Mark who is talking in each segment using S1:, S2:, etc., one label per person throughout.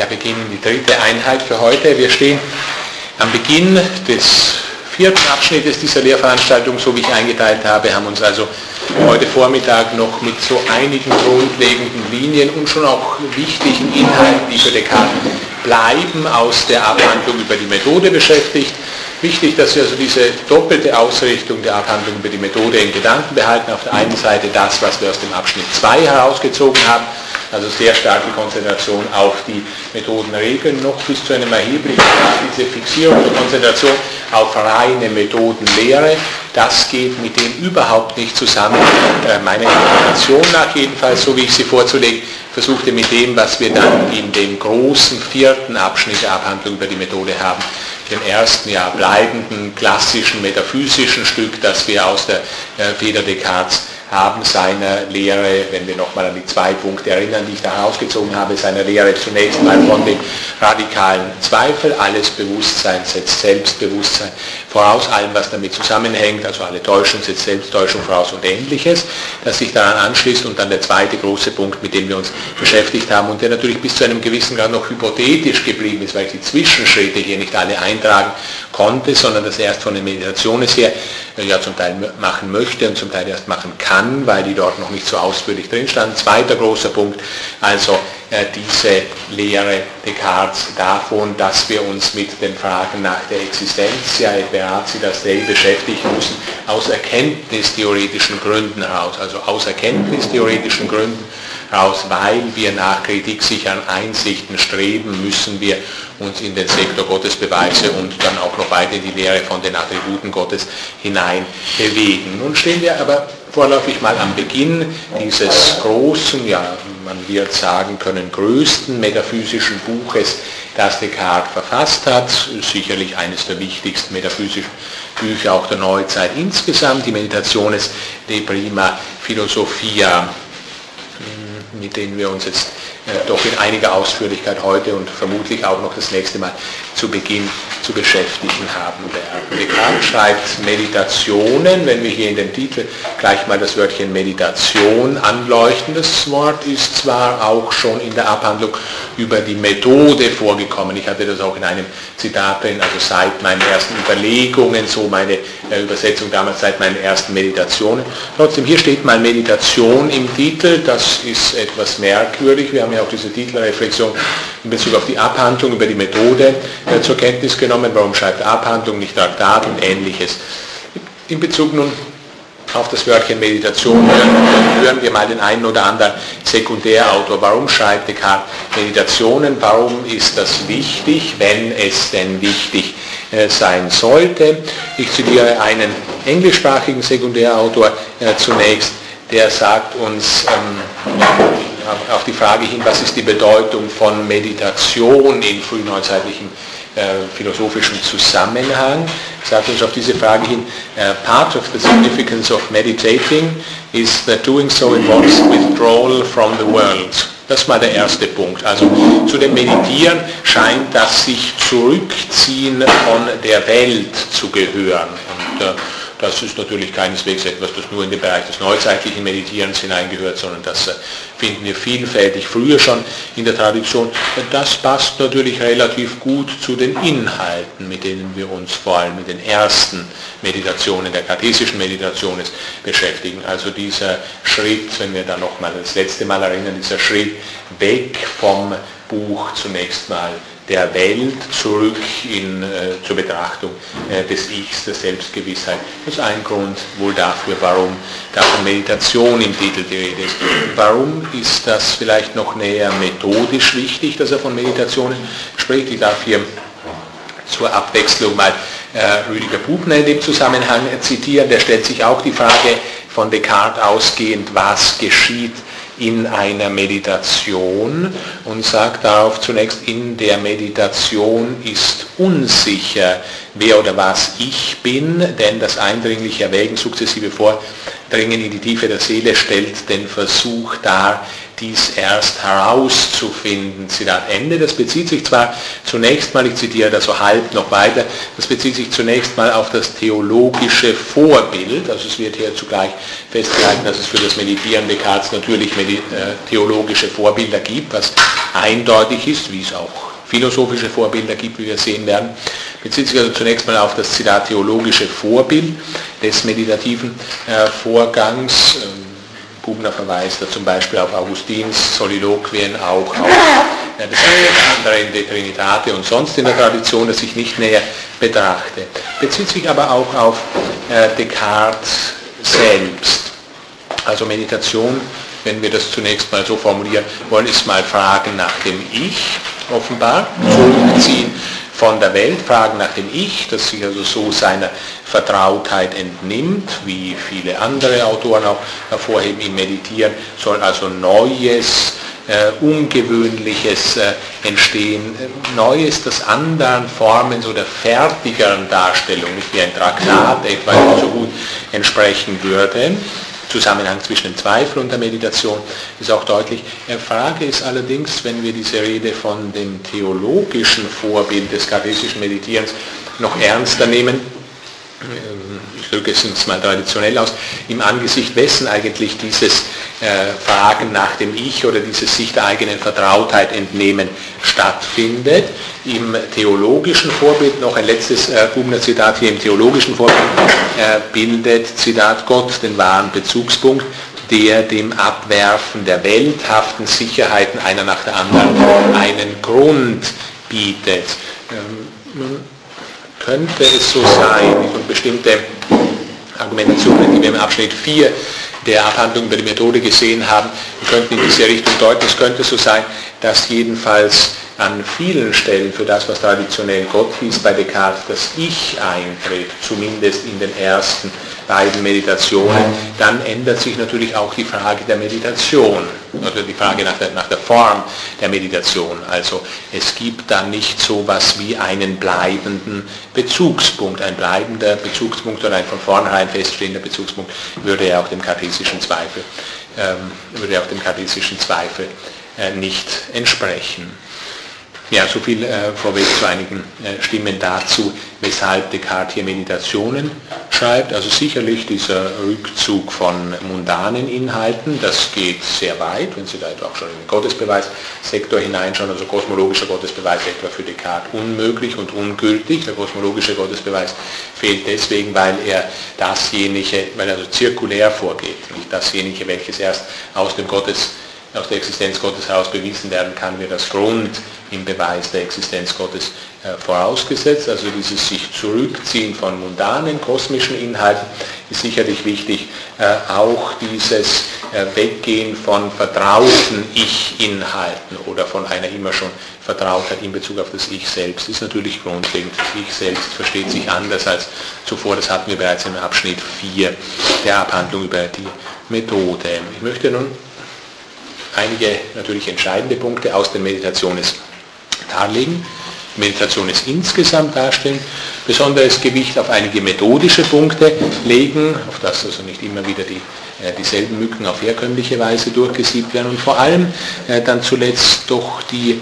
S1: Ja, beginnen die dritte Einheit für heute. Wir stehen am Beginn des vierten Abschnittes dieser Lehrveranstaltung, so wie ich eingeteilt habe, haben uns also heute Vormittag noch mit so einigen grundlegenden Linien und schon auch wichtigen Inhalten, die für Descartes bleiben, aus der Abhandlung über die Methode beschäftigt. Wichtig, dass wir also diese doppelte Ausrichtung der Abhandlung über die Methode in Gedanken behalten. Auf der einen Seite das, was wir aus dem Abschnitt 2 herausgezogen haben, also sehr starke Konzentration auf die Methodenregeln, noch bis zu einem erheblichen diese Fixierung der Konzentration auf reine Methodenlehre. Das geht mit dem überhaupt nicht zusammen. Äh, meiner Interpretation nach jedenfalls, so wie ich sie vorzulegen versuchte, mit dem, was wir dann in dem großen vierten Abschnitt der Abhandlung über die Methode haben, dem ersten ja bleibenden klassischen metaphysischen Stück, das wir aus der äh, Feder Descartes haben seiner Lehre, wenn wir nochmal an die zwei Punkte erinnern, die ich da herausgezogen habe, seiner Lehre zunächst mal von dem radikalen Zweifel, alles Bewusstsein setzt Selbstbewusstsein voraus, allem was damit zusammenhängt, also alle Täuschung Selbsttäuschung voraus und ähnliches, das sich daran anschließt und dann der zweite große Punkt, mit dem wir uns beschäftigt haben und der natürlich bis zu einem gewissen Grad noch hypothetisch geblieben ist, weil ich die Zwischenschritte hier nicht alle eintragen konnte, sondern das erst von den Meditationen her ja zum Teil machen möchte und zum Teil erst machen kann, weil die dort noch nicht so ausführlich drin standen. Zweiter großer Punkt, also äh, diese Lehre Descartes davon, dass wir uns mit den Fragen nach der Existenz, ja, das Dei beschäftigen müssen, aus erkenntnistheoretischen Gründen heraus, also aus erkenntnistheoretischen Gründen heraus, weil wir nach kritiksicheren Einsichten streben, müssen wir uns in den Sektor Gottesbeweise und dann auch noch weiter in die Lehre von den Attributen Gottes hinein bewegen. Nun stehen wir aber vorläufig mal am Beginn dieses großen, ja, man wird sagen können, größten metaphysischen Buches, das Descartes verfasst hat, sicherlich eines der wichtigsten metaphysischen Bücher auch der Neuzeit insgesamt, die Meditationes de Prima Philosophia, mit denen wir uns jetzt doch in einiger Ausführlichkeit heute und vermutlich auch noch das nächste Mal zu Beginn zu beschäftigen haben werden. Descartes schreibt Meditationen, wenn wir hier in den Titel gleich mal das Wörtchen Meditation anleuchten. Das Wort ist zwar auch schon in der Abhandlung über die Methode vorgekommen. Ich hatte das auch in einem Zitat drin, also seit meinen ersten Überlegungen, so meine äh, Übersetzung damals seit meinen ersten Meditationen. Trotzdem, hier steht mal Meditation im Titel, das ist etwas merkwürdig. Wir haben ja auch diese Titelreflexion in Bezug auf die Abhandlung über die Methode äh, zur Kenntnis genommen. Warum schreibt Abhandlung, nicht Traktat und ähnliches. In Bezug nun auf das Wörtchen Meditation hören, hören wir mal den einen oder anderen Sekundärautor. Warum schreibt Descartes Meditationen? Warum ist das wichtig, wenn es denn wichtig äh, sein sollte? Ich zitiere einen englischsprachigen Sekundärautor äh, zunächst, der sagt uns ähm, auf die Frage hin, was ist die Bedeutung von Meditation in frühneuzeitlichen äh, philosophischen Zusammenhang, sagt uns auf diese Frage hin, uh, part of the significance of meditating is that doing so involves withdrawal from the world. Das war der erste Punkt. Also zu dem Meditieren scheint das sich zurückziehen von der Welt zu gehören. Und, äh, das ist natürlich keineswegs etwas, das nur in den Bereich des neuzeitlichen Meditierens hineingehört, sondern das äh, finden wir vielfältig früher schon in der Tradition. Das passt natürlich relativ gut zu den Inhalten, mit denen wir uns vor allem mit den ersten Meditationen, der kartesischen Meditationen beschäftigen. Also dieser Schritt, wenn wir da nochmal das letzte Mal erinnern, dieser Schritt weg vom Buch zunächst mal der Welt zurück in, äh, zur Betrachtung äh, des Ichs, der Selbstgewissheit. Das ist ein Grund wohl dafür, warum da von Meditation im Titel die Rede ist. Warum ist das vielleicht noch näher methodisch wichtig, dass er von Meditationen spricht? Ich darf hier zur Abwechslung mal äh, Rüdiger Buchner in dem Zusammenhang zitieren. Der stellt sich auch die Frage von Descartes ausgehend, was geschieht in einer Meditation und sagt darauf zunächst, in der Meditation ist unsicher, wer oder was ich bin, denn das eindringliche Erwägen, sukzessive Vordringen in die Tiefe der Seele stellt den Versuch dar, dies erst herauszufinden. Zitat Ende. Das bezieht sich zwar zunächst mal, ich zitiere das so halb noch weiter, das bezieht sich zunächst mal auf das theologische Vorbild. Also es wird hier zugleich festgehalten, dass es für das Meditieren Descartes natürlich äh, theologische Vorbilder gibt, was eindeutig ist, wie es auch philosophische Vorbilder gibt, wie wir sehen werden, bezieht sich also zunächst mal auf das Zitat theologische Vorbild des meditativen äh, Vorgangs. Ähm, Bubner verweist da zum Beispiel auf Augustins Soliloquien, auch auf äh, das andere in De Trinitate und sonst in der Tradition, das ich nicht näher betrachte. Bezieht sich aber auch auf äh, Descartes selbst. Also Meditation, wenn wir das zunächst mal so formulieren wollen, ist mal Fragen nach dem Ich, offenbar, zurückziehen von der Welt, Fragen nach dem Ich, das sich also so seiner Vertrautheit entnimmt, wie viele andere Autoren auch hervorheben, im Meditieren soll also Neues, äh, Ungewöhnliches äh, entstehen, Neues, das anderen Formen so der fertigeren Darstellung, nicht wie ein Traktat etwa so gut entsprechen würde. Zusammenhang zwischen dem Zweifel und der Meditation ist auch deutlich. Die Frage ist allerdings, wenn wir diese Rede von dem theologischen Vorbild des kartesischen Meditierens noch ernster nehmen, ich drücke es mal traditionell aus, im Angesicht wessen eigentlich dieses äh, Fragen nach dem Ich oder dieses sich der eigenen Vertrautheit entnehmen stattfindet. Im theologischen Vorbild, noch ein letztes äh, Zitat hier, im theologischen Vorbild äh, bildet, Zitat Gott, den wahren Bezugspunkt, der dem Abwerfen der welthaften Sicherheiten einer nach der anderen einen Grund bietet. Ähm, könnte es so sein, und bestimmte Argumentationen, die wir im Abschnitt 4 der Abhandlung über die Methode gesehen haben, könnten in diese Richtung deuten. Es könnte so sein, dass jedenfalls an vielen Stellen für das, was traditionell Gott hieß bei Descartes, das Ich eintritt, zumindest in den ersten beiden Meditationen, dann ändert sich natürlich auch die Frage der Meditation oder die Frage nach der, nach der Form der Meditation. Also es gibt dann nicht so etwas wie einen bleibenden Bezugspunkt. Ein bleibender Bezugspunkt oder ein von vornherein feststehender Bezugspunkt würde ja auch dem kartesischen Zweifel, ähm, würde auch dem kartesischen Zweifel nicht entsprechen. Ja, so viel äh, vorweg zu einigen äh, Stimmen dazu, weshalb Descartes hier Meditationen schreibt. Also sicherlich dieser Rückzug von mundanen Inhalten, das geht sehr weit, wenn Sie da auch schon in den Gottesbeweissektor hineinschauen, also kosmologischer Gottesbeweis etwa für Descartes unmöglich und ungültig. Der kosmologische Gottesbeweis fehlt deswegen, weil er dasjenige, weil er also zirkulär vorgeht, nicht dasjenige, welches erst aus dem Gottes aus der Existenz Gottes heraus bewiesen werden kann, wird das Grund im Beweis der Existenz Gottes äh, vorausgesetzt. Also dieses sich zurückziehen von mundanen kosmischen Inhalten ist sicherlich wichtig. Äh, auch dieses äh, Weggehen von vertrauten Ich-Inhalten oder von einer immer schon Vertrautheit in Bezug auf das Ich selbst ist natürlich grundlegend. Das Ich selbst versteht sich anders als zuvor. Das hatten wir bereits im Abschnitt 4 der Abhandlung über die Methode. Ich möchte nun einige natürlich entscheidende Punkte aus den Meditationen darlegen. Meditationes insgesamt darstellen, besonderes Gewicht auf einige methodische Punkte legen, auf das also nicht immer wieder die, äh, dieselben Mücken auf herkömmliche Weise durchgesiebt werden und vor allem äh, dann zuletzt doch die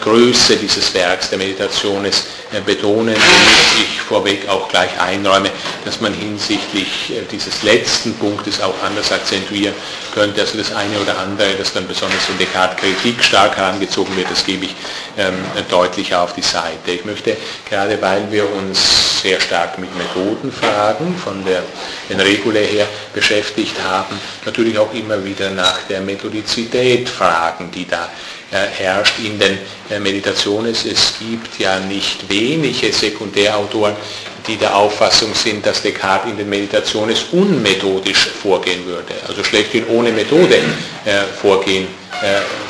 S1: Größe dieses Werks der Meditation ist, äh, betonen, womit ich vorweg auch gleich einräume, dass man hinsichtlich äh, dieses letzten Punktes auch anders akzentuieren könnte. Also das eine oder andere, das dann besonders in Descartes Kritik stark herangezogen wird, das gebe ich ähm, deutlicher auf die Seite. Ich möchte, gerade weil wir uns sehr stark mit Methodenfragen von der den Regule her beschäftigt haben, natürlich auch immer wieder nach der Methodizität fragen, die da herrscht in den äh, Meditationen. Es gibt ja nicht wenige Sekundärautoren, die der Auffassung sind, dass Descartes in den Meditationen unmethodisch vorgehen würde, also schlechthin ohne Methode äh, vorgehen, äh,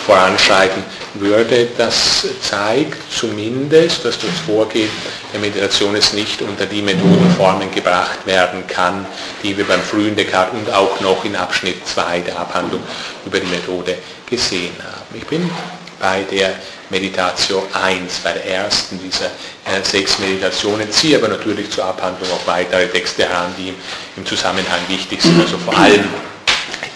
S1: voranschreiten würde. Das zeigt zumindest, dass das Vorgehen der Meditation nicht unter die Methodenformen gebracht werden kann, die wir beim frühen Descartes und auch noch in Abschnitt 2 der Abhandlung über die Methode gesehen haben. Ich bin bei der Meditation 1, bei der ersten dieser äh, sechs Meditationen, ziehe aber natürlich zur Abhandlung auch weitere Texte heran, die im Zusammenhang wichtig sind, also vor allem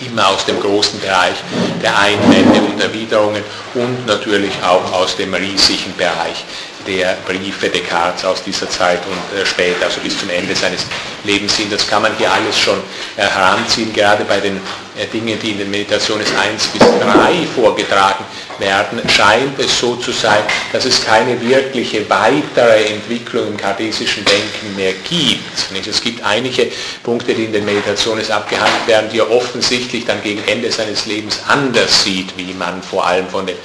S1: immer aus dem großen Bereich der Einwände und Erwiderungen und natürlich auch aus dem riesigen Bereich der Briefe Descartes aus dieser Zeit und äh, später, also bis zum Ende seines Lebens sind. Das kann man hier alles schon äh, heranziehen, gerade bei den äh, Dingen, die in den Meditationen 1 bis 3 vorgetragen werden, scheint es so zu sein, dass es keine wirkliche weitere Entwicklung im kartesischen Denken mehr gibt. Es gibt einige Punkte, die in den Meditationen abgehandelt werden, die er offensichtlich dann gegen Ende seines Lebens anders sieht, wie man vor allem von den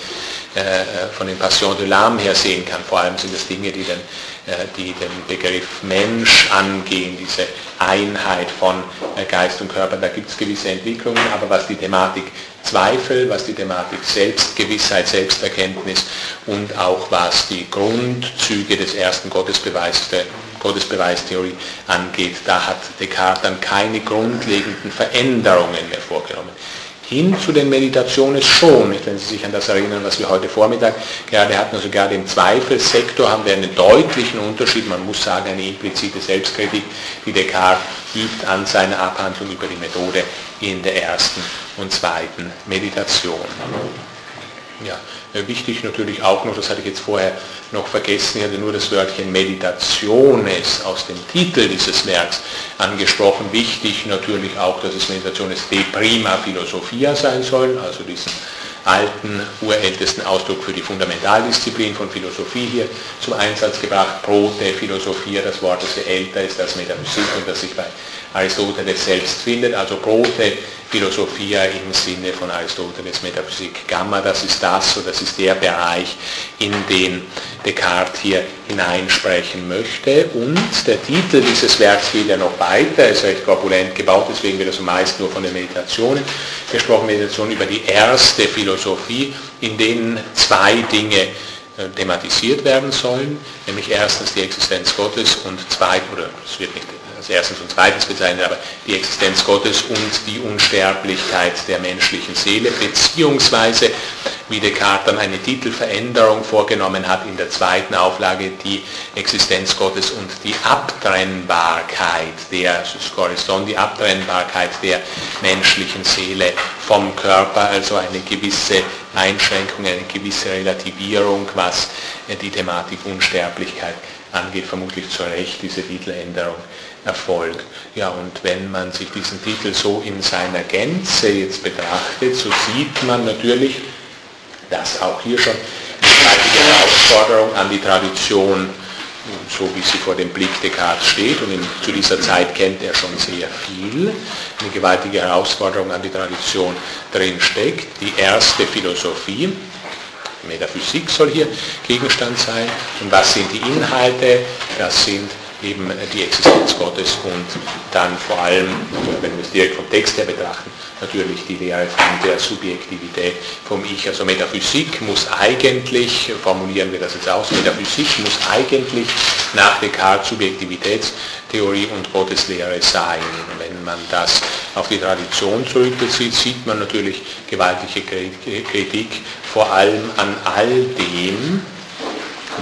S1: von den Passion de l'âme her sehen kann. Vor allem sind es Dinge, die den, äh, die den Begriff Mensch angehen, diese Einheit von äh, Geist und Körper. Da gibt es gewisse Entwicklungen, aber was die Thematik Zweifel, was die Thematik Selbstgewissheit, Selbsterkenntnis und auch was die Grundzüge des ersten Gottesbeweises, der Gottesbeweistheorie angeht, da hat Descartes dann keine grundlegenden Veränderungen mehr vorgenommen hin zu den Meditationen schon, wenn Sie sich an das erinnern, was wir heute Vormittag gerade hatten, also gerade im Zweifelssektor haben wir einen deutlichen Unterschied, man muss sagen eine implizite Selbstkritik, die Descartes übt an seiner Abhandlung über die Methode in der ersten und zweiten Meditation. Ja, wichtig natürlich auch noch, das hatte ich jetzt vorher noch vergessen, ich hatte nur das Wörtchen Meditationes aus dem Titel dieses Werks angesprochen. Wichtig natürlich auch, dass es Meditationes de prima philosophia sein soll, also diesen alten, urältesten Ausdruck für die Fundamentaldisziplin von Philosophie hier zum Einsatz gebracht. Prote Philosophia, das Wort, das älter ist als Metaphysik und das sich bei Aristoteles selbst findet, also Prote Philosophia im Sinne von Aristoteles Metaphysik Gamma, das ist das, so das ist der Bereich, in den Descartes hier hineinsprechen möchte. Und der Titel dieses Werks geht ja noch weiter, ist recht korpulent gebaut, deswegen wird also meist nur von den Meditationen gesprochen, Meditation über die erste Philosophie, in denen zwei Dinge äh, thematisiert werden sollen, nämlich erstens die Existenz Gottes und zweitens, oder es wird nicht als erstens und zweitens bezeichnet, aber die Existenz Gottes und die Unsterblichkeit der menschlichen Seele, beziehungsweise wie Descartes dann eine Titelveränderung vorgenommen hat in der zweiten Auflage, die Existenz Gottes und die Abtrennbarkeit der Scoriston, die Abtrennbarkeit der menschlichen Seele vom Körper, also eine gewisse Einschränkung, eine gewisse Relativierung, was die Thematik Unsterblichkeit angeht, vermutlich zu Recht diese Titeländerung Erfolg. Ja, und wenn man sich diesen Titel so in seiner Gänze jetzt betrachtet, so sieht man natürlich, dass auch hier schon eine Herausforderung an die Tradition, so wie sie vor dem Blick Descartes steht, und in, zu dieser Zeit kennt er schon sehr viel, eine gewaltige Herausforderung an die Tradition drin steckt. Die erste Philosophie, Metaphysik soll hier Gegenstand sein. Und was sind die Inhalte? Das sind eben die Existenz Gottes und dann vor allem, wenn wir es direkt vom Text her betrachten, natürlich die Lehre von der Subjektivität vom Ich. Also Metaphysik muss eigentlich, formulieren wir das jetzt aus, Metaphysik muss eigentlich nach Descartes Subjektivitätstheorie und Gotteslehre sein. Wenn man das auf die Tradition zurückbezieht, sieht man natürlich gewaltige Kritik, vor allem an all dem,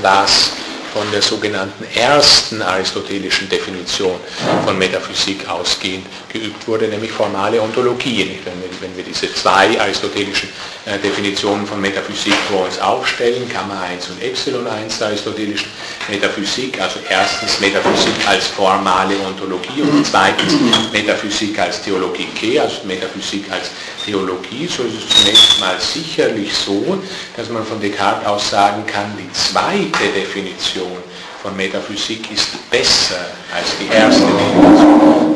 S1: was von der sogenannten ersten aristotelischen Definition von Metaphysik ausgehend geübt wurde, nämlich formale Ontologie. Wenn wir, diese zwei aristotelischen äh, Definitionen von Metaphysik vor uns aufstellen, Gamma 1 und Epsilon 1 der aristotelischen Metaphysik, also erstens Metaphysik als formale Ontologie und zweitens Metaphysik als Theologie, also Metaphysik als Theologie, so ist es zunächst mal sicherlich so, dass man von Descartes aus sagen kann, die zweite Definition von Metaphysik ist besser als die erste Definition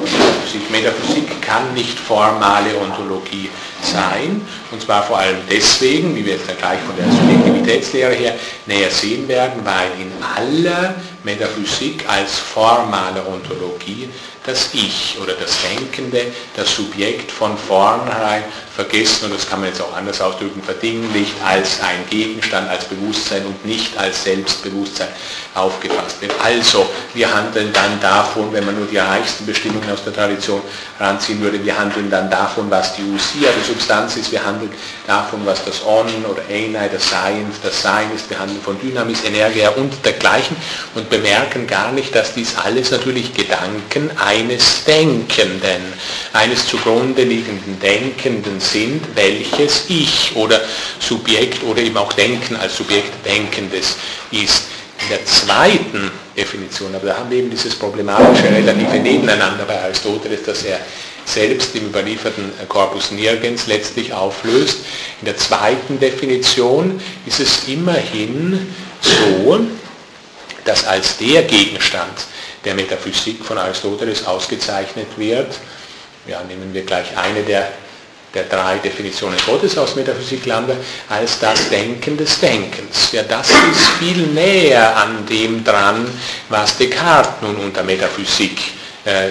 S1: Metaphysik. Metaphysik kann nicht formale Ontologie sein, und zwar vor allem deswegen, wie wir jetzt dann gleich von der Subjektivitätslehre her näher sehen werden, weil in aller Metaphysik als formale Ontologie das Ich oder das Denkende, das Subjekt von vornherein vergessen, und das kann man jetzt auch anders ausdrücken, verdinglicht als ein Gegenstand, als Bewusstsein und nicht als Selbstbewusstsein aufgefasst wird. Also, wir handeln dann davon, wenn man nur die reichsten Bestimmungen aus der Tradition ranziehen würde, wir handeln dann davon, was die Usia, die Substanz ist, wir handeln davon, was das On oder Einai, das Sein, das Sein ist, wir handeln von Dynamis, Energia und dergleichen. Und bemerken gar nicht, dass dies alles natürlich Gedanken eines Denkenden, eines zugrunde liegenden Denkenden sind, welches Ich oder Subjekt oder eben auch Denken als Subjekt Denkendes ist. In der zweiten Definition, aber da haben wir eben dieses problematische relative Nebeneinander bei Aristoteles, dass er selbst im überlieferten Corpus nirgends letztlich auflöst. In der zweiten Definition ist es immerhin so, dass als der Gegenstand der Metaphysik von Aristoteles ausgezeichnet wird, ja, nehmen wir gleich eine der, der drei Definitionen Gottes aus Metaphysik Lambda, als das Denken des Denkens. Ja, das ist viel näher an dem dran, was Descartes nun unter Metaphysik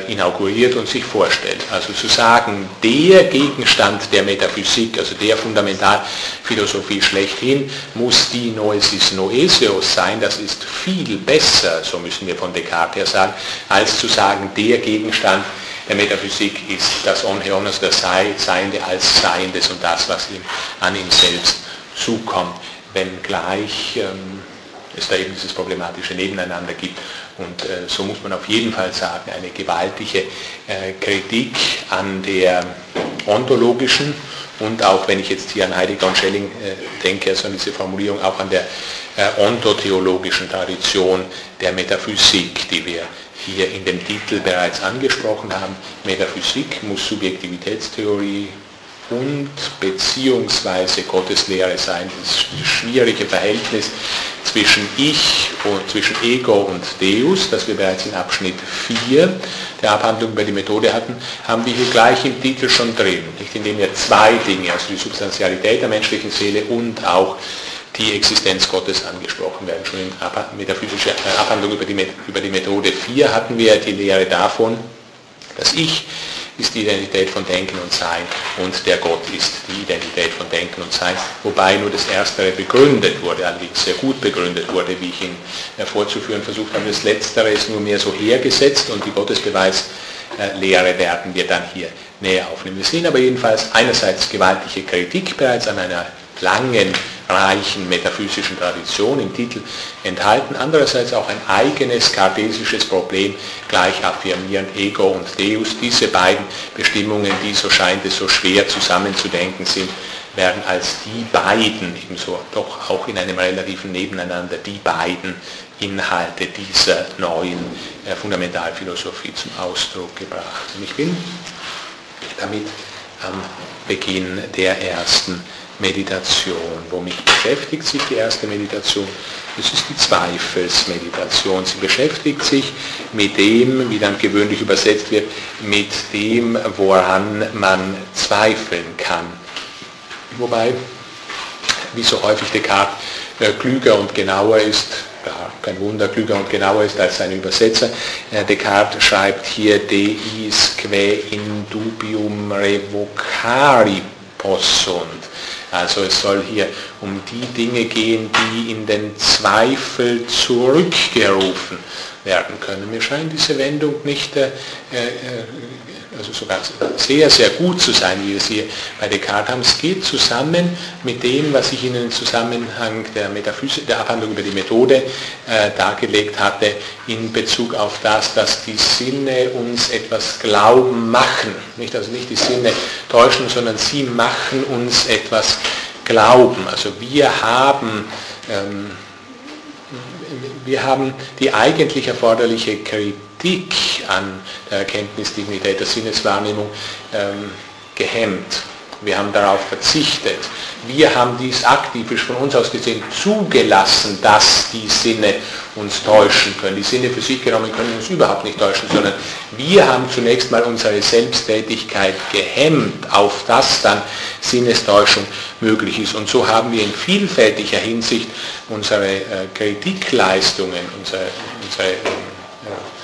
S1: inauguriert und sich vorstellt. Also zu sagen, der Gegenstand der Metaphysik, also der Fundamentalphilosophie schlechthin, muss die Noesis Noesios sein, das ist viel besser, so müssen wir von Descartes her sagen, als zu sagen, der Gegenstand der Metaphysik ist das Onheonos, das Seiende als Seiendes und das, was ihm an ihm selbst zukommt, wenngleich ähm, es da eben dieses problematische Nebeneinander gibt. Und äh, so muss man auf jeden Fall sagen, eine gewaltige äh, Kritik an der ontologischen und auch wenn ich jetzt hier an Heidegger und Schelling äh, denke, also an diese Formulierung, auch an der äh, ontotheologischen Tradition der Metaphysik, die wir hier in dem Titel bereits angesprochen haben. Metaphysik muss Subjektivitätstheorie und beziehungsweise Gotteslehre sein. Das schwierige Verhältnis zwischen Ich und zwischen Ego und Deus, das wir bereits in Abschnitt 4 der Abhandlung über die Methode hatten, haben wir hier gleich im Titel schon drin, nicht indem wir zwei Dinge, also die Substantialität der menschlichen Seele und auch die Existenz Gottes angesprochen werden. Schon in metaphysischer äh, Abhandlung über die, über die Methode 4 hatten wir die Lehre davon, dass Ich ist die Identität von Denken und Sein und der Gott ist die Identität von Denken und Sein, wobei nur das Erstere begründet wurde, allerdings sehr gut begründet wurde, wie ich ihn vorzuführen versucht habe. Das Letztere ist nur mehr so hergesetzt und die Gottesbeweislehre werden wir dann hier näher aufnehmen. Wir sehen aber jedenfalls einerseits gewaltige Kritik bereits an einer langen reichen metaphysischen Tradition im Titel enthalten, andererseits auch ein eigenes kartesisches Problem, gleich affirmierend Ego und Deus. Diese beiden Bestimmungen, die so scheint es so schwer zusammenzudenken sind, werden als die beiden, ebenso doch auch in einem relativen Nebeneinander, die beiden Inhalte dieser neuen äh, Fundamentalphilosophie zum Ausdruck gebracht. Und ich bin damit am Beginn der ersten Meditation. Womit beschäftigt sich die erste Meditation? Das ist die Zweifelsmeditation. Sie beschäftigt sich mit dem, wie dann gewöhnlich übersetzt wird, mit dem, woran man zweifeln kann. Wobei, wie so häufig Descartes äh, klüger und genauer ist, ja, kein Wunder, klüger und genauer ist als seine Übersetzer. Äh, Descartes schreibt hier Deis que in dubium revocari possunt. Also es soll hier um die Dinge gehen, die in den Zweifel zurückgerufen werden können. Mir scheint diese Wendung nicht äh, äh also sogar sehr, sehr gut zu sein, wie wir es hier bei Descartes haben. Es geht zusammen mit dem, was ich Ihnen im Zusammenhang der, Metaphysik, der Abhandlung über die Methode äh, dargelegt hatte, in Bezug auf das, dass die Sinne uns etwas glauben machen. Nicht, also nicht die Sinne täuschen, sondern sie machen uns etwas glauben. Also wir haben... Ähm, wir haben die eigentlich erforderliche Kritik an der Erkenntnisdignität der Sinneswahrnehmung ähm, gehemmt. Wir haben darauf verzichtet. Wir haben dies aktivisch von uns aus gesehen zugelassen, dass die Sinne uns täuschen können. Die Sinne für sich genommen können uns überhaupt nicht täuschen, sondern wir haben zunächst mal unsere Selbsttätigkeit gehemmt, auf das dann Sinnestäuschung möglich ist. Und so haben wir in vielfältiger Hinsicht unsere äh, Kritikleistungen, unsere, unsere äh,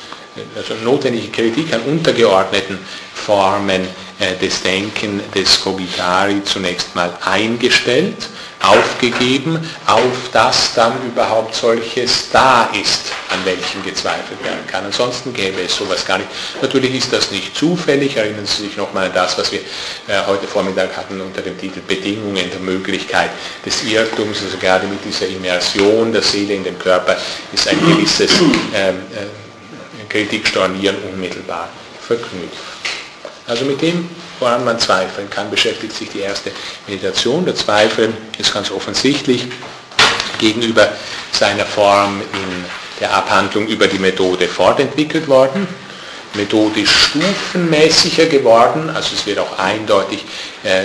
S1: also notwendige Kritik an untergeordneten Formen äh, des Denken des Cogitari zunächst mal eingestellt aufgegeben, auf das dann überhaupt solches da ist, an welchem gezweifelt werden kann. Ansonsten gäbe es sowas gar nicht. Natürlich ist das nicht zufällig, erinnern Sie sich nochmal an das, was wir äh, heute Vormittag hatten unter dem Titel Bedingungen der Möglichkeit des Irrtums, also gerade mit dieser Immersion der Seele in den Körper ist ein gewisses äh, äh, Kritikstornieren unmittelbar verknüpft. Also mit dem woran man zweifeln kann, beschäftigt sich die erste Meditation. Der Zweifel ist ganz offensichtlich gegenüber seiner Form in der Abhandlung über die Methode fortentwickelt worden, methodisch stufenmäßiger geworden, also es wird auch eindeutig, äh,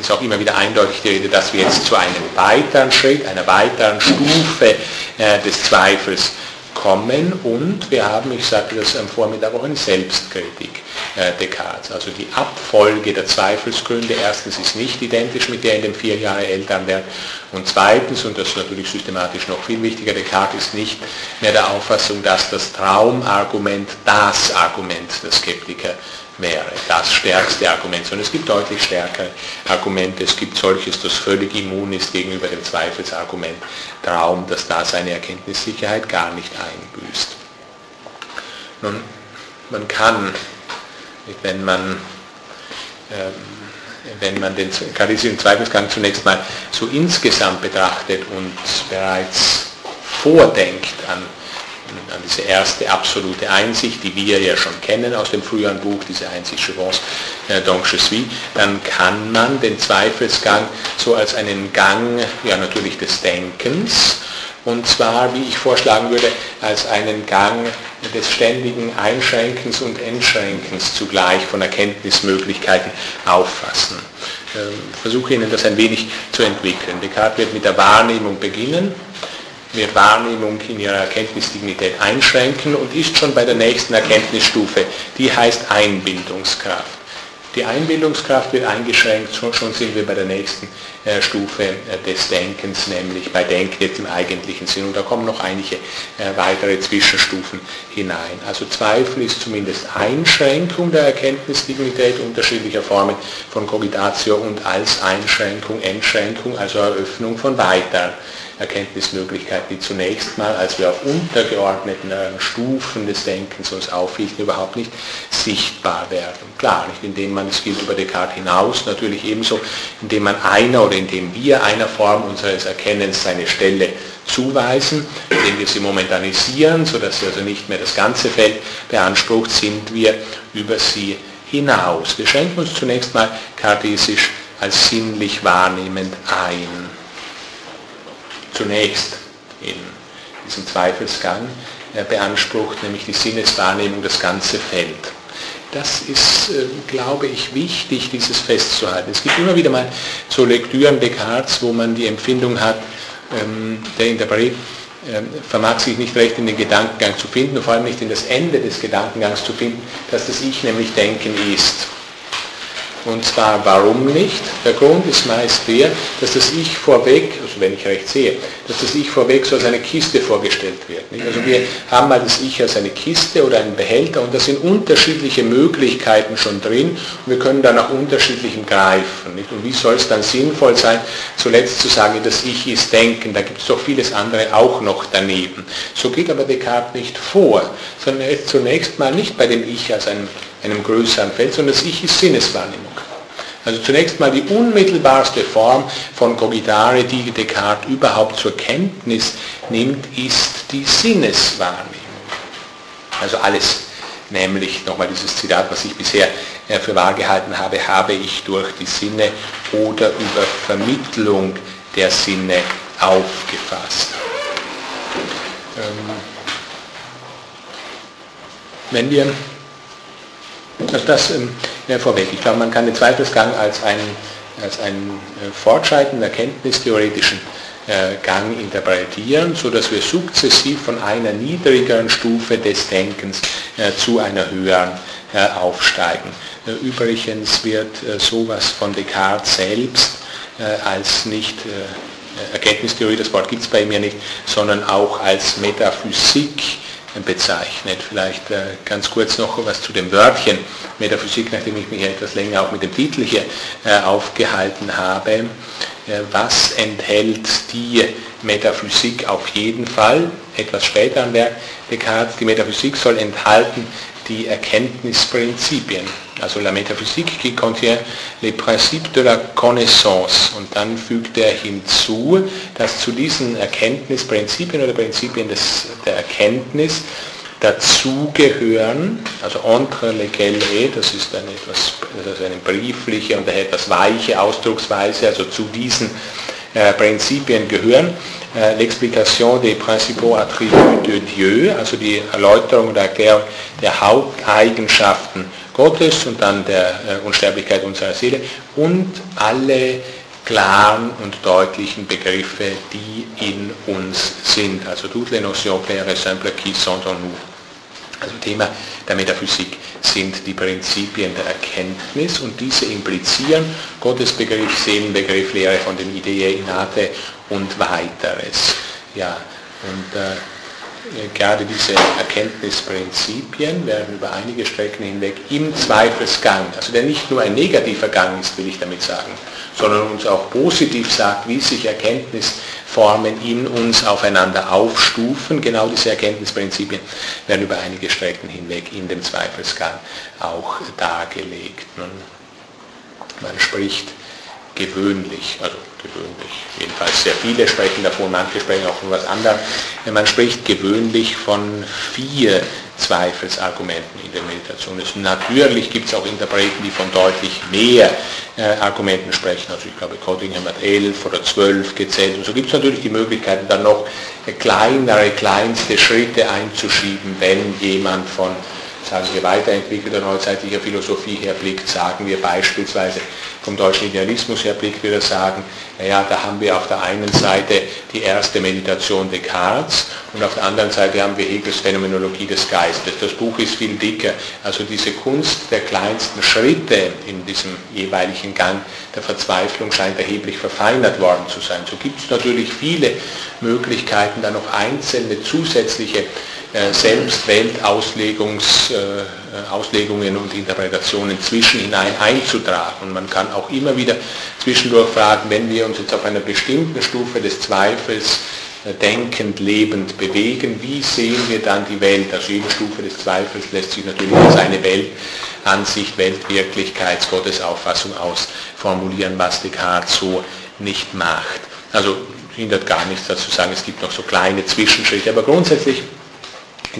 S1: ist auch immer wieder eindeutig die Rede, dass wir jetzt zu einem weiteren Schritt, einer weiteren Stufe äh, des Zweifels kommen und wir haben, ich sagte das am Vormittag, auch eine Selbstkritik äh, Descartes. Also die Abfolge der Zweifelsgründe, erstens ist nicht identisch mit der in dem vier Jahre älteren Wert und zweitens, und das ist natürlich systematisch noch viel wichtiger, Descartes ist nicht mehr der Auffassung, dass das Traumargument das Argument der Skeptiker wäre, das stärkste Argument, sondern es gibt deutlich stärkere Argumente. Es gibt solches, das völlig immun ist gegenüber dem Zweifelsargument Traum, das da seine Erkenntnissicherheit gar nicht einbüßt. Nun, man kann, wenn man, ähm, wenn man den charisischen Zweifelsgang zunächst mal so insgesamt betrachtet und bereits vordenkt an an diese erste absolute Einsicht, die wir ja schon kennen aus dem früheren Buch, diese Einsicht Chevons äh, donc je suis, dann kann man den Zweifelsgang so als einen Gang, ja natürlich des Denkens, und zwar, wie ich vorschlagen würde, als einen Gang des ständigen Einschränkens und Entschränkens zugleich von Erkenntnismöglichkeiten auffassen. Ich ähm, versuche Ihnen das ein wenig zu entwickeln. Descartes wird mit der Wahrnehmung beginnen, wird Wahrnehmung in ihrer Erkenntnisdignität einschränken und ist schon bei der nächsten Erkenntnisstufe, die heißt Einbildungskraft. Die Einbildungskraft wird eingeschränkt, schon, schon sind wir bei der nächsten äh, Stufe äh, des Denkens, nämlich bei Denken jetzt im eigentlichen Sinn. Und da kommen noch einige äh, weitere Zwischenstufen hinein. Also Zweifel ist zumindest Einschränkung der Erkenntnisdignität unterschiedlicher Formen von Cogitatio und als Einschränkung, Entschränkung, also Eröffnung von weiteren Erkenntnismöglichkeiten, die zunächst mal, als wir auf untergeordneten äh, Stufen des Denkens uns aufhielten, überhaupt nicht sichtbar werden. Klar, nicht indem man, es gilt über Descartes hinaus, natürlich ebenso, indem man einer oder indem wir einer Form unseres Erkennens seine Stelle zuweisen, indem wir sie momentanisieren, sodass sie also nicht mehr das ganze Feld beansprucht, sind wir über sie hinaus. Wir schränken uns zunächst mal kartesisch als sinnlich wahrnehmend ein zunächst in diesem Zweifelsgang beansprucht, nämlich die Sinneswahrnehmung das ganze Feld. Das ist, äh, glaube ich, wichtig, dieses festzuhalten. Es gibt immer wieder mal so Lektüren Descartes, wo man die Empfindung hat, ähm, der Interpret ähm, vermag sich nicht recht in den Gedankengang zu finden und vor allem nicht in das Ende des Gedankengangs zu finden, dass das Ich nämlich Denken ist. Und zwar warum nicht? Der Grund ist meist der, dass das Ich vorweg, also wenn ich recht sehe, dass das Ich vorweg so als eine Kiste vorgestellt wird. Nicht? Also wir haben mal das Ich als eine Kiste oder einen Behälter und da sind unterschiedliche Möglichkeiten schon drin und wir können da nach unterschiedlichem greifen. Nicht? Und wie soll es dann sinnvoll sein, zuletzt zu sagen, das Ich ist Denken, da gibt es doch vieles andere auch noch daneben. So geht aber Descartes nicht vor, sondern er ist zunächst mal nicht bei dem Ich als einem einem größeren Feld, sondern das Ich ist Sinneswahrnehmung. Also zunächst mal die unmittelbarste Form von Cogitare, die Descartes überhaupt zur Kenntnis nimmt, ist die Sinneswahrnehmung. Also alles, nämlich nochmal dieses Zitat, was ich bisher äh, für wahr gehalten habe, habe ich durch die Sinne oder über Vermittlung der Sinne aufgefasst. Ähm, wenn wir also das äh, vorweg. Ich glaube, man kann den Zweifelsgang als einen, als einen äh, fortschreitenden erkenntnistheoretischen äh, Gang interpretieren, sodass wir sukzessiv von einer niedrigeren Stufe des Denkens äh, zu einer höheren äh, aufsteigen. Äh, übrigens wird sowas von Descartes selbst als nicht Erkenntnistheorie, das Wort gibt es bei mir nicht, sondern auch als Metaphysik bezeichnet. Vielleicht äh, ganz kurz noch was zu dem Wörtchen Metaphysik, nachdem ich mich etwas länger auch mit dem Titel hier äh, aufgehalten habe. was enthält die Metaphysik auf jeden Fall, etwas später am Werk Descartes, die Metaphysik soll enthalten die Erkenntnisprinzipien. Also la métaphysique qui contient les principes de la connaissance. Und dann fügt er hinzu, dass zu diesen Erkenntnisprinzipien oder Prinzipien des, der Erkenntnis dazugehören, also entre lesquels das ist eine etwas ist eine briefliche und daher etwas weiche Ausdrucksweise, also zu diesen äh, Prinzipien gehören äh, l'explication des principaux attributs de Dieu, also die Erläuterung oder Erklärung der Haupteigenschaften Gottes und dann der äh, Unsterblichkeit unserer Seele und alle klaren und deutlichen Begriffe, die in uns sind. Also toutes les notions claires et simples qui sont en nous. Also Thema der Metaphysik sind die Prinzipien der Erkenntnis und diese implizieren Gottesbegriff, Seelenbegriff, Lehre von den Ideen innate und weiteres. Ja, und äh, gerade diese Erkenntnisprinzipien werden über einige Strecken hinweg im Zweifelsgang, also der nicht nur ein negativer Gang ist, will ich damit sagen, sondern uns auch positiv sagt, wie sich Erkenntnisformen in uns aufeinander aufstufen. Genau diese Erkenntnisprinzipien werden über einige Strecken hinweg in dem Zweifelsgang auch dargelegt. Man spricht gewöhnlich, also gewöhnlich, jedenfalls sehr viele sprechen davon, manche sprechen auch von was anderem. Man spricht gewöhnlich von vier Zweifelsargumenten in der Meditation. Es, natürlich gibt es auch Interpreten, die von deutlich mehr äh, Argumenten sprechen. Also ich glaube, Cottingham hat elf oder zwölf gezählt. Und so gibt es natürlich die Möglichkeit, dann noch kleinere, kleinste Schritte einzuschieben, wenn jemand von sagen wir, weiterentwickelter neuzeitlicher Philosophie her blickt, sagen wir beispielsweise vom deutschen Idealismus her blickt, würde sagen, naja, da haben wir auf der einen Seite die erste Meditation Descartes und auf der anderen Seite haben wir Hegels Phänomenologie des Geistes. Das Buch ist viel dicker. Also diese Kunst der kleinsten Schritte in diesem jeweiligen Gang der Verzweiflung scheint erheblich verfeinert worden zu sein. So gibt es natürlich viele Möglichkeiten, da noch einzelne zusätzliche selbst Weltauslegungen äh, und Interpretationen zwischen hinein einzutragen. Und man kann auch immer wieder zwischendurch fragen, wenn wir uns jetzt auf einer bestimmten Stufe des Zweifels äh, denkend, lebend bewegen, wie sehen wir dann die Welt? Also jede Stufe des Zweifels lässt sich natürlich als eine Weltansicht, Weltwirklichkeits, Gottesauffassung ausformulieren, was Descartes so nicht macht. Also hindert gar nichts dazu sagen, es gibt noch so kleine Zwischenschritte, aber grundsätzlich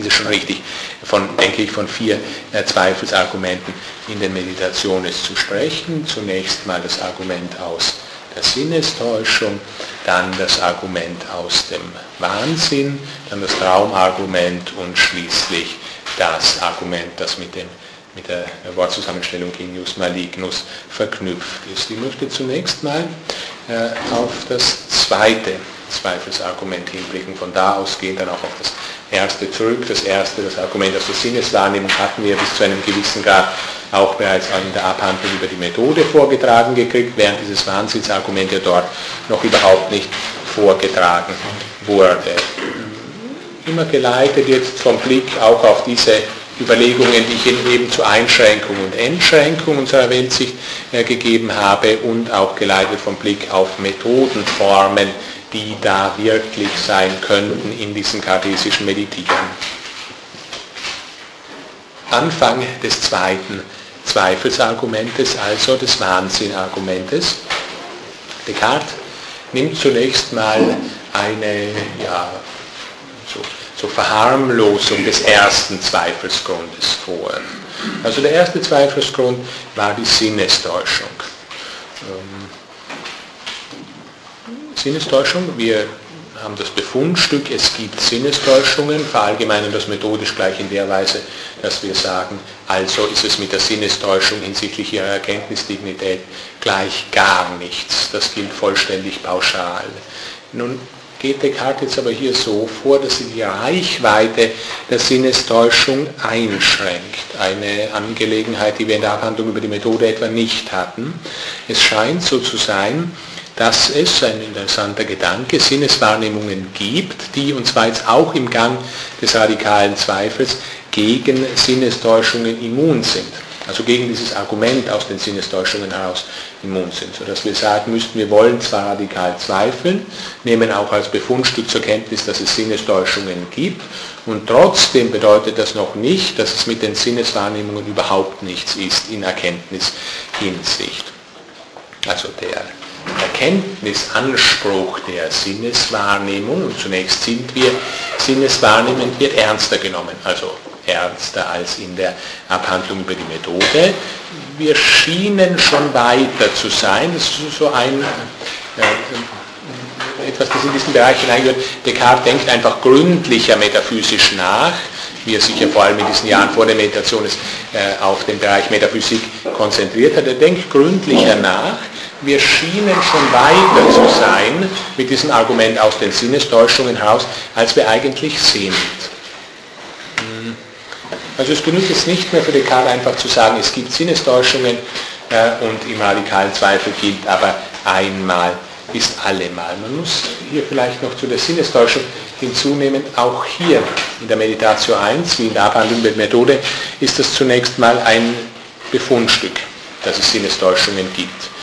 S1: ist es schon richtig, von, denke ich, von vier äh, Zweifelsargumenten in den Meditationen zu sprechen. Zunächst mal das Argument aus der Sinnestäuschung, dann das Argument aus dem Wahnsinn, dann das Traumargument und schließlich das Argument, das mit, dem, mit der Wortzusammenstellung Genius Malignus verknüpft ist. Ich möchte zunächst mal äh, auf das zweite Zweifelsargument hinblicken, von da aus gehen dann auch auf das erste zurück. Das erste, das Argument aus der Sinneswahrnehmung hatten wir bis zu einem gewissen Grad auch bereits in der Abhandlung über die Methode vorgetragen gekriegt, während dieses Wahnsinnsargument ja dort noch überhaupt nicht vorgetragen wurde. Immer geleitet jetzt vom Blick auch auf diese Überlegungen, die ich Ihnen eben zur Einschränkung und Entschränkung unserer Weltsicht äh, gegeben habe und auch geleitet vom Blick auf Methodenformen, die da wirklich sein könnten in diesen kartesischen Meditieren. Anfang des zweiten Zweifelsargumentes, also des Wahnsinnargumentes. Descartes nimmt zunächst mal eine ja, so, so Verharmlosung des ersten Zweifelsgrundes vor. Also der erste Zweifelsgrund war die Sinnestäuschung. Sinnestäuschung. Wir haben das Befundstück, es gibt Sinnestäuschungen, verallgemeinern das methodisch gleich in der Weise, dass wir sagen, also ist es mit der Sinnestäuschung hinsichtlich ihrer Erkenntnisdignität gleich gar nichts. Das gilt vollständig pauschal. Nun geht Descartes jetzt aber hier so vor, dass sie die Reichweite der Sinnestäuschung einschränkt. Eine Angelegenheit, die wir in der Abhandlung über die Methode etwa nicht hatten. Es scheint so zu sein, dass es, ein interessanter Gedanke, Sinneswahrnehmungen gibt, die, und zwar jetzt auch im Gang des radikalen Zweifels, gegen Sinnestäuschungen immun sind. also gegen dieses Argument aus den Sinnestäuschungen heraus immun sind, sodass wir sagen müssten, wir wollen zwar radikal zweifeln, nehmen auch als Befundstück zur Kenntnis, dass es Sinnestäuschungen gibt und trotzdem bedeutet das noch nicht, dass es mit den Sinneswahrnehmungen überhaupt nichts ist in Erkenntnishinsicht. Also der Erkenntnisanspruch der Sinneswahrnehmung, und zunächst sind wir sinneswahrnehmend, wird ernster genommen, also ernster als in der Abhandlung über die Methode. Wir schienen schon weiter zu sein, das ist so ein, äh, etwas, das in diesen Bereich hineingehört. Descartes denkt einfach gründlicher metaphysisch nach, wie er sich ja vor allem in diesen Jahren vor der Meditation ist, äh, auf den Bereich Metaphysik konzentriert hat. Er denkt gründlicher nach wir schienen schon weiter zu sein mit diesem Argument aus den Sinnestäuschungen heraus, als wir eigentlich sind. Hm. Also es genügt jetzt nicht mehr für Descartes einfach zu sagen, es gibt Sinnestäuschungen äh, und im radikalen Zweifel gilt aber einmal ist allemal. Man muss hier vielleicht noch zu der Sinnestäuschung hinzunehmen, auch hier in der Meditation 1, wie in der Abhandlung mit Methode, ist das zunächst mal ein Befundstück, dass es Sinnestäuschungen gibt.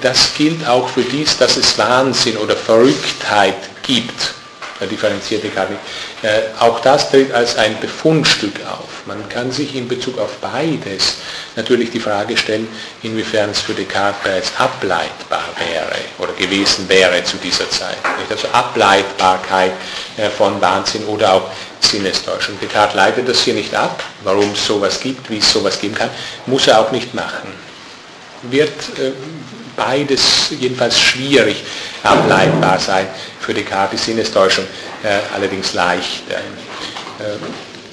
S1: Das gilt auch für dies, dass es Wahnsinn oder Verrücktheit gibt. Da differenziert Descartes nicht. Äh, auch das tritt als ein Befundstück auf. Man kann sich in Bezug auf beides natürlich die Frage stellen, inwiefern es für Descartes bereits ableitbar wäre oder gewesen wäre zu dieser Zeit. Also Ableitbarkeit äh, von Wahnsinn oder auch Sinnestäuschung. Descartes leitet das hier nicht ab, warum es sowas gibt, wie es sowas geben kann, muss er auch nicht machen. Wird äh, beides jedenfalls schwierig ableitbar sein. Für Descartes die Sinnestäuschung äh, allerdings leicht. Äh,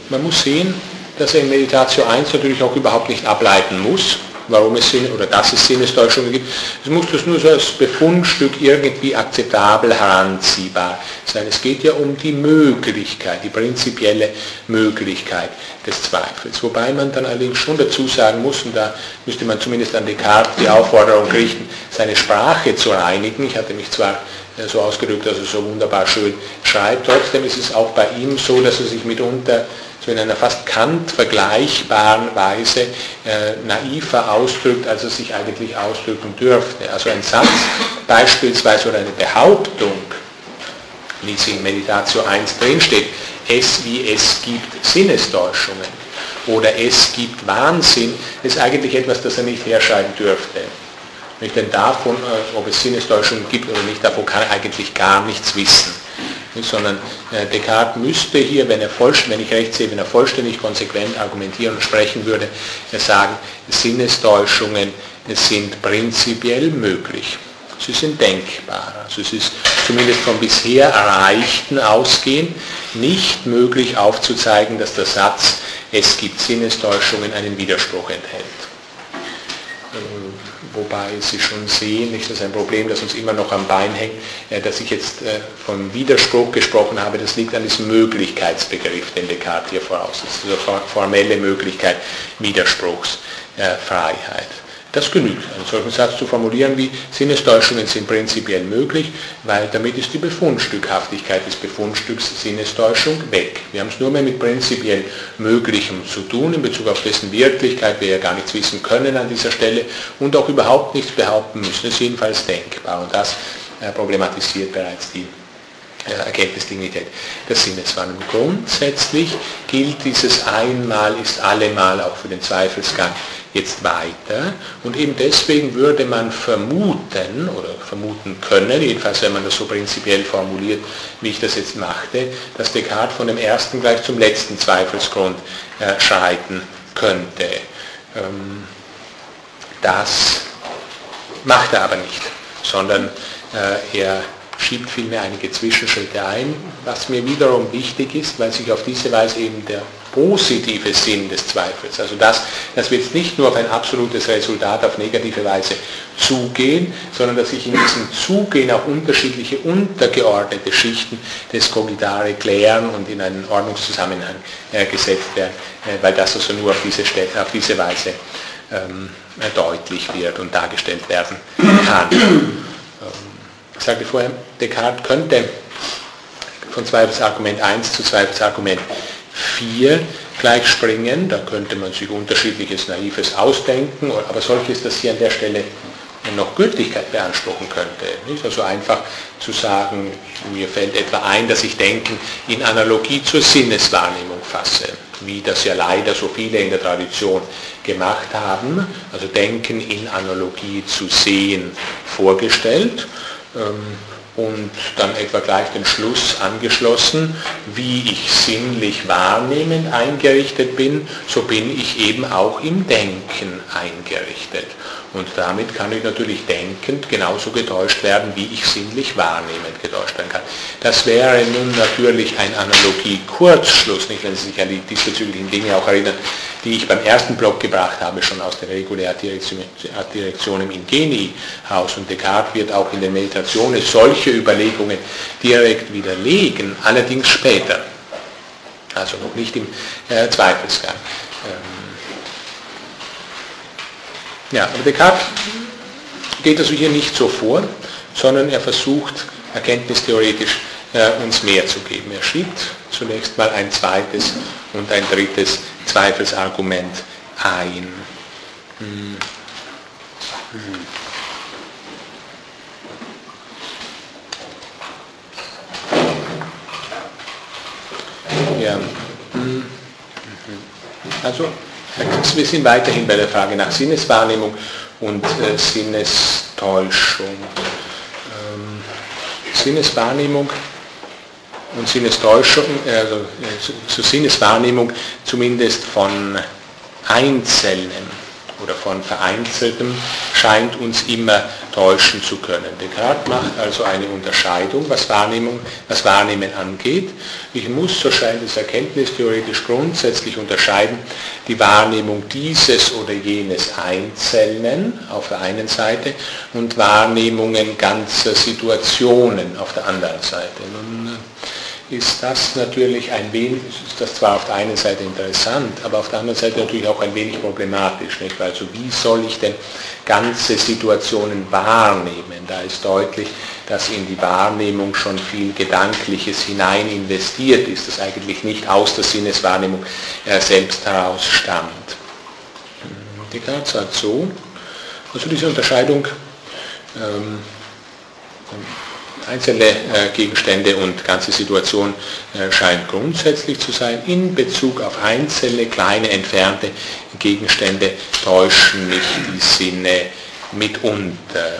S1: man muss sehen, dass er in Meditation 1 natürlich auch überhaupt nicht ableiten muss, warum es Sinne oder dass es Sinnestäuschungen gibt. Es muss das nur so als Befundstück irgendwie akzeptabel heranziehbar sein. Es geht ja um die Möglichkeit, die prinzipielle Möglichkeit des Zweifels. Wobei man dann allerdings schon dazu sagen muss, und da müsste man zumindest an Descartes die Aufforderung richten, seine Sprache zu reinigen. Ich hatte mich zwar äh, so ausgedrückt, dass er so wunderbar schön schreibt, trotzdem ist es auch bei ihm so, dass er sich mitunter so in einer fast Kant vergleichbaren Weise äh, naiver ausdrückt, als er sich eigentlich ausdrücken dürfte. Also ein Satz beispielsweise oder eine Behauptung, wie sie in Meditation 1 drinsteht, es wie es gibt Sinnestäuschungen oder es gibt Wahnsinn, ist eigentlich etwas, das er nicht herschreiben dürfte. Denn davon, äh, ob es Sinnestäuschungen gibt oder nicht, davon kann er eigentlich gar nichts wissen sondern äh, Descartes müsste hier, wenn, er wenn ich recht sehe, wenn er vollständig konsequent argumentieren und sprechen würde, sagen, Sinnestäuschungen sind prinzipiell möglich. Sie sind denkbar. Also es ist zumindest vom bisher Erreichten ausgehend nicht möglich aufzuzeigen, dass der Satz, es gibt Sinnestäuschungen, einen Widerspruch enthält wobei Sie schon sehen, nicht, das ist ein Problem, das uns immer noch am Bein hängt, äh, dass ich jetzt äh, vom Widerspruch gesprochen habe, das liegt an diesem Möglichkeitsbegriff, den Descartes hier voraussetzt, also formelle Möglichkeit Widerspruchsfreiheit. Das genügt, einen solchen Satz zu formulieren wie Sinnestäuschungen sind prinzipiell möglich, weil damit ist die Befundstückhaftigkeit des Befundstücks Sinnestäuschung weg. Wir haben es nur mehr mit prinzipiell Möglichem zu tun, in Bezug auf dessen Wirklichkeit wir ja gar nichts wissen können an dieser Stelle und auch überhaupt nichts behaupten müssen. Das ist jedenfalls denkbar und das äh, problematisiert bereits die Erkenntnisdignität der Sinneswahrnehmung. Grundsätzlich gilt dieses einmal ist allemal auch für den Zweifelsgang jetzt weiter und eben deswegen würde man vermuten oder vermuten können, jedenfalls wenn man das so prinzipiell formuliert, wie ich das jetzt machte, dass Descartes von dem ersten gleich zum letzten Zweifelsgrund äh, schreiten könnte. Ähm, das macht er aber nicht, sondern äh, er schiebt vielmehr einige Zwischenschritte ein, was mir wiederum wichtig ist, weil sich auf diese Weise eben der positive Sinn des Zweifels, also das, dass wir jetzt nicht nur auf ein absolutes Resultat auf negative Weise zugehen, sondern dass sich in diesem Zugehen auch unterschiedliche untergeordnete Schichten des Cogitare klären und in einen Ordnungszusammenhang äh, gesetzt werden, äh, weil das also nur auf diese, auf diese Weise ähm, deutlich wird und dargestellt werden kann. Ich sagte vorher, Descartes könnte von Zweifelsargument 1 zu Zweifelsargument 4 gleich springen. Da könnte man sich unterschiedliches Naives ausdenken, aber solches, das hier an der Stelle noch Gültigkeit beanspruchen könnte. Nicht? Also einfach zu sagen, mir fällt etwa ein, dass ich Denken in Analogie zur Sinneswahrnehmung fasse, wie das ja leider so viele in der Tradition gemacht haben, also Denken in Analogie zu Sehen vorgestellt. Ähm, und dann etwa gleich den Schluss angeschlossen, wie ich sinnlich wahrnehmend eingerichtet bin, so bin ich eben auch im Denken eingerichtet. Und damit kann ich natürlich denkend genauso getäuscht werden, wie ich sinnlich wahrnehmend getäuscht werden kann. Das wäre nun natürlich ein Analogie-Kurzschluss, nicht, wenn Sie sich an die diesbezüglichen Dinge auch erinnern, die ich beim ersten Block gebracht habe, schon aus der Regulärdirektion im Ingeni-Haus. Und Descartes wird auch in den Meditationen solche Überlegungen direkt widerlegen, allerdings später. Also noch nicht im äh, Zweifelsgang. Ähm, ja, aber Descartes geht also hier nicht so vor, sondern er versucht erkenntnistheoretisch äh, uns mehr zu geben. Er schiebt zunächst mal ein zweites und ein drittes Zweifelsargument ein. Hm. Hm. Ja. Also wir sind weiterhin bei der Frage nach Sinneswahrnehmung und äh, Sinnestäuschung. Ähm, Sinneswahrnehmung und Sinnestäuschung, also äh, zu, zu Sinneswahrnehmung zumindest von Einzelnen oder von Vereinzeltem scheint uns immer täuschen zu können. Descartes macht also eine Unterscheidung, was Wahrnehmung, was Wahrnehmen angeht. Ich muss, so scheint es erkenntnistheoretisch grundsätzlich unterscheiden, die Wahrnehmung dieses oder jenes Einzelnen auf der einen Seite und Wahrnehmungen ganzer Situationen auf der anderen Seite. Nun, ist das natürlich ein wenig, ist das zwar auf der einen Seite interessant, aber auf der anderen Seite natürlich auch ein wenig problematisch. Nicht? Also wie soll ich denn ganze Situationen wahrnehmen? Da ist deutlich, dass in die Wahrnehmung schon viel Gedankliches hinein investiert ist, das eigentlich nicht aus der Sinneswahrnehmung äh, selbst heraus stammt. Descartes sagt so, also diese Unterscheidung ähm, einzelne äh, Gegenstände und ganze Situation äh, scheint grundsätzlich zu sein. In Bezug auf einzelne, kleine, entfernte Gegenstände täuschen mich die Sinne mitunter.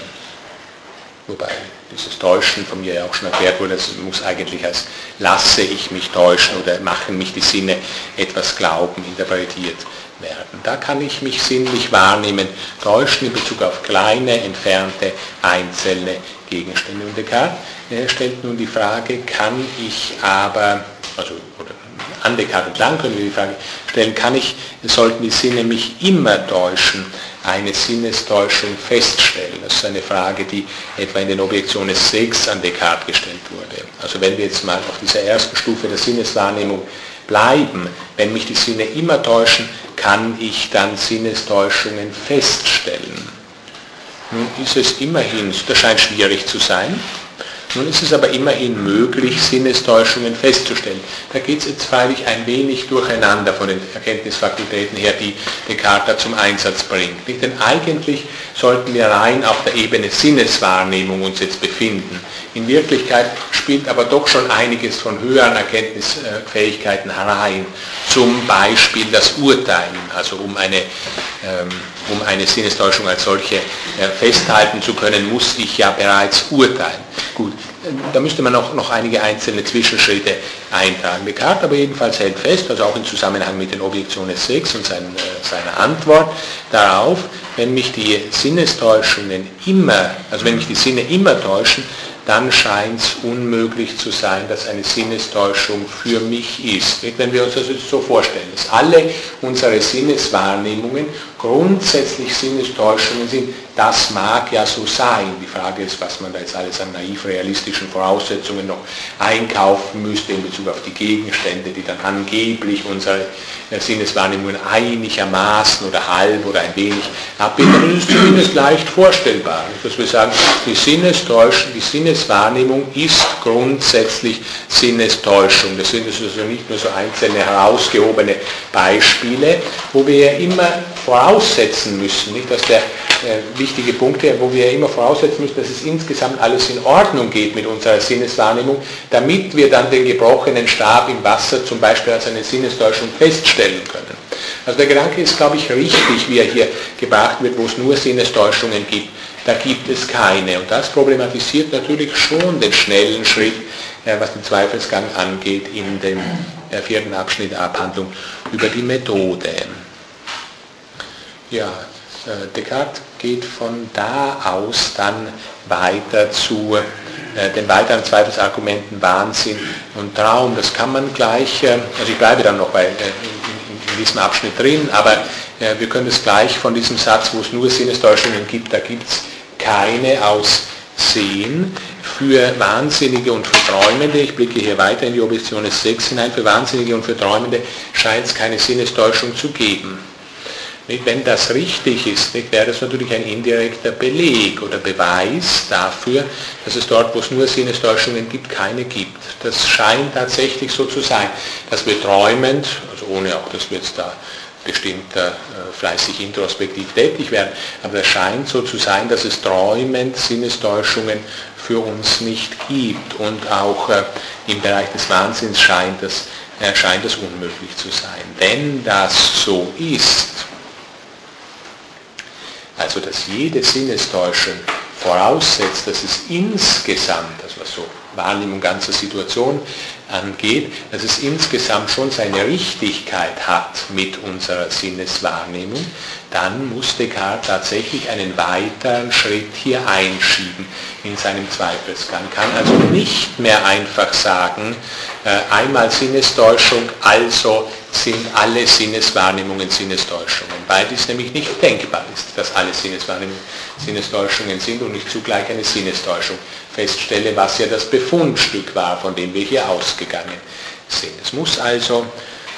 S1: Wobei dieses Täuschen von mir ja auch schon erklärt wurde, das muss eigentlich als lasse ich mich täuschen oder machen mich die Sinne etwas glauben interpretiert werden. Da kann ich mich sinnlich wahrnehmen, täuschen in Bezug auf kleine, entfernte, einzelne Gegenstände. Und Descartes stellt nun die Frage, kann ich aber, also oder an Descartes entlang können wir die Frage stellen, kann ich, sollten die Sinne mich immer täuschen, eine Sinnestäuschung feststellen? Das ist eine Frage, die etwa in den Objektionen 6 an Descartes gestellt wurde. Also wenn wir jetzt mal auf dieser ersten Stufe der Sinneswahrnehmung bleiben, wenn mich die Sinne immer täuschen, kann ich dann Sinnestäuschungen feststellen. Nun ist es immerhin, das scheint schwierig zu sein, nun ist es aber immerhin möglich, Sinnestäuschungen festzustellen. Da geht es jetzt freilich ein wenig durcheinander von den Erkenntnisfakultäten her, die Descartes zum Einsatz bringt. Denn eigentlich sollten wir rein auf der Ebene Sinneswahrnehmung uns jetzt befinden. In Wirklichkeit spielt aber doch schon einiges von höheren Erkenntnisfähigkeiten herein. Zum Beispiel das Urteilen, also um eine, ähm, um eine Sinnestäuschung als solche äh, festhalten zu können, muss ich ja bereits urteilen. Gut, da müsste man noch, noch einige einzelne Zwischenschritte eintragen. Descartes aber jedenfalls hält fest, also auch im Zusammenhang mit den Objektionen 6 und sein, äh, seiner Antwort darauf, wenn mich die Sinnestäuschungen immer, also wenn mich die Sinne immer täuschen, dann scheint es unmöglich zu sein, dass eine Sinnestäuschung für mich ist. Wenn wir uns das jetzt so vorstellen, dass alle unsere Sinneswahrnehmungen grundsätzlich Sinnestäuschungen sind, das mag ja so sein. Die Frage ist, was man da jetzt alles an naiv realistischen Voraussetzungen noch einkaufen müsste in Bezug auf die Gegenstände, die dann angeblich unsere äh, Sinneswahrnehmungen einigermaßen oder halb oder ein wenig abbilden. Das ist zumindest leicht vorstellbar, dass wir sagen, die Sinnestäuschung, die Sinneswahrnehmung ist grundsätzlich Sinnestäuschung. Das sind also nicht nur so einzelne herausgehobene Beispiele, wo wir ja immer voraussetzen müssen, nicht, dass der äh, wichtige Punkte, wo wir immer voraussetzen müssen, dass es insgesamt alles in Ordnung geht mit unserer Sinneswahrnehmung, damit wir dann den gebrochenen Stab im Wasser zum Beispiel als eine Sinnestäuschung feststellen können. Also der Gedanke ist, glaube ich, richtig, wie er hier gebracht wird, wo es nur Sinnestäuschungen gibt. Da gibt es keine. Und das problematisiert natürlich schon den schnellen Schritt, äh, was den Zweifelsgang angeht, in dem äh, vierten Abschnitt Abhandlung über die Methode. Ja, Descartes geht von da aus dann weiter zu äh, den weiteren Zweifelsargumenten Wahnsinn und Traum. Das kann man gleich, äh, also ich bleibe dann noch bei, in, in, diesem Abschnitt drin, aber wir können es gleich von diesem Satz, wo es nur Sinnestäuschungen gibt, da gibt es keine aus sehen. Für Wahnsinnige und für Träumende, ich blicke hier weiter in die Objektion 6 hinein, für Wahnsinnige und für Träumende scheint es keine Sinnestäuschung zu geben. Wenn das richtig ist, wäre das natürlich ein indirekter Beleg oder Beweis dafür, dass es dort, wo es nur Sinnestäuschungen gibt, keine gibt. Das scheint tatsächlich so zu sein, dass wir träumend, also ohne auch, dass wir jetzt da bestimmt äh, fleißig introspektiv tätig werden, aber es scheint so zu sein, dass es träumend Sinnestäuschungen für uns nicht gibt und auch äh, im Bereich des Wahnsinns scheint es, äh, scheint es unmöglich zu sein. Wenn das so ist, also dass jede Sinnestäuschung voraussetzt, dass es insgesamt, also was so Wahrnehmung ganzer Situation angeht, dass es insgesamt schon seine Richtigkeit hat mit unserer Sinneswahrnehmung, dann muss Descartes tatsächlich einen weiteren Schritt hier einschieben in seinem Zweifelsgang. Kann also nicht mehr einfach sagen, äh, einmal Sinnestäuschung, also sind alle Sinneswahrnehmungen Sinnestäuschungen, weil dies nämlich nicht denkbar ist, dass alle Sinneswahrnehmungen Sinnestäuschungen sind und ich zugleich eine Sinnestäuschung feststelle, was ja das Befundstück war, von dem wir hier ausgegangen sind. Es muss also,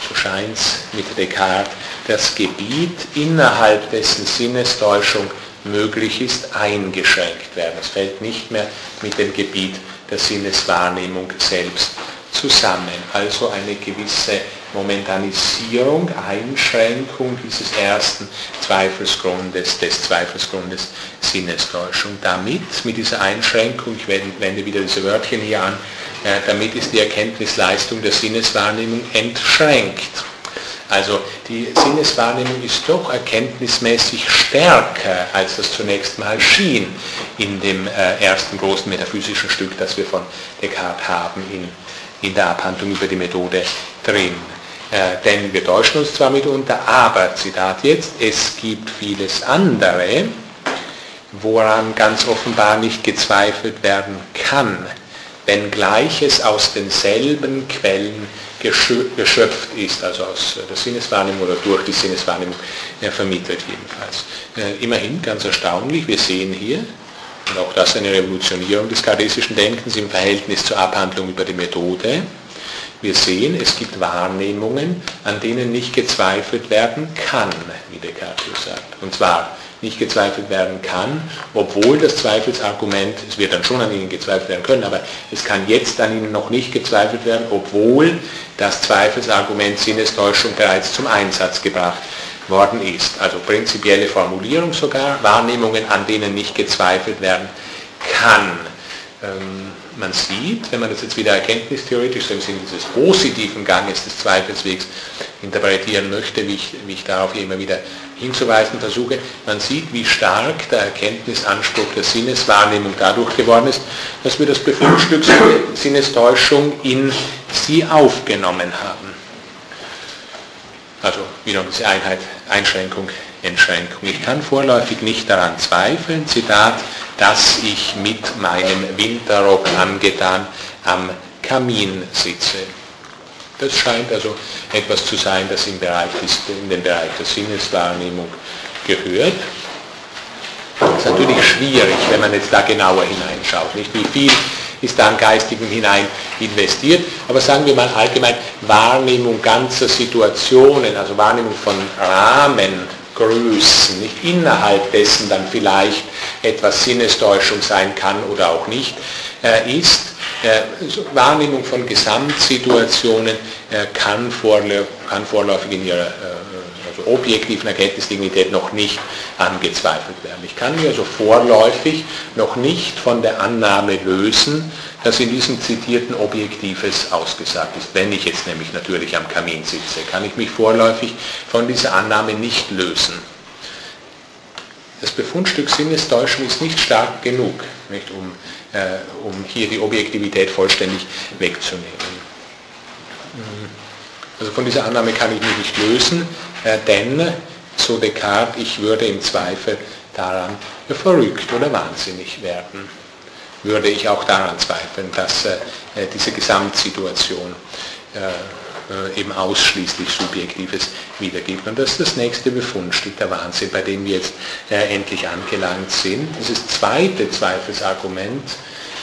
S1: so scheint es mit Descartes, das Gebiet, innerhalb dessen Sinnestäuschung möglich ist, eingeschränkt werden. Es fällt nicht mehr mit dem Gebiet der Sinneswahrnehmung selbst zusammen. Also eine gewisse Momentanisierung, Einschränkung dieses ersten Zweifelsgrundes, des Zweifelsgrundes Sinnestäuschung. Damit, mit dieser Einschränkung, ich wende wieder diese Wörtchen hier an, äh, damit ist die Erkenntnisleistung der Sinneswahrnehmung entschränkt. Also die Sinneswahrnehmung ist doch erkenntnismäßig stärker, als das zunächst mal schien in dem äh, ersten großen metaphysischen Stück, das wir von Descartes haben in, in der Abhandlung über die Methode drin. Äh, denn wir täuschen uns zwar mitunter, aber, Zitat jetzt, es gibt vieles andere, woran ganz offenbar nicht gezweifelt werden kann, wenngleich es aus denselben Quellen geschöpft ist, also aus der Sinneswahrnehmung oder durch die Sinneswahrnehmung ja, vermittelt jedenfalls. Äh, immerhin ganz erstaunlich, wir sehen hier, und auch das eine Revolutionierung des kardesischen Denkens im Verhältnis zur Abhandlung über die Methode, wir sehen, es gibt Wahrnehmungen, an denen nicht gezweifelt werden kann, wie Descartes sagt. Und zwar nicht gezweifelt werden kann, obwohl das Zweifelsargument, es wird dann schon an ihnen gezweifelt werden können, aber es kann jetzt an ihnen noch nicht gezweifelt werden, obwohl das Zweifelsargument Sinnestäuschung bereits zum Einsatz gebracht worden ist. Also prinzipielle Formulierung sogar, Wahrnehmungen, an denen nicht gezweifelt werden kann. Ähm, man sieht, wenn man das jetzt wieder erkenntnistheoretisch so im Sinne dieses positiven Ganges des Zweifelswegs interpretieren möchte, wie ich, wie ich darauf immer wieder hinzuweisen versuche, man sieht, wie stark der Erkenntnisanspruch der Sinneswahrnehmung dadurch geworden ist, dass wir das Befundstück Sinnestäuschung in sie aufgenommen haben. Also wiederum diese Einheit, Einschränkung, Entschränkung. Ich kann vorläufig nicht daran zweifeln, Zitat, dass ich mit meinem Winterrock angetan am Kamin sitze. Das scheint also etwas zu sein, das im Bereich des, in den Bereich der Sinneswahrnehmung gehört. Das ist natürlich schwierig, wenn man jetzt da genauer hineinschaut. Nicht wie viel ist da an Geistigen hinein investiert. Aber sagen wir mal allgemein Wahrnehmung ganzer Situationen, also Wahrnehmung von Rahmengrößen, nicht innerhalb dessen dann vielleicht etwas Sinnestäuschung sein kann oder auch nicht, äh, ist äh, Wahrnehmung von Gesamtsituationen äh, kann, vorläufig in ihrer also objektiven Erkenntnisdignität noch nicht angezweifelt werden. Ich kann mich also vorläufig noch nicht von der Annahme lösen, dass in diesem zitierten Objektives ausgesagt ist. Wenn ich jetzt nämlich natürlich am Kamin sitze, kann ich mich vorläufig von dieser Annahme nicht lösen. Das Befundstück Sinnestäuschung ist nicht stark genug, nicht, um, äh, um hier die Objektivität vollständig wegzunehmen. Also von dieser Annahme kann ich mich nicht lösen, denn, so Descartes, ich würde im Zweifel daran verrückt oder wahnsinnig werden. Würde ich auch daran zweifeln, dass äh, diese Gesamtsituation äh, eben ausschließlich Subjektives wiedergibt. Und das ist das nächste Befundstück, der Wahnsinn, bei dem wir jetzt endlich angelangt sind. Dieses zweite Zweifelsargument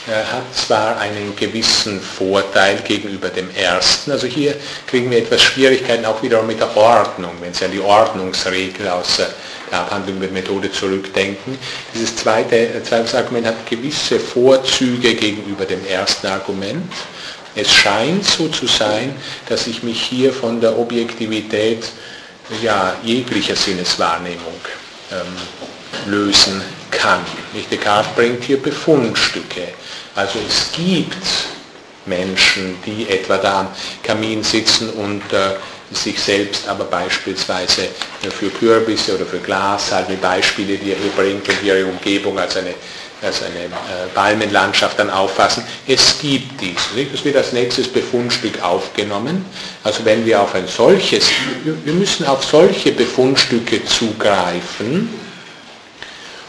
S1: hat zwar einen gewissen Vorteil gegenüber dem ersten, also hier kriegen wir etwas Schwierigkeiten auch wiederum mit der Ordnung, wenn Sie an die Ordnungsregel aus der Abhandlung mit Methode zurückdenken. Dieses zweite, äh, zweite Argument hat gewisse Vorzüge gegenüber dem ersten Argument. Es scheint so zu sein, dass ich mich hier von der Objektivität ja, jeglicher Sinneswahrnehmung ähm, lösen kann. Nicht Descartes bringt hier Befundstücke also es gibt Menschen, die etwa da am Kamin sitzen und äh, sich selbst aber beispielsweise äh, für Kürbisse oder für Glas halt mit Beispiele, die er hier bringt und ihre Umgebung als eine, als eine äh, Palmenlandschaft dann auffassen. Es gibt dies. Nicht? Das wird als nächstes Befundstück aufgenommen. Also wenn wir auf ein solches, wir müssen auf solche Befundstücke zugreifen,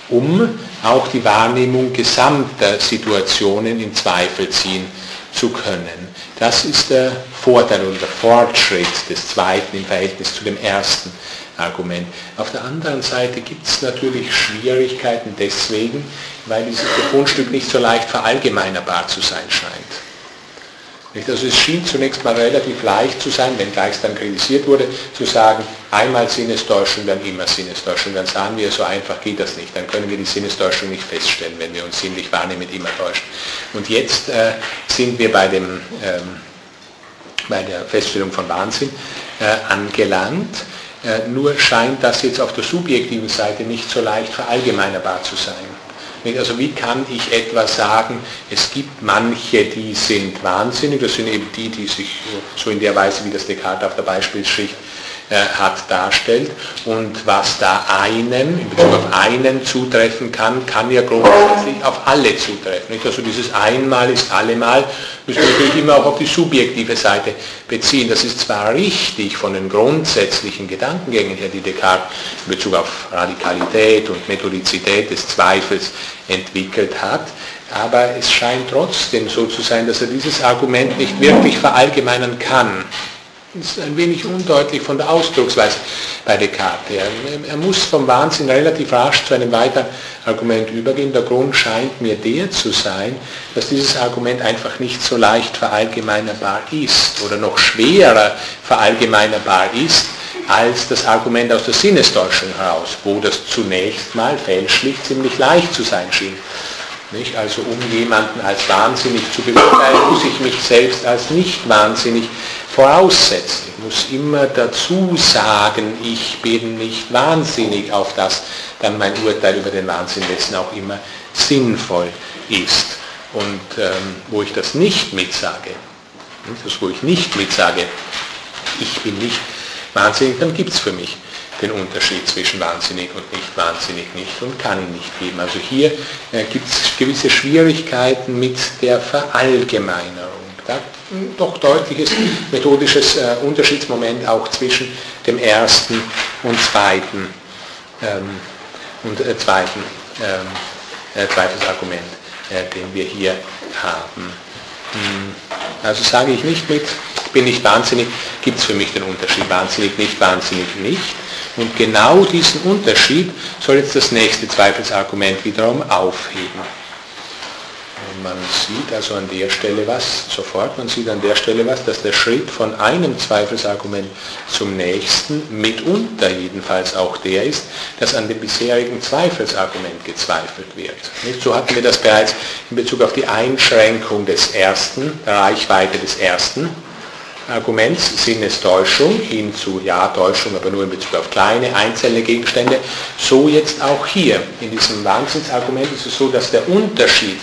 S1: um auch die Wahrnehmung gesamter Situationen in Zweifel ziehen zu können. Das ist der Vorteil oder der Fortschritt des zweiten im Verhältnis zu dem ersten Argument. Auf der anderen Seite gibt es natürlich Schwierigkeiten deswegen, weil dieses Befundstück nicht so leicht verallgemeinerbar zu sein scheint. Also es schien zunächst mal relativ leicht zu sein, wenngleich es dann kritisiert wurde, zu sagen, einmal Sinnestäuschung, dann immer Sinnestäuschung. Dann sagen wir, so einfach geht das nicht. Dann können wir die Sinnestäuschung nicht feststellen, wenn wir uns sinnlich wahrnehmen, immer täuschen. Und jetzt äh, sind wir bei, dem, ähm, bei der Feststellung von Wahnsinn äh, angelangt. Äh, nur scheint das jetzt auf der subjektiven Seite nicht so leicht verallgemeinerbar zu sein. Also wie kann ich etwa sagen, es gibt manche, die sind wahnsinnig, das sind eben die, die sich so in der Weise, wie das Descartes auf der Beispielsschicht hat, darstellt. Und was da einem, in Bezug auf einen zutreffen kann, kann ja grundsätzlich auf alle zutreffen. Nicht? Also dieses einmal ist allemal, müssen wir natürlich immer auch auf die subjektive Seite beziehen. Das ist zwar richtig von den grundsätzlichen Gedankengängen her, die Descartes in Bezug auf Radikalität und Methodizität des Zweifels entwickelt hat, aber es scheint trotzdem so zu sein, dass er dieses Argument nicht wirklich verallgemeinern kann. Ist ein wenig undeutlich von der Ausdrucksweise bei Descartes. Er, er muss vom Wahnsinn relativ rasch zu einem weiteren Argument übergehen. Der Grund scheint mir der zu sein, dass dieses Argument einfach nicht so leicht verallgemeinerbar ist oder noch schwerer verallgemeinerbar ist als das Argument aus der Sinnestäuschung heraus, wo das zunächst mal fälschlich ziemlich leicht zu sein schien. Nicht? Also um jemanden als wahnsinnig zu beurteilen, muss ich mich selbst als nicht wahnsinnig voraussetzen. Ich muss immer dazu sagen, ich bin nicht wahnsinnig, auf das dann mein Urteil über den Wahnsinn dessen auch immer sinnvoll ist. Und ähm, wo ich das nicht mitsage, das wo ich nicht mitsage, ich bin nicht wahnsinnig, dann gibt es für mich den Unterschied zwischen wahnsinnig und nicht wahnsinnig nicht und kann ihn nicht geben. Also hier äh, gibt es gewisse Schwierigkeiten mit der Verallgemeinerung. Da doch deutliches methodisches äh, Unterschiedsmoment auch zwischen dem ersten und zweiten ähm, und äh, zweiten ähm, äh, zweites Argument, äh, den wir hier haben. Hm. Also sage ich nicht mit, bin nicht wahnsinnig, gibt es für mich den Unterschied wahnsinnig, nicht wahnsinnig, nicht. Und genau diesen Unterschied soll jetzt das nächste Zweifelsargument wiederum aufheben. Und man sieht also an der Stelle was, sofort, man sieht an der Stelle was, dass der Schritt von einem Zweifelsargument zum nächsten mitunter jedenfalls auch der ist, dass an dem bisherigen Zweifelsargument gezweifelt wird. Nicht? So hatten wir das bereits in Bezug auf die Einschränkung des ersten, der Reichweite des ersten Arguments, Sinnestäuschung hin zu, ja, Täuschung, aber nur in Bezug auf kleine, einzelne Gegenstände. So jetzt auch hier. In diesem Wahnsinnsargument ist es so, dass der Unterschied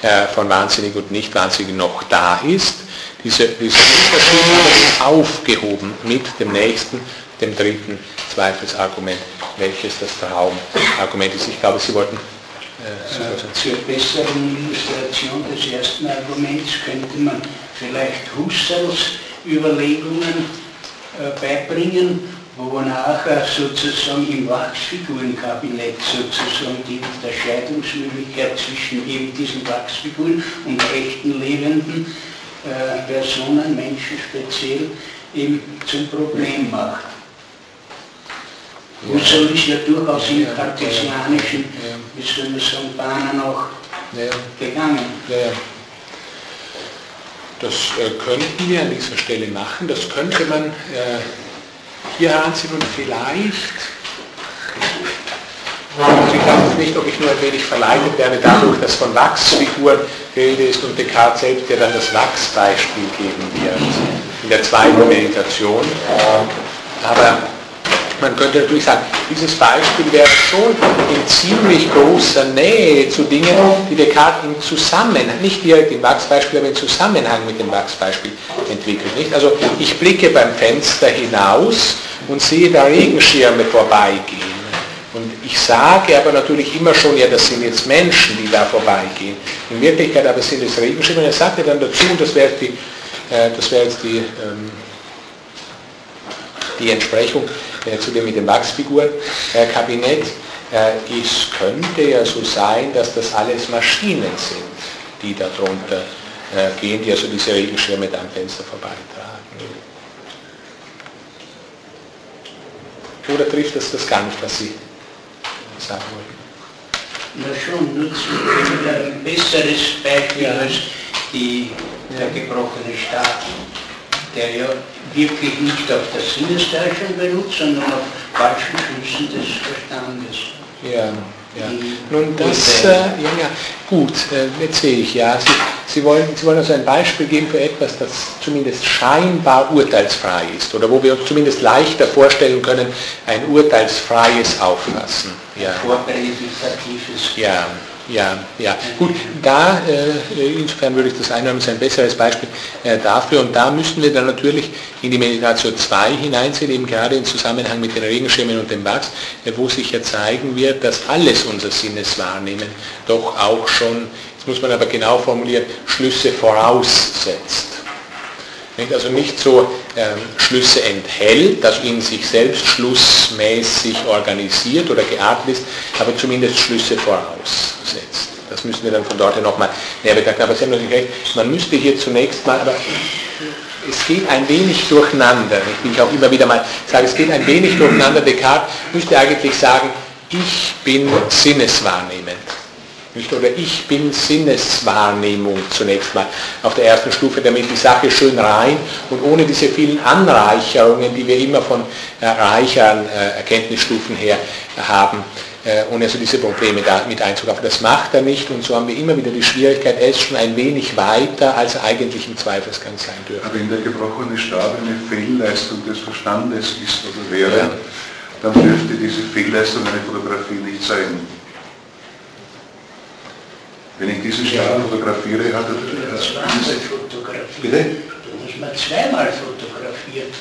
S1: äh, von wahnsinnig und nicht wahnsinnig noch da ist. Diese, dieser Unterschied aber aufgehoben mit dem nächsten, dem dritten Zweifelsargument, welches das Traumargument ist. Ich glaube, Sie wollten
S2: äh, zur besseren Illustration des ersten Arguments könnte man vielleicht Husserls Überlegungen äh, beibringen, wo nachher sozusagen im Wachsfigurenkabinett sozusagen die Unterscheidungsmöglichkeit zwischen eben diesen Wachsfiguren und echten lebenden äh, Personen, Menschen speziell, eben zum Problem macht. Ja. Husserl ist ja durchaus in kartesianischen, wie soll man sagen, Bahnen auch gegangen.
S1: Das äh, könnten wir an dieser Stelle machen. Das könnte man äh, hier heranziehen und vielleicht, also ich weiß nicht, ob ich nur ein wenig verleitet werde dadurch, dass von Wachsfiguren Rede ist und Descartes selbst ja dann das Wachsbeispiel geben wird in der zweiten Meditation. Aber man könnte natürlich sagen, dieses Beispiel wäre schon in ziemlich großer Nähe zu Dingen, die Descartes im Zusammenhang, nicht direkt im Wachsbeispiel, aber im Zusammenhang mit dem Wachsbeispiel entwickelt. Nicht? Also ich blicke beim Fenster hinaus und sehe da Regenschirme vorbeigehen. Und ich sage aber natürlich immer schon, ja, das sind jetzt Menschen, die da vorbeigehen. In Wirklichkeit aber sind es Regenschirme. Und er sagte dann dazu, und das wäre die, äh, das wäre jetzt die, ähm, die Entsprechung, zu dem mit dem Wachsfigurenkabinett, äh, es könnte ja so sein, dass das alles Maschinen sind, die darunter äh, gehen, die also diese Regenschirme da am Fenster vorbeitragen. Oder trifft das das gar nicht, was Sie sagen wollten?
S2: Na schon, nur zu ein besseres Beispiel ja. als die, der gebrochene Staat, der ja wirklich nicht auf das Sinnestäuschung benutzt, sondern auf falschen Schlüssen des Verstandes.
S1: Ja, ja. Nun das, äh, ja, ja, gut, äh, jetzt sehe ich, ja, Sie, Sie, wollen, Sie wollen also ein Beispiel geben für etwas, das zumindest scheinbar urteilsfrei ist, oder wo wir uns zumindest leichter vorstellen können, ein urteilsfreies Auffassen. Ja.
S2: Vorprädikatives.
S1: Ja. Ja, ja. Gut, da, äh, insofern würde ich das einräumen, ist ein besseres Beispiel äh, dafür. Und da müssten wir dann natürlich in die Meditation 2 hineinsehen, eben gerade im Zusammenhang mit den Regenschirmen und dem Wachs, äh, wo sich ja zeigen wird, dass alles unser Sinneswahrnehmen doch auch schon, jetzt muss man aber genau formulieren, Schlüsse voraussetzt. Also nicht so ähm, Schlüsse enthält, also in sich selbst schlussmäßig organisiert oder geartet ist, aber zumindest Schlüsse voraussetzt. Das müssen wir dann von dort her nochmal näher betrachten. Aber Sie haben natürlich recht, man müsste hier zunächst mal, aber es geht ein wenig durcheinander. Ich will auch immer wieder mal sagen, es geht ein wenig durcheinander. Descartes müsste eigentlich sagen, ich bin sinneswahrnehmend. Nicht? Oder ich bin Sinneswahrnehmung zunächst mal auf der ersten Stufe, damit die Sache schön rein und ohne diese vielen Anreicherungen, die wir immer von äh, reicheren äh, Erkenntnisstufen her haben, äh, ohne also diese Probleme da mit einzukaufen. Das macht er nicht und so haben wir immer wieder die Schwierigkeit, er ist schon ein wenig weiter, als er eigentlich im Zweifelsgang sein dürfte.
S3: Aber wenn der gebrochene Stab eine Fehlleistung des Verstandes ist oder wäre, ja. dann dürfte diese Fehlleistung eine Fotografie nicht sein. Wenn ich diesen Stern fotografiere, hat er...
S2: Ja, zweimal fotografiert. Bitte? Du musst mal zweimal fotografiert.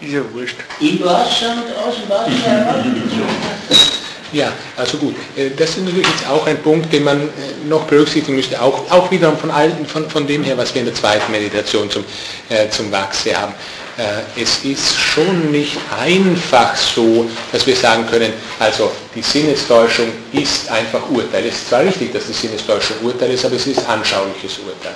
S1: Ist ja wurscht.
S2: Im Wasser und aus dem Wasser herausgezogen.
S1: Ja, also gut. Äh, das ist natürlich jetzt auch ein Punkt, den man äh, noch berücksichtigen müsste, auch, auch wiederum von, alten, von, von dem her, was wir in der zweiten Meditation zum, äh, zum Wachse haben. Äh, es ist schon nicht einfach so, dass wir sagen können, also die Sinnestäuschung ist einfach Urteil. Es ist zwar richtig, dass die Sinnestäuschung Urteil ist, aber es ist anschauliches Urteil.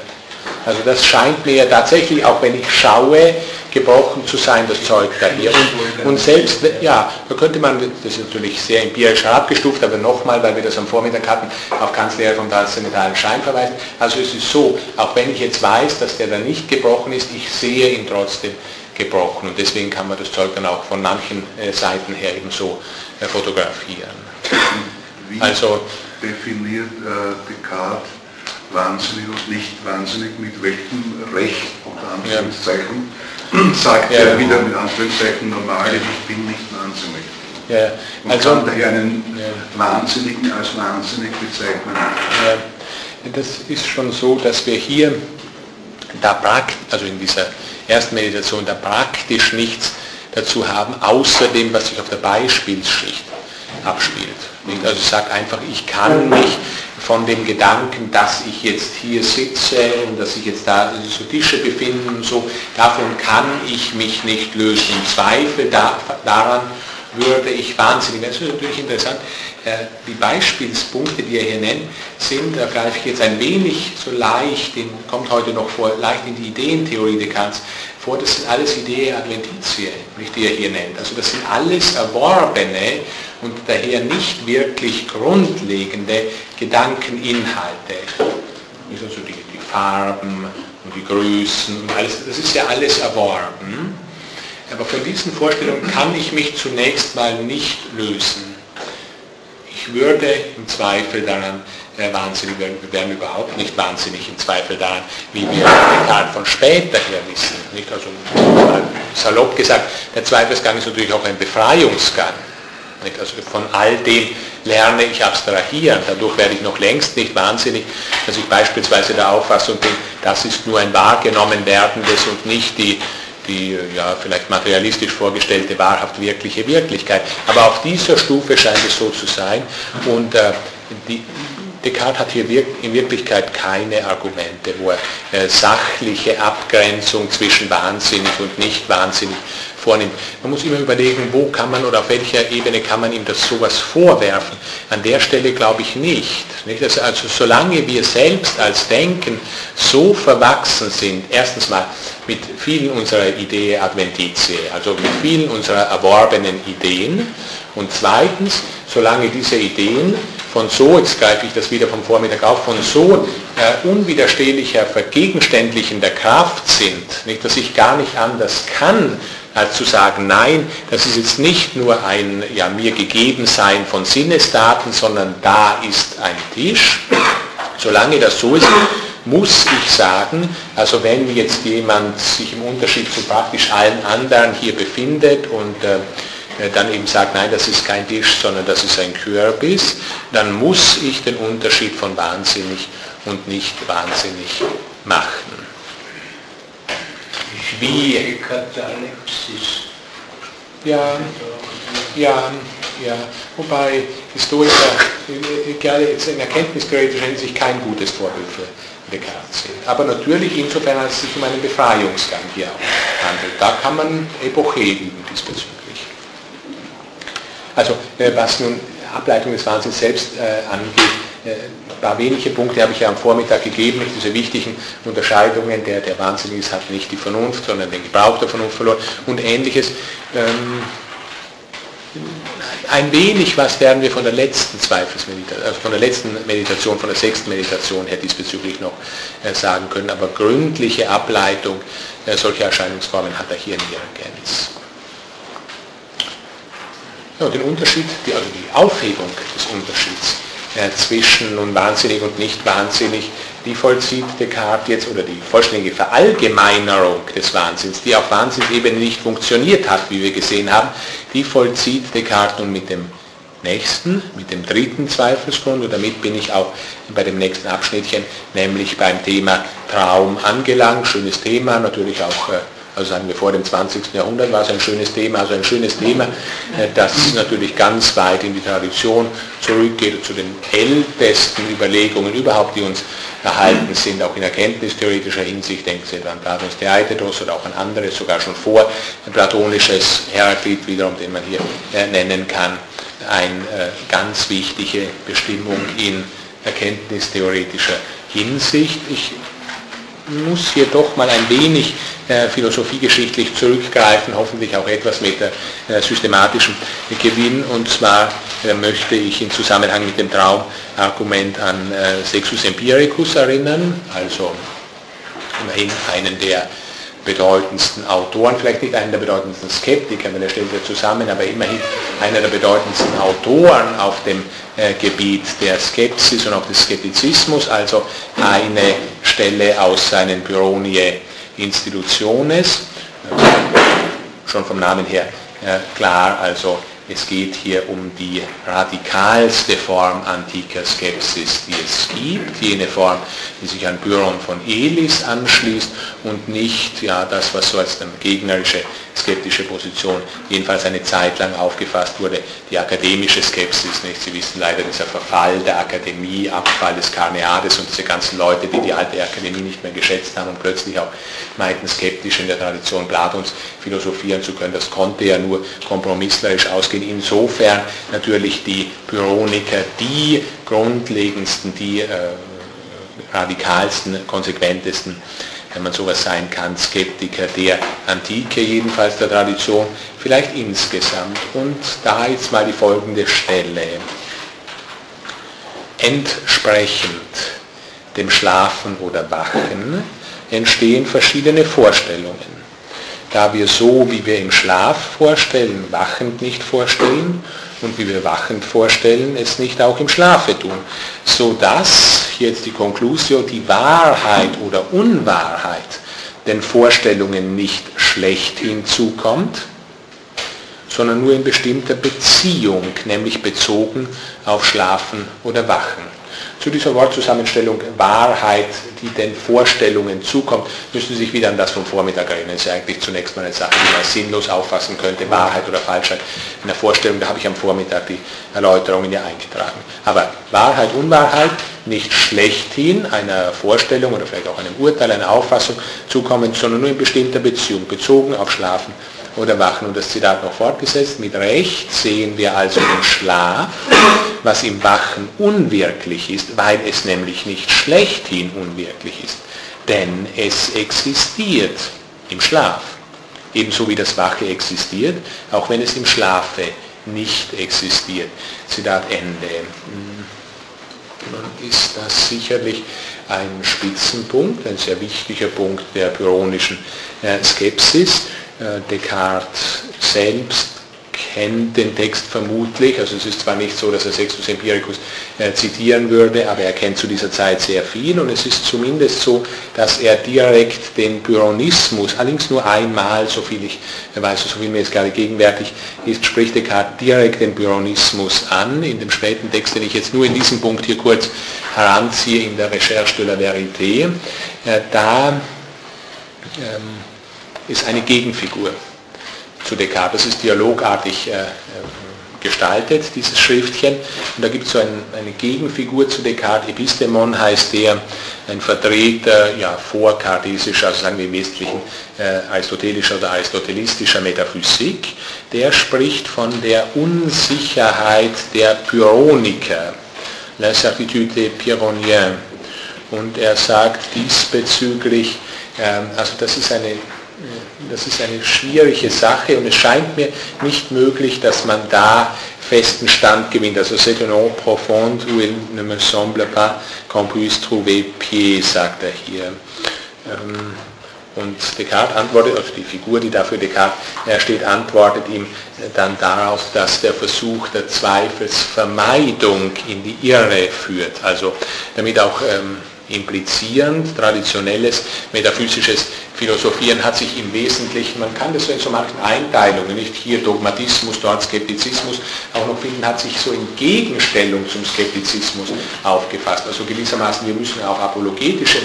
S1: Also das scheint mir tatsächlich, auch wenn ich schaue, gebrochen zu sein, das Zeug daher. Und, und selbst, ja, da könnte man, das ist natürlich sehr empirisch abgestuft, aber nochmal, weil wir das am Vormittag hatten, auf Kants Lehre vom transzendentalen Schein verweisen. Also es ist so, auch wenn ich jetzt weiß, dass der da nicht gebrochen ist, ich sehe ihn trotzdem gebrochen. Und deswegen kann man das Zeug dann auch von manchen äh, Seiten her eben so äh, fotografieren.
S3: Wie also, definiert äh, Descartes wahnsinnig und nicht wahnsinnig, mit welchem Recht, unter Anführungszeichen, ja. sagt ja, er wieder mit Anführungszeichen normal, ja. ich bin nicht wahnsinnig. Ja, also, Man kann daher einen Wahnsinnigen als wahnsinnig bezeichnen.
S1: das ist schon so, dass wir hier da praktisch, also in dieser ersten Meditation, da praktisch nichts dazu haben, außer dem, was sich auf der Beispielsschicht abspielt. Also ich sage einfach, ich kann mich von dem Gedanken, dass ich jetzt hier sitze und dass ich jetzt da so Tische befinden und so, davon kann ich mich nicht lösen. Zweifel da, daran würde ich wahnsinnig. Das ist natürlich interessant. Äh, die Beispielspunkte, die er hier nennt, sind, da greife ich jetzt ein wenig so leicht, den kommt heute noch vor, leicht in die Ideentheorie Descartes vor, das sind alles Ideen Adventitie, die er hier nennt. Also das sind alles erworbene und daher nicht wirklich grundlegende Gedankeninhalte. Also die, die Farben und die Größen und alles, das ist ja alles erworben. Aber von diesen Vorstellungen kann ich mich zunächst mal nicht lösen. Ich würde im Zweifel daran äh, wahnsinnig werden, wir werden überhaupt nicht wahnsinnig im Zweifel daran, wie wir Descartes von später her wissen. Nicht? Also salopp gesagt, der Zweifelsgang ist natürlich auch ein Befreiungsgang. Nicht? Also von all dem lerne ich abstrahieren. Dadurch werde ich noch längst nicht wahnsinnig, dass ich beispielsweise der Auffassung bin, das ist nur ein wahrgenommen werdendes und nicht die, die ja, vielleicht materialistisch vorgestellte wahrhaft wirkliche Wirklichkeit. Aber auf dieser Stufe scheint es so zu sein. Und äh, die, Descartes hat hier in Wirklichkeit keine Argumente, wo er äh, sachliche Abgrenzung zwischen wahnsinnig und nicht wahnsinnig vornimmt. Man muss immer überlegen, wo kann man oder auf welcher Ebene kann man ihm das sowas vorwerfen. An der Stelle glaube ich nicht. nicht? Also, also solange wir selbst als Denken so verwachsen sind, erstens mal mit vielen unserer Ideen Adventitie, also mit vielen unserer erworbenen Ideen, und zweitens, solange diese Ideen von so, jetzt greife ich das wieder vom Vormittag auf, von so äh, unwiderstehlicher, vergegenständlichender Kraft sind, nicht, dass ich gar nicht anders kann, als zu sagen, nein, das ist jetzt nicht nur ein ja, mir gegeben sein von Sinnesdaten, sondern da ist ein Tisch. Solange das so ist, muss ich sagen, also wenn jetzt jemand sich im Unterschied zu praktisch allen anderen hier befindet und äh, dann eben sagt, nein, das ist kein Tisch, sondern das ist ein Kürbis, dann muss ich den Unterschied von wahnsinnig und nicht wahnsinnig machen. Wie? Ja, ja, ja. Wobei Historiker gerade jetzt in erkenntnistheoretischer Hinsicht kein gutes Vorbild für Descartes sind. Aber natürlich insofern, als es sich um einen Befreiungsgang hier handelt. Da kann man Epoche üben diesbezüglich. Also äh, was nun Ableitung des Wahnsinns selbst äh, angeht, äh, paar wenige Punkte habe ich ja am Vormittag gegeben, diese wichtigen Unterscheidungen, der, der Wahnsinn ist, hat nicht die Vernunft, sondern den Gebrauch der Vernunft verloren und ähnliches. Ähm, ein wenig was werden wir von der letzten Zweifelsmeditation, also von der letzten Meditation, von der sechsten Meditation her diesbezüglich noch äh, sagen können, aber gründliche Ableitung äh, solcher Erscheinungsformen hat er hier nirgends. Ja, den Unterschied, die, also die Aufhebung des Unterschieds zwischen nun wahnsinnig und nicht wahnsinnig, die vollzieht Descartes jetzt, oder die vollständige Verallgemeinerung des Wahnsinns, die auf Wahnsinnsebene nicht funktioniert hat, wie wir gesehen haben, die vollzieht Descartes nun mit dem nächsten, mit dem dritten Zweifelsgrund, und damit bin ich auch bei dem nächsten Abschnittchen, nämlich beim Thema Traum angelangt, schönes Thema, natürlich auch äh, also sagen wir vor dem 20. Jahrhundert war es ein schönes Thema, also ein schönes Thema, äh, das natürlich ganz weit in die Tradition zurückgeht, zu den ältesten Überlegungen überhaupt, die uns erhalten sind, auch in erkenntnistheoretischer Hinsicht, denken Sie an Platons Theaitetos oder auch an anderes, sogar schon vor platonisches Heraklit wiederum, den man hier äh, nennen kann, eine äh, ganz wichtige Bestimmung in erkenntnistheoretischer Hinsicht. Ich muss hier doch mal ein wenig äh, philosophiegeschichtlich zurückgreifen, hoffentlich auch etwas mit äh, systematischem Gewinn. Und zwar äh, möchte ich in Zusammenhang mit dem Traumargument an äh, Sexus Empiricus erinnern, also immerhin einen der bedeutendsten Autoren, vielleicht nicht einen der bedeutendsten Skeptiker, weil er stellt ja zusammen, aber immerhin einer der bedeutendsten Autoren auf dem äh, Gebiet der Skepsis und auch des Skeptizismus, also eine Stelle aus seinen Byronie Institutiones, schon vom Namen her äh, klar, also es geht hier um die radikalste Form antiker Skepsis, die es gibt, jene Form, die sich an Byron von Elis anschließt und nicht ja, das, was so als eine gegnerische skeptische Position jedenfalls eine Zeit lang aufgefasst wurde, die akademische Skepsis. Nicht? Sie wissen leider, dieser Verfall der Akademie, Abfall des Karneades und diese ganzen Leute, die die alte Akademie nicht mehr geschätzt haben und plötzlich auch meinten, skeptisch in der Tradition Platons philosophieren zu können. Das konnte ja nur kompromisslerisch ausgehen. Insofern natürlich die Pyroniker die grundlegendsten, die äh, radikalsten, konsequentesten wenn man sowas sein kann, Skeptiker der Antike, jedenfalls der Tradition, vielleicht insgesamt. Und da jetzt mal die folgende Stelle. Entsprechend dem Schlafen oder Wachen entstehen verschiedene Vorstellungen. Da wir so, wie wir im Schlaf vorstellen, wachend nicht vorstellen und wie wir wachend vorstellen, es nicht auch im Schlafe tun, sodass, hier jetzt die Konklusio, die Wahrheit oder Unwahrheit den Vorstellungen nicht schlecht hinzukommt, sondern nur in bestimmter Beziehung, nämlich bezogen auf Schlafen oder Wachen. Zu dieser Wortzusammenstellung Wahrheit, die den Vorstellungen zukommt, müssen Sie sich wieder an das vom Vormittag erinnern. Das ist ja eigentlich zunächst mal eine Sache, die man sinnlos auffassen könnte, Wahrheit oder Falschheit. In der Vorstellung, da habe ich am Vormittag die Erläuterungen ja eingetragen. Aber Wahrheit, Unwahrheit nicht schlechthin einer Vorstellung oder vielleicht auch einem Urteil, einer Auffassung zukommen, sondern nur in bestimmter Beziehung, bezogen auf Schlafen oder Wachen. Und das Zitat noch fortgesetzt, mit Recht sehen wir also den Schlaf, was im Wachen unwirklich ist, weil es nämlich nicht schlechthin unwirklich ist. Denn es existiert im Schlaf. Ebenso wie das Wache existiert, auch wenn es im Schlafe nicht existiert. Zitat Ende. Nun ist das sicherlich ein Spitzenpunkt, ein sehr wichtiger Punkt der pyrrhonischen äh, Skepsis. Äh, Descartes selbst kennt den Text vermutlich, also es ist zwar nicht so, dass er Sextus Empiricus äh, zitieren würde, aber er kennt zu dieser Zeit sehr viel. Und es ist zumindest so, dass er direkt den Pyrrhonismus, allerdings nur einmal, so viel ich weiß, so viel mir jetzt gerade gegenwärtig ist, spricht Descartes direkt den Pyrrhonismus an, in dem späten Text, den ich jetzt nur in diesem Punkt hier kurz heranziehe, in der Recherche de la Vérité, äh, da ähm, ist eine Gegenfigur zu Descartes. Das ist dialogartig äh, gestaltet, dieses Schriftchen. Und da gibt es so ein, eine Gegenfigur zu Descartes. Epistemon heißt der, ein Vertreter ja, vorkartesischer, also sagen wir im Wesentlichen äh, aristotelischer oder aristotelistischer Metaphysik. Der spricht von der Unsicherheit der Pyrrhoniker, l'incertitude des Pyrrhoniens. Und er sagt diesbezüglich, äh, also das ist eine das ist eine schwierige Sache und es scheint mir nicht möglich, dass man da festen Stand gewinnt. Also c'est un nom profond où il ne me semble pas qu'on puisse trouver pied, sagt er hier. Ähm, und Descartes antwortet, also die Figur, die dafür Descartes steht, antwortet ihm dann darauf, dass der Versuch der Zweifelsvermeidung in die Irre führt. Also damit auch ähm, implizierend traditionelles metaphysisches Philosophieren hat sich im Wesentlichen, man kann das so in so manchen Einteilungen, nicht hier Dogmatismus, dort Skeptizismus, auch noch finden, hat sich so in Gegenstellung zum Skeptizismus aufgefasst. Also gewissermaßen, wir müssen auch apologetische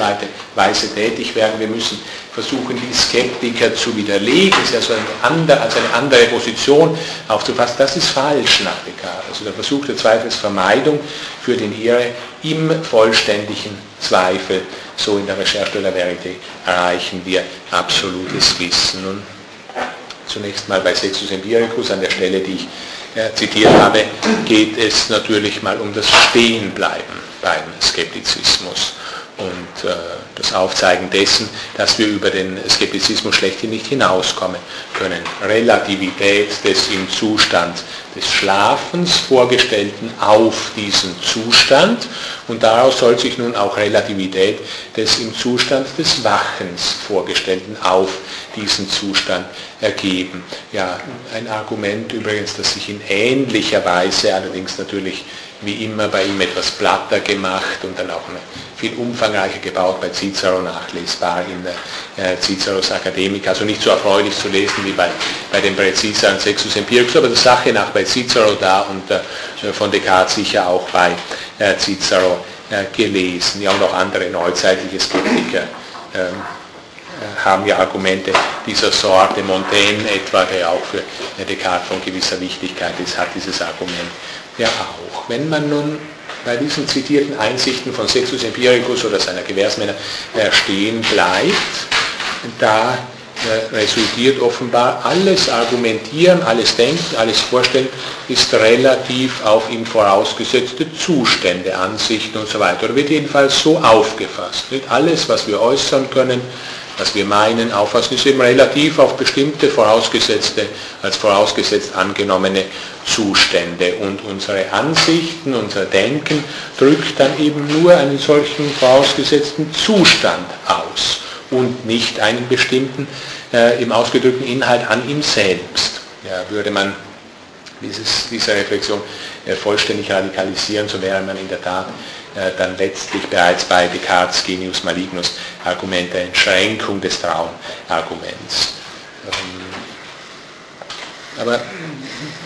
S1: Weise tätig werden, wir müssen versuchen, die Skeptiker zu widerlegen, ist ja so eine andere, als eine andere Position aufzufassen. Das ist falsch nach Descartes. Also der Versuch der Zweifelsvermeidung für den Irre im vollständigen Zweifel, so in der Recherche de la Vérité, erreichen wir absolutes Wissen. Und zunächst mal bei Sexus Empiricus, an der Stelle, die ich äh, zitiert habe, geht es natürlich mal um das Stehenbleiben beim Skeptizismus. Und äh, das Aufzeigen dessen, dass wir über den Skeptizismus schlechthin nicht hinauskommen können. Relativität des im Zustand des Schlafens vorgestellten auf diesen Zustand und daraus soll sich nun auch Relativität des im Zustand des Wachens vorgestellten auf diesen Zustand ergeben. Ja, ein Argument übrigens, das sich in ähnlicher Weise, allerdings natürlich wie immer bei ihm etwas platter gemacht und dann auch viel umfangreicher gebaut bei Cicero nachlesbar in äh, Ciceros Akademik, also nicht so erfreulich zu lesen wie bei, bei dem Präziseren Sexus Empiricus, aber der Sache nach bei Cicero da und äh, von Descartes sicher auch bei äh, Cicero äh, gelesen. Ja, und auch andere neuzeitliche Skeptiker ähm, äh, haben ja Argumente dieser Sorte. Montaigne etwa, der auch für Descartes von gewisser Wichtigkeit ist, hat dieses Argument ja auch. Wenn man nun bei diesen zitierten Einsichten von Sexus Empiricus oder seiner Gewährsmänner äh, stehen bleibt, da äh, resultiert offenbar alles Argumentieren, alles Denken, alles Vorstellen ist relativ auf ihm vorausgesetzte Zustände, Ansichten und so weiter. Oder wird jedenfalls so aufgefasst. Nicht alles, was wir äußern können, was wir meinen, auffassen, ist eben relativ auf bestimmte vorausgesetzte, als vorausgesetzt angenommene Zustände. Und unsere Ansichten, unser Denken drückt dann eben nur einen solchen vorausgesetzten Zustand aus und nicht einen bestimmten äh, im ausgedrückten Inhalt an ihm selbst. Ja, würde man dieses, diese Reflexion äh, vollständig radikalisieren, so wäre man in der Tat dann letztlich bereits bei Descartes Genius Malignus Argument der Entschränkung des Traumarguments. Ähm, aber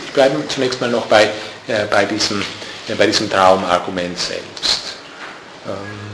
S1: ich bleibe zunächst mal noch bei, äh, bei, diesem, äh, bei diesem Traumargument selbst. Ähm,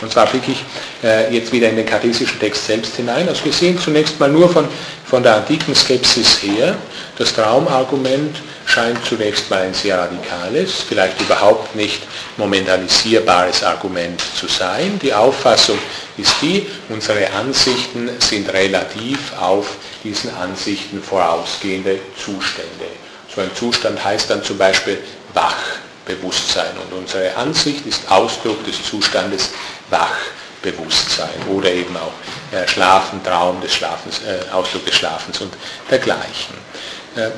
S1: und zwar blicke ich äh, jetzt wieder in den kartesischen Text selbst hinein. Also wir sehen zunächst mal nur von, von der antiken Skepsis her, das Traumargument scheint zunächst mal ein sehr radikales, vielleicht überhaupt nicht momentanisierbares Argument zu sein. Die Auffassung ist die, unsere Ansichten sind relativ auf diesen Ansichten vorausgehende Zustände. So ein Zustand heißt dann zum Beispiel Wachbewusstsein und unsere Ansicht ist Ausdruck des Zustandes Wachbewusstsein oder eben auch äh, Schlafen, Traum des Schlafens, äh, Ausdruck des Schlafens und dergleichen. Äh,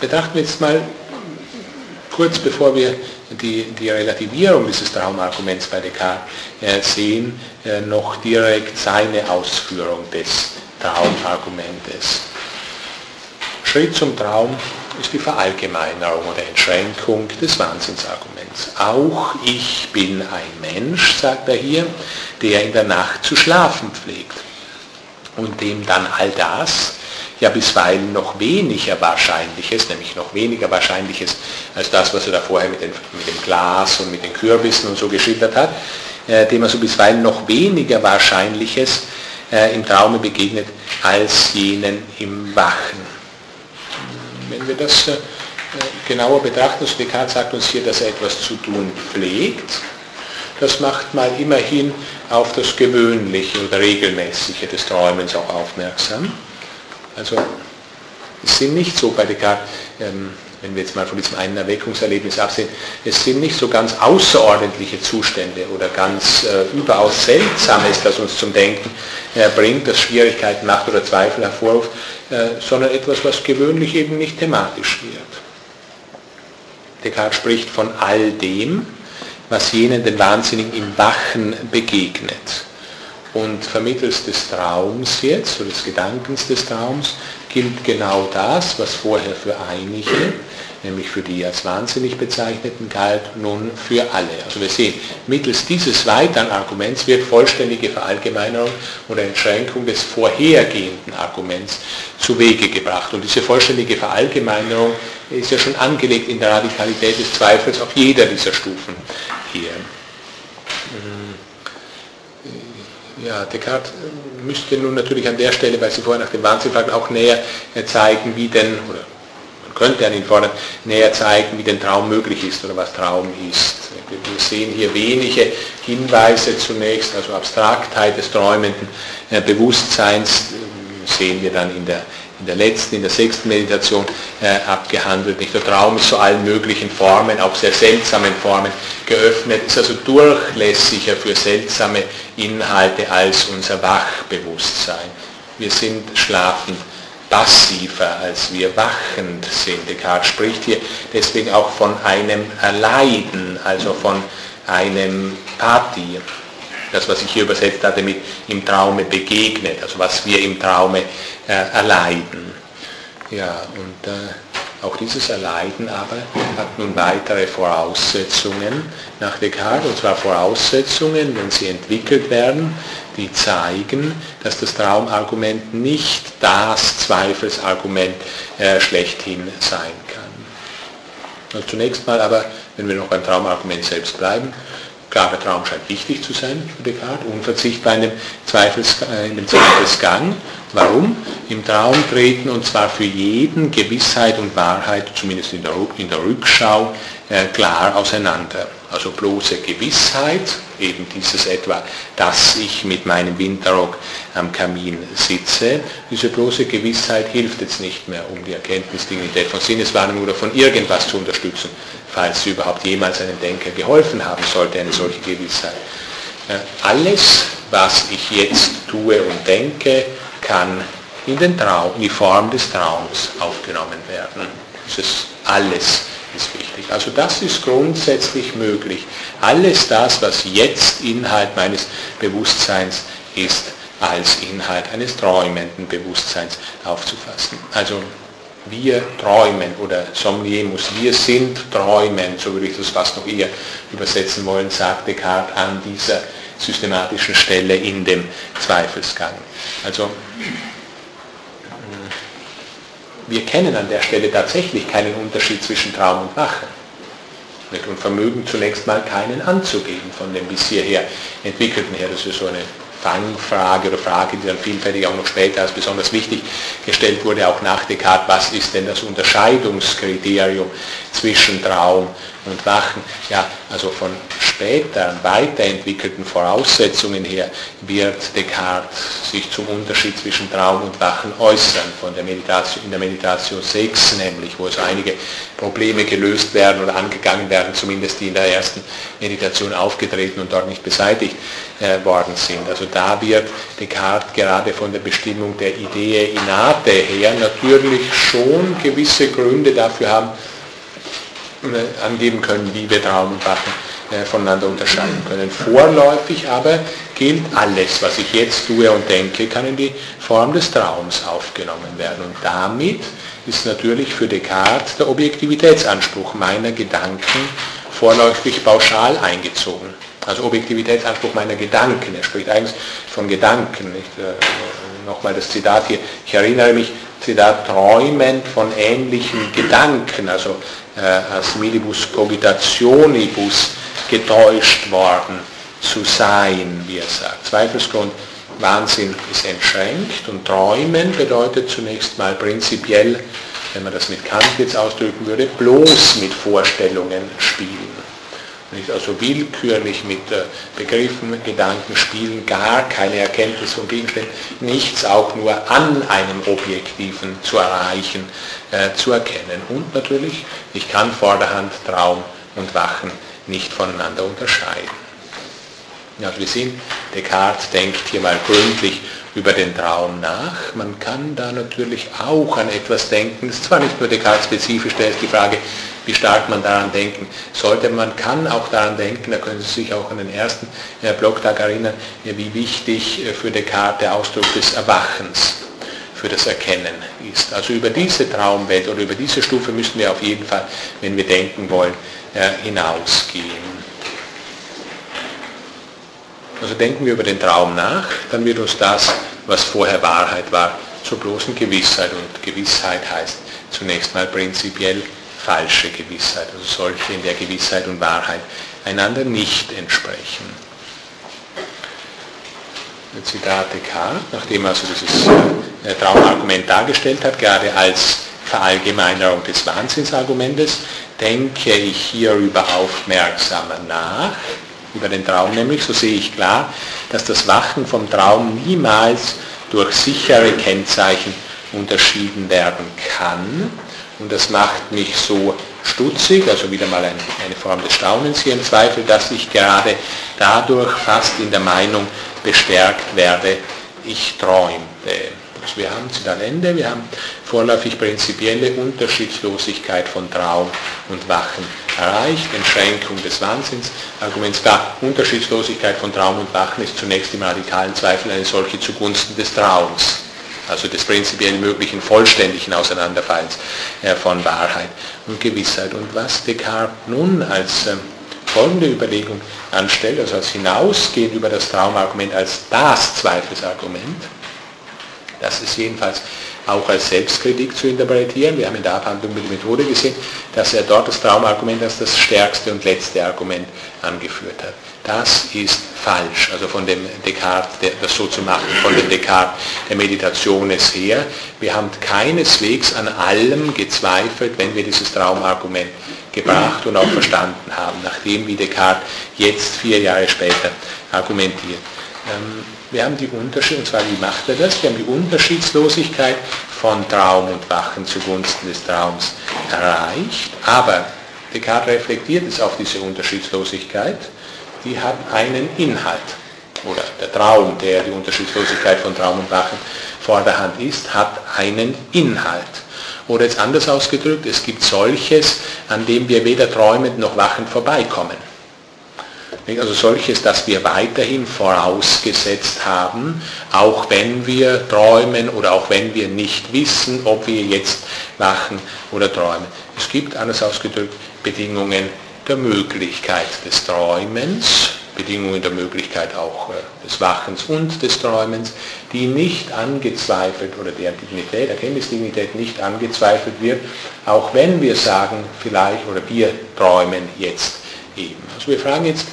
S1: betrachten wir jetzt mal kurz bevor wir die, die Relativierung dieses Traumarguments bei Descartes äh, sehen, äh, noch direkt seine Ausführung des Traumargumentes. Schritt zum Traum ist die Verallgemeinerung oder Entschränkung des Wahnsinnsarguments. Auch ich bin ein Mensch, sagt er hier, der in der Nacht zu schlafen pflegt und dem dann all das, ja bisweilen noch weniger Wahrscheinliches, nämlich noch weniger Wahrscheinliches als das, was er da vorher mit, den, mit dem Glas und mit den Kürbissen und so geschildert hat, äh, dem also bisweilen noch weniger Wahrscheinliches äh, im Traume begegnet als jenen im Wachen. Wenn wir das äh, genauer betrachten, so Descartes sagt uns hier, dass er etwas zu tun pflegt, das macht mal immerhin auf das Gewöhnliche oder Regelmäßige des Träumens auch aufmerksam. Also es sind nicht so bei Descartes, ähm, wenn wir jetzt mal von diesem einen Erweckungserlebnis absehen, es sind nicht so ganz außerordentliche Zustände oder ganz äh, überaus Seltsames, das uns zum Denken äh, bringt, das Schwierigkeiten macht oder Zweifel hervorruft, äh, sondern etwas, was gewöhnlich eben nicht thematisch wird. Descartes spricht von all dem, was jenen den Wahnsinnigen im Wachen begegnet. Und vermittels des Traums jetzt, oder des Gedankens des Traums, gilt genau das, was vorher für einige, nämlich für die als wahnsinnig bezeichneten, galt nun für alle. Also wir sehen, mittels dieses weiteren Arguments wird vollständige Verallgemeinerung oder Entschränkung des vorhergehenden Arguments zu Wege gebracht. Und diese vollständige Verallgemeinerung ist ja schon angelegt in der Radikalität des Zweifels auf jeder dieser Stufen hier. Ja, Descartes müsste nun natürlich an der Stelle, weil Sie vorher nach dem Wahnsinn fragen, auch näher zeigen, wie denn, oder man könnte an ihn fordern, näher zeigen, wie denn Traum möglich ist oder was Traum ist. Wir sehen hier wenige Hinweise zunächst, also Abstraktheit des träumenden Bewusstseins sehen wir dann in der, in der letzten, in der sechsten Meditation äh, abgehandelt. Nicht? Der Traum ist zu allen möglichen Formen, auch sehr seltsamen Formen geöffnet, ist also durchlässiger für seltsame Inhalte als unser Wachbewusstsein. Wir sind schlafend passiver, als wir wachend sind. Descartes spricht hier deswegen auch von einem Erleiden, also von einem Party. Das, was ich hier übersetzt hatte mit im Traume begegnet, also was wir im Traume äh, erleiden. Ja, und äh, auch dieses Erleiden aber hat nun weitere Voraussetzungen nach Descartes, und zwar Voraussetzungen, wenn sie entwickelt werden, die zeigen, dass das Traumargument nicht das Zweifelsargument äh, schlechthin sein kann. Also zunächst mal aber, wenn wir noch beim Traumargument selbst bleiben, klar, der Traum scheint wichtig zu sein für Descartes, unverzichtbar in dem, äh, in dem Zweifelsgang. Warum? Im Traum treten und zwar für jeden Gewissheit und Wahrheit, zumindest in der, in der Rückschau, äh, klar auseinander. Also bloße Gewissheit, eben dieses etwa, dass ich mit meinem Winterrock am Kamin sitze, diese bloße Gewissheit hilft jetzt nicht mehr, um die Erkenntnisdignität von Sinneswahrnehmung oder von irgendwas zu unterstützen, falls überhaupt jemals einem Denker geholfen haben sollte, eine solche Gewissheit. Alles, was ich jetzt tue und denke, kann in, den Traum, in die Form des Traums aufgenommen werden. Das ist alles ist wichtig. Also das ist grundsätzlich möglich. Alles das, was jetzt Inhalt meines Bewusstseins ist, als Inhalt eines träumenden Bewusstseins aufzufassen. Also wir träumen oder Somnier muss wir sind träumen, so würde ich das fast noch eher übersetzen wollen, sagt Descartes an dieser systematischen Stelle in dem Zweifelsgang. Also wir kennen an der Stelle tatsächlich keinen Unterschied zwischen Traum und Wache und vermögen zunächst mal keinen anzugeben von dem bis hierher entwickelten her. Das ist so eine Fangfrage oder Frage, die dann vielfältig auch noch später als besonders wichtig gestellt wurde, auch nach Descartes, was ist denn das Unterscheidungskriterium zwischen Traum und Wachen? Ja, also von später weiterentwickelten Voraussetzungen her wird Descartes sich zum Unterschied zwischen Traum und Wachen äußern, von der Meditation, in der Meditation 6 nämlich, wo so einige Probleme gelöst werden oder angegangen werden, zumindest die in der ersten Meditation aufgetreten und dort nicht beseitigt worden sind. Also da wird Descartes gerade von der Bestimmung der Idee Inate her natürlich schon gewisse Gründe dafür haben, äh, angeben können, wie wir Traum und Wachen äh, voneinander unterscheiden können. Vorläufig aber gilt alles, was ich jetzt tue und denke, kann in die Form des Traums aufgenommen werden. Und damit ist natürlich für Descartes der Objektivitätsanspruch meiner Gedanken vorläufig pauschal eingezogen. Also Objektivitätsanspruch meiner Gedanken. Er spricht eigentlich von Gedanken. Äh, nochmal das Zitat hier. Ich erinnere mich, Zitat, träumend von ähnlichen Gedanken, also äh, as milibus cogitationibus getäuscht worden zu sein, wie er sagt. Zweifelsgrund, Wahnsinn ist entschränkt und Träumen bedeutet zunächst mal prinzipiell, wenn man das mit Kant jetzt ausdrücken würde, bloß mit Vorstellungen spielen. Nicht also willkürlich mit äh, Begriffen, Gedanken spielen, gar keine Erkenntnis von Gegenständen, nichts auch nur an einem Objektiven zu erreichen, äh, zu erkennen. Und natürlich, ich kann vorderhand Traum und Wachen nicht voneinander unterscheiden. Also wir sehen, Descartes denkt hier mal gründlich über den Traum nach. Man kann da natürlich auch an etwas denken. Es ist zwar nicht nur Descartes-spezifisch, da ist die Frage, wie stark man daran denken sollte. Man kann auch daran denken, da können Sie sich auch an den ersten äh, Blogtag erinnern, wie wichtig äh, für Descartes der Ausdruck des Erwachens für das Erkennen ist. Also über diese Traumwelt oder über diese Stufe müssen wir auf jeden Fall, wenn wir denken wollen, äh, hinausgehen. Also denken wir über den Traum nach, dann wird uns das, was vorher Wahrheit war, zur bloßen Gewissheit. Und Gewissheit heißt zunächst mal prinzipiell falsche Gewissheit, also solche, in der Gewissheit und Wahrheit einander nicht entsprechen. Zitat Descartes, nachdem er also dieses äh, Traumargument dargestellt hat, gerade als Verallgemeinerung des Wahnsinnsargumentes, denke ich hierüber aufmerksamer nach, über den Traum nämlich, so sehe ich klar, dass das Wachen vom Traum niemals durch sichere Kennzeichen unterschieden werden kann. Und das macht mich so stutzig, also wieder mal ein, eine Form des Staunens hier im Zweifel, dass ich gerade dadurch fast in der Meinung bestärkt werde, ich träumte. Also wir haben zu Ende, wir haben vorläufig prinzipielle Unterschiedslosigkeit von Traum und Wachen erreicht, Entschränkung des Wahnsinnsarguments. Da Unterschiedslosigkeit von Traum und Wachen ist zunächst im radikalen Zweifel eine solche zugunsten des Traums also des prinzipiell möglichen vollständigen Auseinanderfalls äh, von Wahrheit und Gewissheit. Und was Descartes nun als ähm, folgende Überlegung anstellt, also als hinausgehen über das Traumargument als das Zweifelsargument, das ist jedenfalls auch als Selbstkritik zu interpretieren. Wir haben in der Abhandlung mit der Methode gesehen, dass er dort das Traumargument als das stärkste und letzte Argument angeführt hat. Das ist falsch, also von dem Descartes, das so zu machen, von dem Descartes der Meditationes her. Wir haben keineswegs an allem gezweifelt, wenn wir dieses Traumargument gebracht und auch verstanden haben, nachdem wie Descartes jetzt vier Jahre später argumentiert. Ähm, wir haben die Unterschiede, und zwar wie macht er das? Wir haben die Unterschiedslosigkeit von Traum und Wachen zugunsten des Traums erreicht, aber Descartes reflektiert es auf diese Unterschiedslosigkeit die hat einen Inhalt. Oder der Traum, der die Unterschiedslosigkeit von Traum und Wachen vor der Hand ist, hat einen Inhalt. Oder jetzt anders ausgedrückt, es gibt solches, an dem wir weder träumend noch wachend vorbeikommen. Also solches, das wir weiterhin vorausgesetzt haben, auch wenn wir träumen oder auch wenn wir nicht wissen, ob wir jetzt wachen oder träumen. Es gibt, anders ausgedrückt, Bedingungen, der Möglichkeit des Träumens, Bedingungen der Möglichkeit auch äh, des Wachens und des Träumens, die nicht angezweifelt oder der Dignität, Erkenntnisdignität nicht angezweifelt wird, auch wenn wir sagen, vielleicht oder wir träumen jetzt eben. Also wir fragen jetzt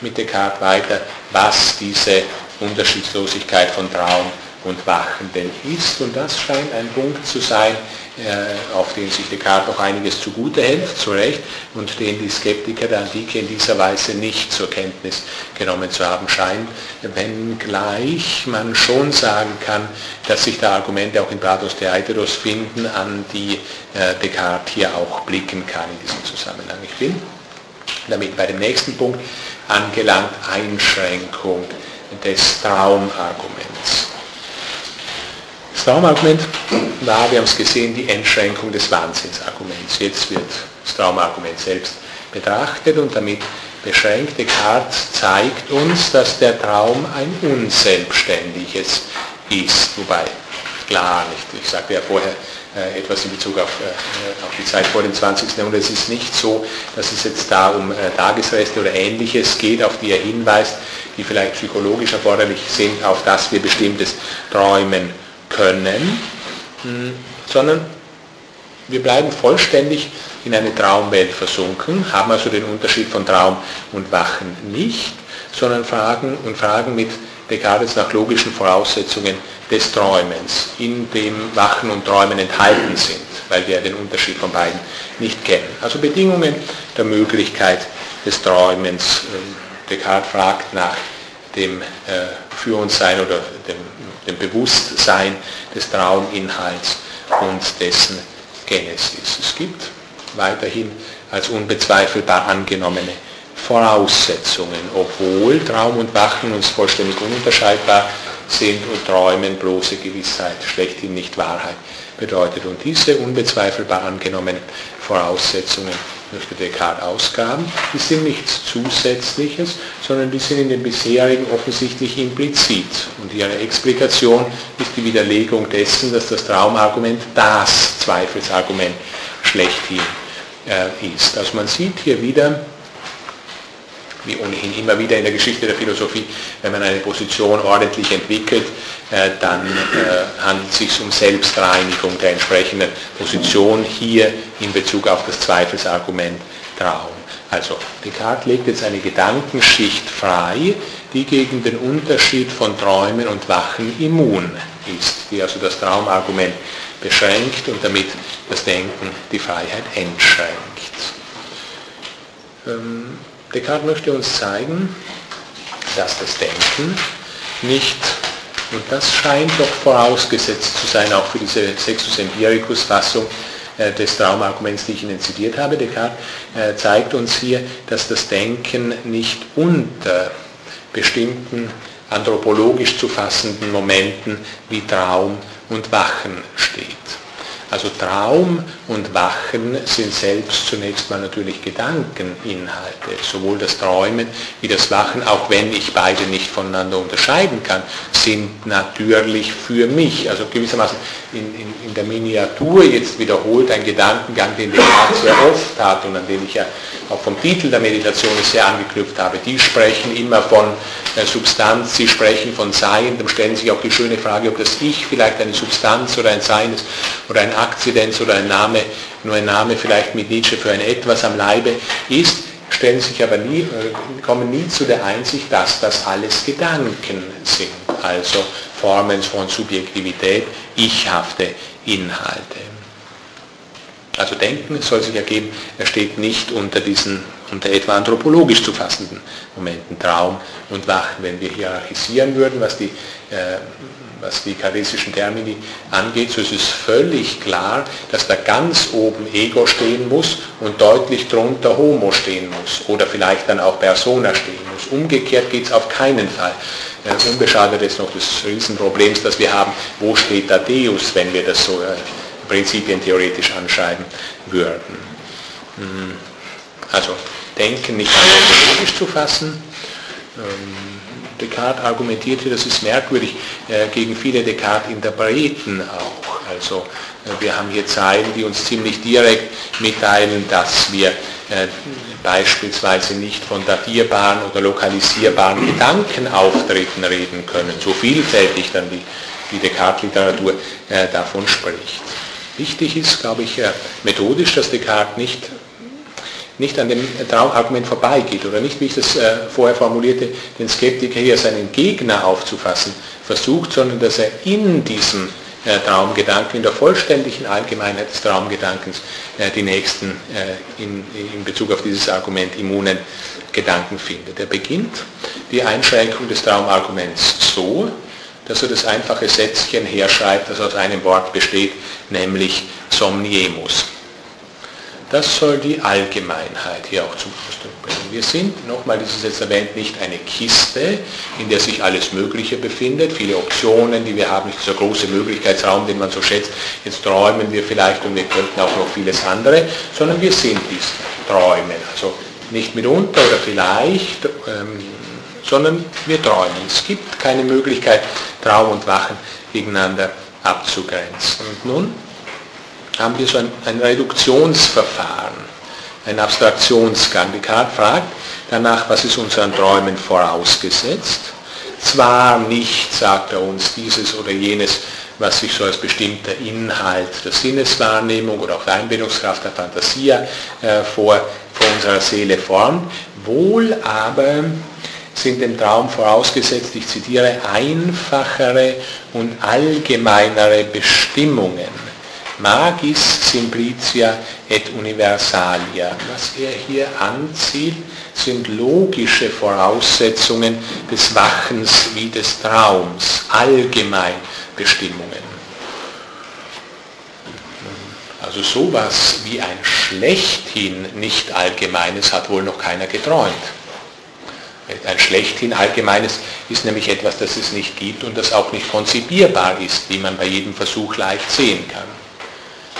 S1: mit Descartes weiter, was diese Unterschiedslosigkeit von Traum und Wachen denn ist. Und das scheint ein Punkt zu sein, äh, auf den sich Descartes noch einiges zugute hält, zu Recht, und den die Skeptiker der Antike in dieser Weise nicht zur Kenntnis genommen zu haben scheinen, wenngleich man schon sagen kann, dass sich da Argumente auch in Platos Theaiteros finden, an die äh, Descartes hier auch blicken kann in diesem Zusammenhang. Ich bin damit bei dem nächsten Punkt angelangt, Einschränkung des Traumarguments. Das Traumargument war, wir haben es gesehen, die Einschränkung des Wahnsinnsarguments. Jetzt wird das Traumargument selbst betrachtet und damit beschränkt. Descartes zeigt uns, dass der Traum ein unselbstständiges ist. Wobei, klar nicht, ich sagte ja vorher äh, etwas in Bezug auf, äh, auf, die Zeit vor dem 20. Jahrhundert. Es ist nicht so, dass es jetzt da um äh, Tagesreste oder ähnliches geht, auf die er hinweist, die vielleicht psychologisch erforderlich sind, auf das wir bestimmtes träumen können, hm, sondern wir bleiben vollständig in eine Traumwelt versunken, haben also den Unterschied von Traum und Wachen nicht, sondern fragen und fragen mit Descartes nach logischen Voraussetzungen des Träumens, in dem Wachen und Träumen enthalten sind, weil wir den Unterschied von beiden nicht kennen. Also Bedingungen der Möglichkeit des Träumens. Ähm, Descartes fragt nach dem äh, für oder dem dem Bewusstsein des Trauminhalts und dessen Genesis. Es gibt weiterhin als unbezweifelbar angenommene Voraussetzungen, obwohl Traum und Wachen uns vollständig ununterscheidbar sind und Träumen bloße Gewissheit, schlechthin nicht Wahrheit bedeutet. Und diese unbezweifelbar angenommenen Voraussetzungen möchte Descartes ausgaben, die sind nichts Zusätzliches, sondern die sind in den bisherigen offensichtlich implizit. Und ihre Explikation ist die Widerlegung dessen, dass das Traumargument das Zweifelsargument schlechthin äh, ist. Also man sieht hier wieder, wie ohnehin immer wieder in der Geschichte der Philosophie, wenn man eine Position ordentlich entwickelt, äh, dann äh, handelt es sich um Selbstreinigung der entsprechenden Position hier in Bezug auf das Zweifelsargument Traum. Also Descartes legt jetzt eine Gedankenschicht frei, die gegen den Unterschied von Träumen und Wachen immun ist, die also das Traumargument beschränkt und damit das Denken die Freiheit einschränkt. Ähm, Descartes möchte uns zeigen, dass das Denken nicht Und das scheint doch vorausgesetzt zu sein, auch für diese Sextus Empiricus-Fassung äh, des Traumarguments, die ich Ihnen zitiert habe. Descartes äh, zeigt uns hier, dass das Denken nicht unter bestimmten anthropologisch zu fassenden Momenten wie Traum und Wachen steht. Also Traum und Wachen sind selbst zunächst mal natürlich Gedankeninhalte. Sowohl das Träumen wie das Wachen, auch wenn ich beide nicht voneinander unterscheiden kann, sind natürlich für mich. Also gewissermaßen in, in, in der Miniatur jetzt wiederholt ein Gedankengang, den Descartes sehr oft hat und an den ich ja auch vom Titel der Meditation sehr angeknüpft habe. Die sprechen immer von äh, Substanz, sie sprechen von Sein, dann stellen sich auch die schöne Frage, ob das Ich vielleicht eine Substanz oder ein Sein ist oder ein Akzidenz oder ein Name, nur ein Name vielleicht mit Nietzsche für ein Etwas am Leibe ist, stellen sich aber nie, äh, kommen nie zu der Einsicht, dass das alles Gedanken sind, also Formen von Subjektivität, ichhafte Inhalte. Also Denken soll sich ergeben, er steht nicht unter diesen, unter etwa anthropologisch zu fassenden Momenten, Traum und Wachen. Wenn wir hierarchisieren würden, was die äh, was die kardesischen Termini angeht, so ist es völlig klar, dass da ganz oben Ego stehen muss und deutlich drunter Homo stehen muss oder vielleicht dann auch Persona stehen muss. Umgekehrt geht es auf keinen Fall. Äh, unbeschadet jetzt noch des Riesenproblems, das wir haben, wo steht da Deus, wenn wir das so äh, prinzipientheoretisch anschreiben würden. Hm. Also Denken nicht anthropologisch zu fassen, ähm, Descartes argumentierte, das ist merkwürdig, äh, gegen viele Descartes-Interpreten auch. Also äh, wir haben hier Zeilen, die uns ziemlich direkt mitteilen, dass wir äh, beispielsweise nicht von datierbaren oder lokalisierbaren Gedankenauftritten reden können, so vielfältig dann die, die Descartes-Literatur davon spricht. Wichtig ist, glaube ich, methodisch, dass Descartes nicht nicht an dem Traumargument vorbeigeht oder nicht, wie ich das äh, vorher formulierte, den Skeptiker hier seinen Gegner aufzufassen versucht, sondern dass er in diesem äh, Traumgedanken, in der vollständigen Allgemeinheit des Traumgedankens äh, die nächsten in, in Bezug auf dieses Argument immunen Gedanken findet. Er beginnt die Einschränkung des Traumarguments so, dass er das einfache Sätzchen herschreibt, das aus einem Wort besteht, nämlich somniemus. Das soll die Allgemeinheit hier auch zum Ausdruck bringen. Wir sind, nochmal, das ist jetzt erwähnt, nicht eine Kiste, in der sich alles Mögliche befindet, viele Optionen, die wir haben, nicht dieser große Möglichkeitsraum, den man so schätzt. Jetzt träumen wir vielleicht und wir könnten auch noch vieles andere, sondern wir sind dies Träumen. Also nicht mitunter oder vielleicht, ähm, sondern wir träumen. Es gibt keine Möglichkeit, Traum und Wachen gegeneinander abzugrenzen. Und nun haben wir so ein, ein Reduktionsverfahren, ein Abstraktionsgang. Descartes fragt danach, was ist unseren Träumen vorausgesetzt. Zwar nicht, sagt er uns, dieses oder jenes, was sich so als bestimmter Inhalt der Sinneswahrnehmung oder auch der Einbildungskraft der Fantasie äh, vor, vor unserer Seele formt, wohl aber sind dem Traum vorausgesetzt, ich zitiere, einfachere und allgemeinere Bestimmungen magis simplicia et universalia. Was er hier anzieht, sind logische Voraussetzungen des Wachens wie des Traums, Allgemeinbestimmungen. Also sowas wie ein schlechthin nicht allgemeines hat wohl noch keiner geträumt. Ein schlechthin allgemeines ist nämlich etwas, das es nicht gibt und das auch nicht konzipierbar ist, wie man bei jedem Versuch leicht sehen kann.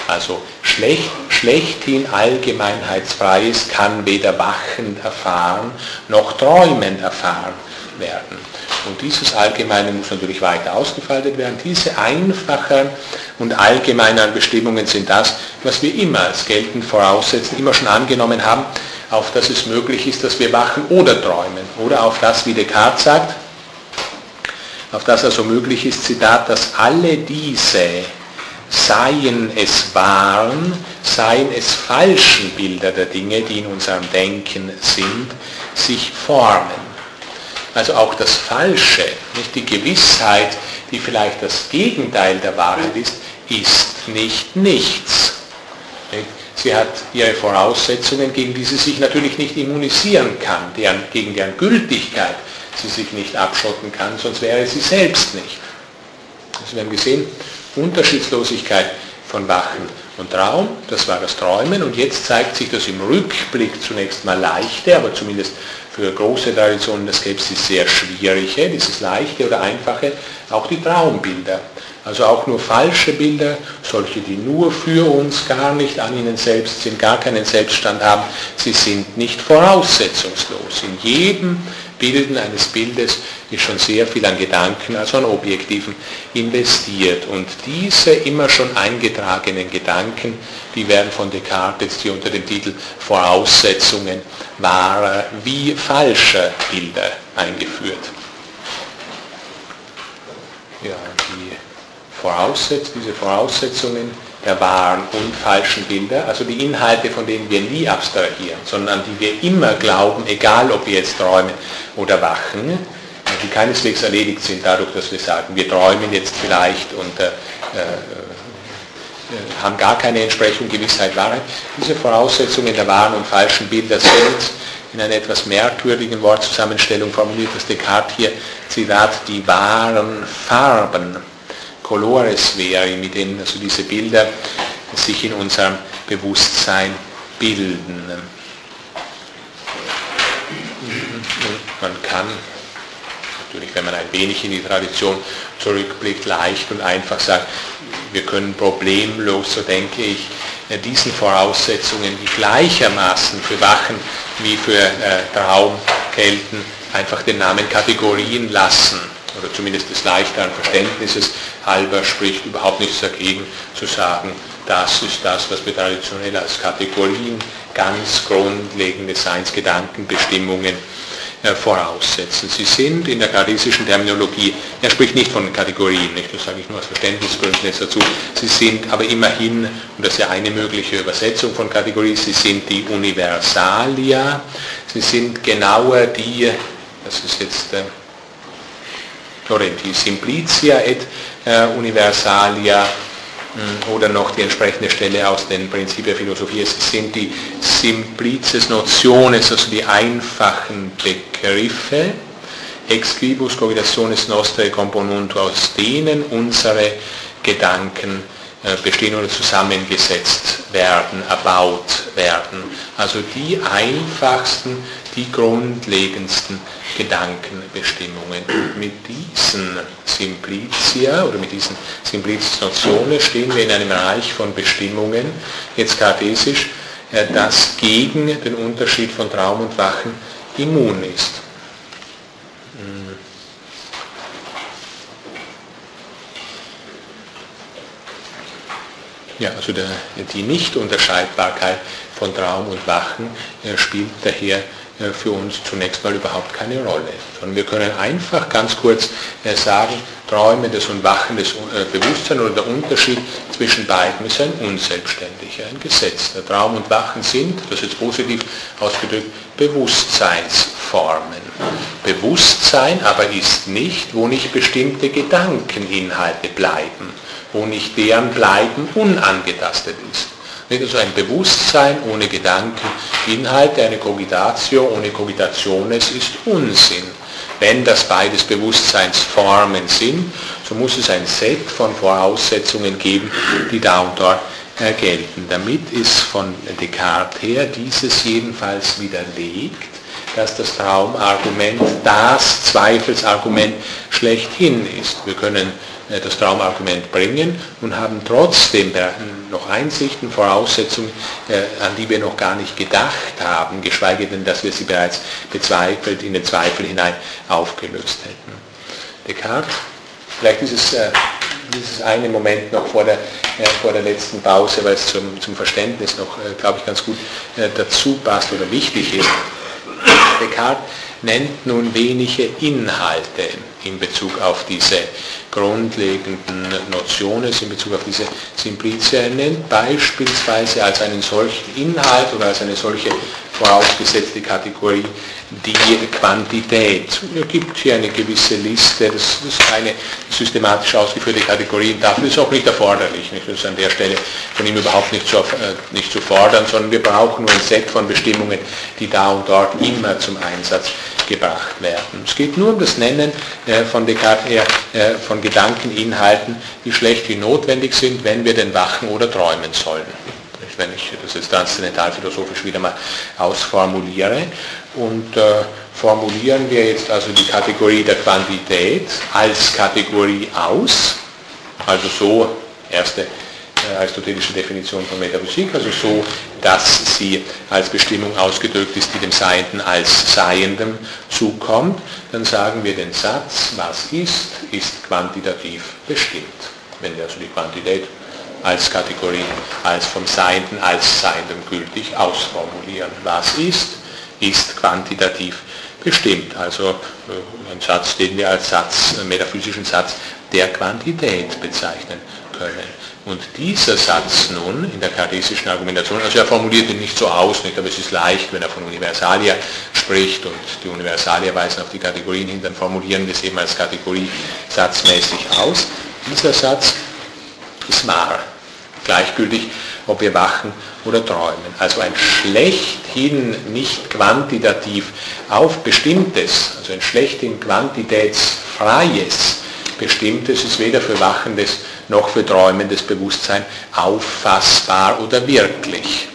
S1: Also schlecht, schlechthin allgemeinheitsfreies kann weder wachend erfahren noch träumend erfahren werden. Und dieses Allgemeine muss natürlich weiter ausgefaltet werden. Diese einfachen und allgemeinen Bestimmungen sind das, was wir immer als geltend voraussetzen, immer schon angenommen haben, auf das es möglich ist, dass wir wachen oder träumen. Oder auf das, wie Descartes sagt, auf das also möglich ist, Zitat, dass alle diese seien es wahren, seien es falschen Bilder der Dinge, die in unserem Denken sind, sich formen. Also auch das Falsche, nicht die Gewissheit, die vielleicht das Gegenteil der Wahrheit ist, ist nicht nichts. Sie hat ihre Voraussetzungen, gegen die sie sich natürlich nicht immunisieren kann, deren, gegen deren Gültigkeit sie sich nicht abschotten kann, sonst wäre sie selbst nicht. Also wir haben gesehen, Unterschiedslosigkeit von Wachen und Traum, das war das Träumen und jetzt zeigt sich das im Rückblick zunächst mal leichte, aber zumindest für große Traditionen der Skepsis sehr schwierige, dieses leichte oder einfache, auch die Traumbilder. Also auch nur falsche Bilder, solche, die nur für uns gar nicht an ihnen selbst sind, gar keinen Selbststand haben, sie sind nicht voraussetzungslos. In jedem Bilden eines Bildes ist schon sehr viel an Gedanken, also an Objektiven investiert. Und diese immer schon eingetragenen Gedanken, die werden von Descartes hier unter dem Titel Voraussetzungen wahrer wie falscher Bilder eingeführt. Ja, die Voraussetz diese Voraussetzungen der wahren und falschen Bilder, also die Inhalte, von denen wir nie abstrahieren, sondern an die wir immer glauben, egal ob wir jetzt träumen oder wachen, die keineswegs erledigt sind dadurch, dass wir sagen, wir träumen jetzt vielleicht und äh, äh, haben gar keine Entsprechung Gewissheit Wahrheit. Diese Voraussetzungen der wahren und falschen Bilder sind in einer etwas merkwürdigen Wortzusammenstellung formuliert das Descartes hier, Zitat, die wahren Farben Colores veri, mit denen also diese Bilder sich in unserem Bewusstsein bilden. Man kann natürlich, wenn man ein wenig in die Tradition zurückblickt, leicht und einfach sagen, wir können problemlos, so denke ich, diesen Voraussetzungen, die gleichermaßen für Wachen wie für äh, Traum gelten, einfach den Namen Kategorien lassen oder zumindest des leichteren Verständnisses halber spricht überhaupt nichts dagegen zu sagen, das ist das, was wir traditionell als Kategorien, ganz grundlegende Seinsgedankenbestimmungen äh, voraussetzen. Sie sind in der kartesischen Terminologie, er spricht nicht von Kategorien, nicht, das sage ich nur aus Verständnisgründen jetzt dazu, sie sind aber immerhin, und das ist ja eine mögliche Übersetzung von Kategorie, sie sind die Universalia, sie sind genauer die, das ist jetzt äh, Florenti Simplicia et äh, Universalia hm, oder noch die entsprechende Stelle aus den Principia Philosophia, es sind die Simplices Notiones, also die einfachen Begriffe, ex quibus cogitationes nostrae componuntur, aus denen unsere Gedanken äh, bestehen oder zusammengesetzt werden, erbaut werden. Also die einfachsten, die grundlegendsten Gedankenbestimmungen. Mit diesen Simplicia oder mit diesen Simplicis Notionen stehen wir in einem Reich von Bestimmungen, jetzt kartesisch, äh, das gegen den Unterschied von Traum und Wachen immun ist. Ja, also der, die Nichtunterscheidbarkeit von Traum und Wachen äh, spielt daher für uns zunächst mal überhaupt keine Rolle. Sondern wir können einfach ganz kurz äh, sagen, träumendes und wachendes Bewusstsein oder der Unterschied zwischen beiden ist ein unselbstständiger, ein Gesetz. Der Traum und Wachen sind, das ist jetzt positiv ausgedrückt, Bewusstseinsformen. Bewusstsein aber ist nicht, wo nicht bestimmte Gedankeninhalte bleiben wo nicht deren Bleiben unangetastet ist. Also ein Bewusstsein ohne Gedanken, Inhalte, eine Cogitatio ohne Cogitationes ist Unsinn. Wenn das beides Bewusstseinsformen sind, so muss es ein Set von Voraussetzungen geben, die da und dort gelten. Damit ist von Descartes her dieses jedenfalls widerlegt, dass das Traumargument das Zweifelsargument schlechthin ist. Wir können äh, das Traumargument bringen und haben trotzdem noch Einsichten, Voraussetzungen, äh, an die wir noch gar nicht gedacht haben, geschweige denn, dass wir sie bereits bezweifelt, in den Zweifel hinein aufgelöst hätten. Descartes, vielleicht äh, dieses eine Moment noch vor der, vor der letzten Pause, weil es zum, zum Verständnis noch, glaube ich, ganz gut dazu passt oder wichtig ist. Descartes nennt nun wenige Inhalte in Bezug auf diese grundlegenden Notionen, in Bezug auf diese Simplicia. Er nennt beispielsweise als einen solchen Inhalt oder als eine solche vorausgesetzte Kategorie die Quantität. Es gibt hier eine gewisse Liste, das ist keine systematisch ausgeführte Kategorie, dafür ist auch nicht erforderlich. Nicht? Das ist an der Stelle von ihm überhaupt nicht zu, äh, nicht zu fordern, sondern wir brauchen nur ein Set von Bestimmungen, die da und dort immer zum Einsatz gebracht werden. Es geht nur um das Nennen äh, von Descartes her äh, von Gedankeninhalten, die schlecht wie notwendig sind, wenn wir denn wachen oder träumen sollen wenn ich das jetzt transzendentalphilosophisch wieder mal ausformuliere. Und äh, formulieren wir jetzt also die Kategorie der Quantität als Kategorie aus, also so, erste äh, aristotelische Definition von Metaphysik, also so, dass sie als Bestimmung ausgedrückt ist, die dem Seienden als Seiendem zukommt, dann sagen wir den Satz, was ist, ist quantitativ bestimmt. Wenn wir also die Quantität als Kategorie, als vom Seienden, als Seiendem gültig ausformulieren. Was ist, ist quantitativ bestimmt. Also äh, ein Satz, den wir als Satz, einen metaphysischen Satz der Quantität bezeichnen können. Und dieser Satz nun in der kartesischen Argumentation, also er formuliert ihn nicht so aus, nicht, aber es ist leicht, wenn er von Universalia spricht und die Universalia weisen auf die Kategorien hin, dann formulieren wir es eben als Kategorie satzmäßig aus. Dieser Satz ist wahr gleichgültig, ob wir wachen oder träumen. Also ein schlechthin nicht quantitativ auf bestimmtes, also ein schlechthin quantitätsfreies bestimmtes ist weder für wachendes noch für träumendes Bewusstsein auffassbar oder wirklich.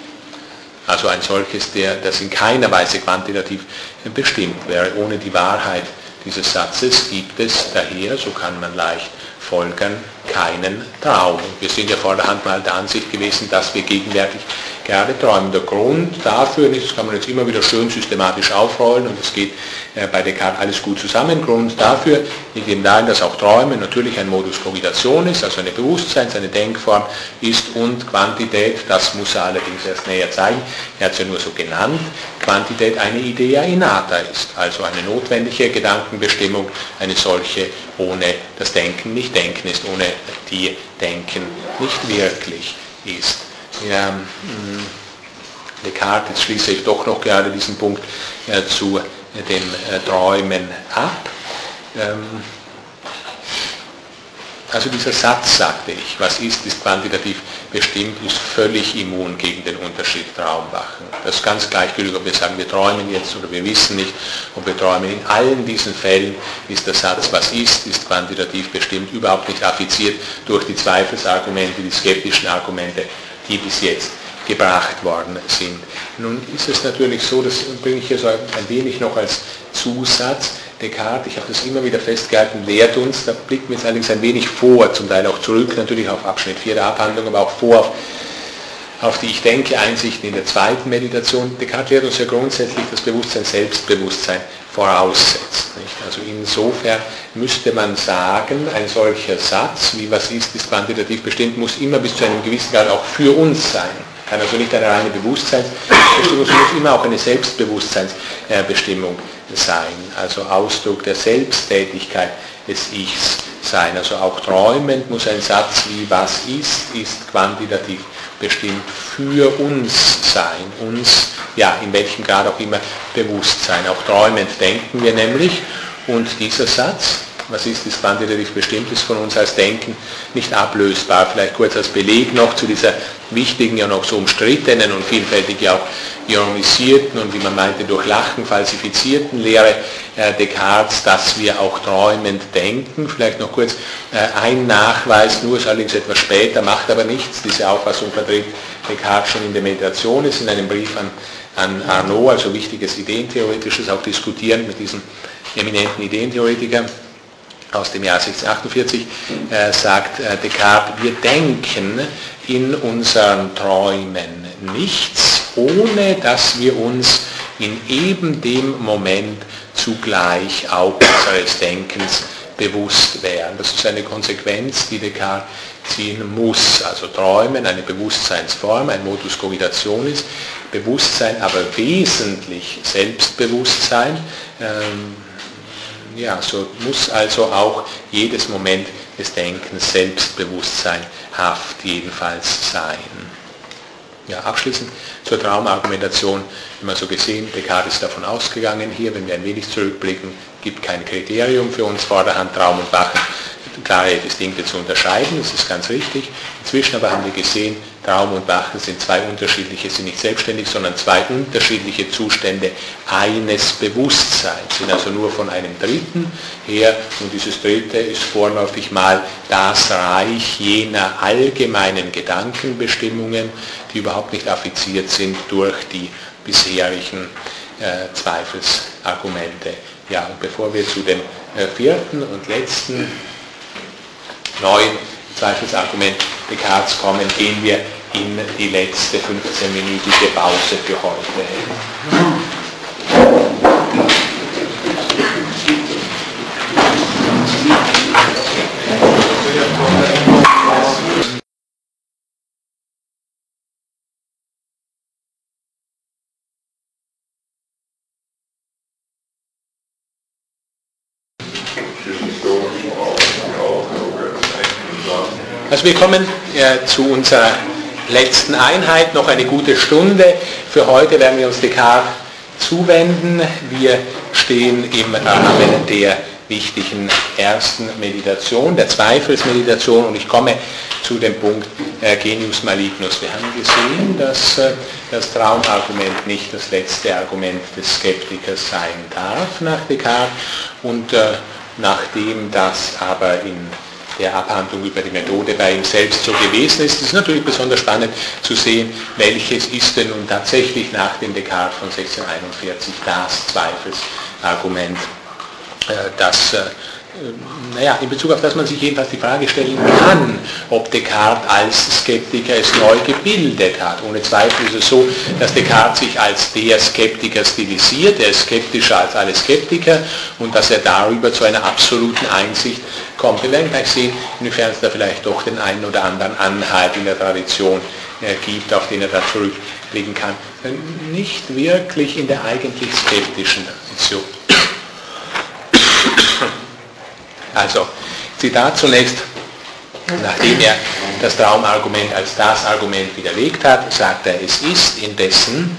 S1: Also ein solches, der, das in keiner Weise quantitativ bestimmt wäre. Ohne die Wahrheit dieses Satzes gibt es daher, so kann man leicht folgern, keinen Traum. Wir sind ja vorderhand mal der Ansicht gewesen, dass wir gegenwärtig gerade träumen. Der Grund dafür, das kann man jetzt immer wieder schön systematisch aufrollen und es geht äh, bei Descartes alles gut zusammen. Grund dafür liegt eben darin, dass auch Träumen natürlich ein Modus Cogitation ist, also eine Bewusstseins-, eine Denkform ist und Quantität, das muss er allerdings erst näher zeigen, er hat es ja nur so genannt, Quantität eine Idea innata ist, also eine notwendige Gedankenbestimmung, eine solche ohne das Denken nicht Denken ist, ohne die Denken nicht wirklich ist. Ja, hm, Descartes, jetzt schließe ich doch noch gerade diesen Punkt äh, zu dem äh, Träumen ab. Ähm, also dieser Satz, sagte ich, was ist, ist quantitativ bestimmt, ist völlig immun gegen den Unterschied Traumwachen. Das ist ganz gleichgültig, ob wir sagen, wir träumen jetzt oder wir wissen nicht, ob wir träumen. In allen diesen Fällen ist der Satz, was ist, ist quantitativ bestimmt, überhaupt nicht affiziert durch die Zweifelsargumente, die skeptischen Argumente, die bis jetzt gebracht worden sind. Nun ist es natürlich so, das bringe ich hier so ein wenig noch als Zusatz, Descartes, ich habe das immer wieder festgehalten, lehrt uns, da blicken wir jetzt allerdings ein wenig vor, zum Teil auch zurück, natürlich auf Abschnitt 4 der Abhandlung, aber auch vor auf, auf die Ich denke Einsichten in der zweiten Meditation. Descartes lehrt uns ja grundsätzlich das Bewusstsein Selbstbewusstsein voraussetzt. Nicht? Also insofern müsste man sagen, ein solcher Satz, wie was ist, ist quantitativ bestimmt, muss immer bis zu einem gewissen Grad auch für uns sein kann also nicht eine reine Bewusstseinsbestimmung, es muss immer auch eine Selbstbewusstseinsbestimmung sein, also Ausdruck der Selbsttätigkeit des Ichs sein. Also auch träumend muss ein Satz wie was ist, ist quantitativ bestimmt für uns sein, uns, ja, in welchem Grad auch immer bewusst sein. Auch träumend denken wir nämlich und dieser Satz, was ist das quantitativ Bestimmtes von uns als Denken, nicht ablösbar. Vielleicht kurz als Beleg noch zu dieser wichtigen, ja noch so umstrittenen und vielfältig ja auch ironisierten und wie man meinte durch Lachen falsifizierten Lehre äh, Descartes, dass wir auch träumend denken. Vielleicht noch kurz äh, ein Nachweis, nur ist allerdings etwas später, macht aber nichts. Diese Auffassung vertritt Descartes schon in der Meditation, ist in einem Brief an, an Arnaud, also wichtiges Ideentheoretisches, auch diskutierend mit diesem eminenten Ideentheoretiker aus dem Jahr 1648, äh, sagt äh, Descartes, wir denken in unseren Träumen nichts, ohne dass wir uns in eben dem Moment zugleich auch unseres Denkens bewusst wären. Das ist eine Konsequenz, die Descartes ziehen muss. Also Träumen, eine Bewusstseinsform, ein Modus cogitationis, Bewusstsein, aber wesentlich Selbstbewusstsein. Ähm, ja, so muss also auch jedes Moment des Denkens Selbstbewusstseinhaft jedenfalls sein. Ja, abschließend zur Traumargumentation immer so gesehen, Descartes ist davon ausgegangen, hier, wenn wir ein wenig zurückblicken, gibt kein Kriterium für uns vorderhand Traum und Wachen klare Distinkte zu unterscheiden, das ist ganz richtig. Inzwischen aber haben wir gesehen, Traum und Wachen sind zwei unterschiedliche, sind nicht selbstständig, sondern zwei unterschiedliche Zustände eines Bewusstseins, sind also nur von einem Dritten her und dieses Dritte ist vorläufig mal das Reich jener allgemeinen Gedankenbestimmungen, die überhaupt nicht affiziert sind durch die bisherigen äh, Zweifelsargumente. Ja, und bevor wir zu dem äh, vierten und letzten neuen Zweifelsargument Descartes kommen, gehen wir in die letzte 15-minütige Pause für heute. Also wir kommen äh, zu unserer letzten Einheit, noch eine gute Stunde. Für heute werden wir uns Descartes zuwenden. Wir stehen im Rahmen der wichtigen ersten Meditation, der Zweifelsmeditation und ich komme zu dem Punkt äh, Genius Malignus. Wir haben gesehen, dass äh, das Traumargument nicht das letzte Argument des Skeptikers sein darf nach Descartes und äh, nachdem das aber in der Abhandlung über die Methode bei ihm selbst so gewesen ist. Es ist natürlich besonders spannend zu sehen, welches ist denn nun tatsächlich nach dem Descartes von 1641 das Zweifelsargument, äh, das äh, naja, in Bezug auf das man sich jedenfalls die Frage stellen kann, ob Descartes als Skeptiker es neu gebildet hat. Ohne Zweifel ist es so, dass Descartes sich als der Skeptiker stilisiert, er ist skeptischer als alle Skeptiker und dass er darüber zu einer absoluten Einsicht kommt. Wir werden gleich sehen, inwiefern es da vielleicht doch den einen oder anderen Anhalt in der Tradition äh, gibt, auf den er da zurückblicken kann. Nicht wirklich in der eigentlich skeptischen Tradition. Also, Zitat zunächst, nachdem er das Traumargument als das Argument widerlegt hat, sagt er, es ist indessen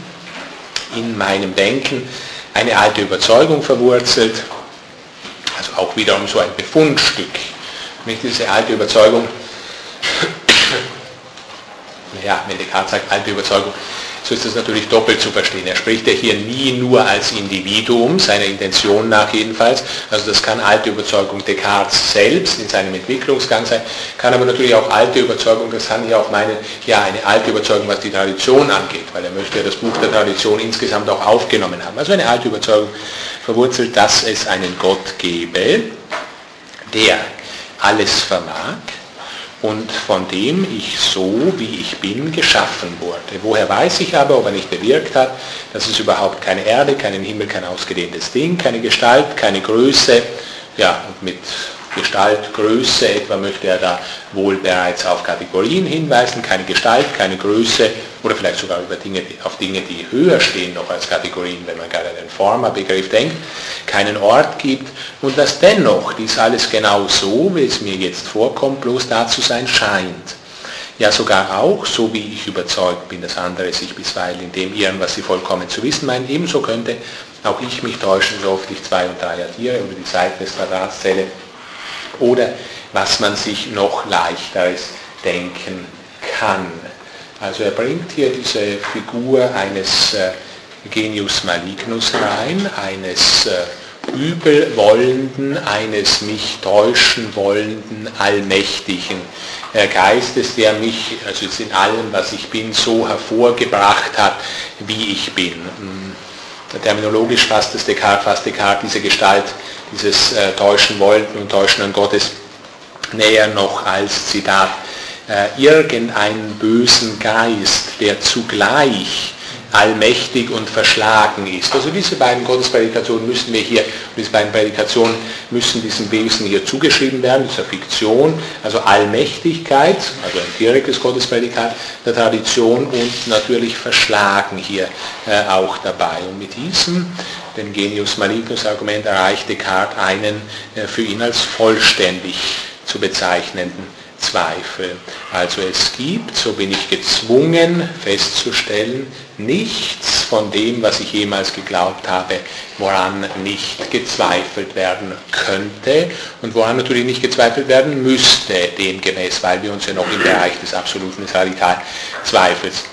S1: in meinem Denken eine alte Überzeugung verwurzelt, also auch wiederum so ein Befundstück. Nicht diese alte Überzeugung, wenn Descartes sagt alte Überzeugung, so ist das natürlich doppelt zu verstehen. Er spricht ja hier nie nur als Individuum, seiner Intention nach jedenfalls. Also das kann alte Überzeugung Descartes selbst in seinem Entwicklungsgang sein, kann aber natürlich auch alte Überzeugung, das kann ich auch meinen, ja eine alte Überzeugung, was die Tradition angeht, weil er möchte ja das Buch der Tradition insgesamt auch aufgenommen haben. Also eine alte Überzeugung verwurzelt, dass es einen Gott gebe, der alles vermag, und von dem ich so, wie ich bin, geschaffen wurde. Woher weiß ich aber, ob er nicht bewirkt hat, dass es überhaupt keine Erde, keinen Himmel, kein ausgedehntes Ding, keine Gestalt, keine Größe, ja, und mit Gestalt, Größe etwa möchte er da wohl bereits auf Kategorien hinweisen, keine Gestalt, keine Größe oder vielleicht sogar über Dinge, auf Dinge, die höher stehen noch als Kategorien, wenn man gerade an den Forma-Begriff denkt, keinen Ort gibt und dass dennoch dies alles genau so, wie es mir jetzt vorkommt, bloß da zu sein scheint. Ja, sogar auch, so wie ich überzeugt bin, dass andere sich bisweilen in dem irren, was sie vollkommen zu wissen meinen, ebenso könnte auch ich mich täuschen, so oft ich zwei und drei addiere über die Seiten des Quadratszelle oder was man sich noch leichteres denken kann. Also er bringt hier diese Figur eines äh, Genius Malignus rein, eines äh, übelwollenden, eines mich täuschen wollenden, allmächtigen Geistes, der mich, also in allem, was ich bin, so hervorgebracht hat, wie ich bin. Hm, terminologisch fasst es Descartes, fasst Descartes diese Gestalt dieses äh, täuschen wollenden und täuschenden Gottes näher noch als Zitat äh, irgendeinen bösen Geist, der zugleich allmächtig und verschlagen ist. Also diese beiden Gottesprädikationen müssen wir hier, diese beiden Prädikationen müssen diesem Wesen hier zugeschrieben werden, dieser Fiktion, also Allmächtigkeit, also ein direktes Gottesprädikat der Tradition und natürlich verschlagen hier äh, auch dabei. Und mit diesem, dem Genius Malignus Argument, erreicht Descartes einen äh, für ihn als vollständig zu bezeichnenden Zweifel. Also es gibt, so bin ich gezwungen festzustellen, nichts von dem, was ich jemals geglaubt habe, woran nicht gezweifelt werden könnte und woran natürlich nicht gezweifelt werden müsste, demgemäß, weil wir uns ja noch im Bereich des absoluten Radikalzweifels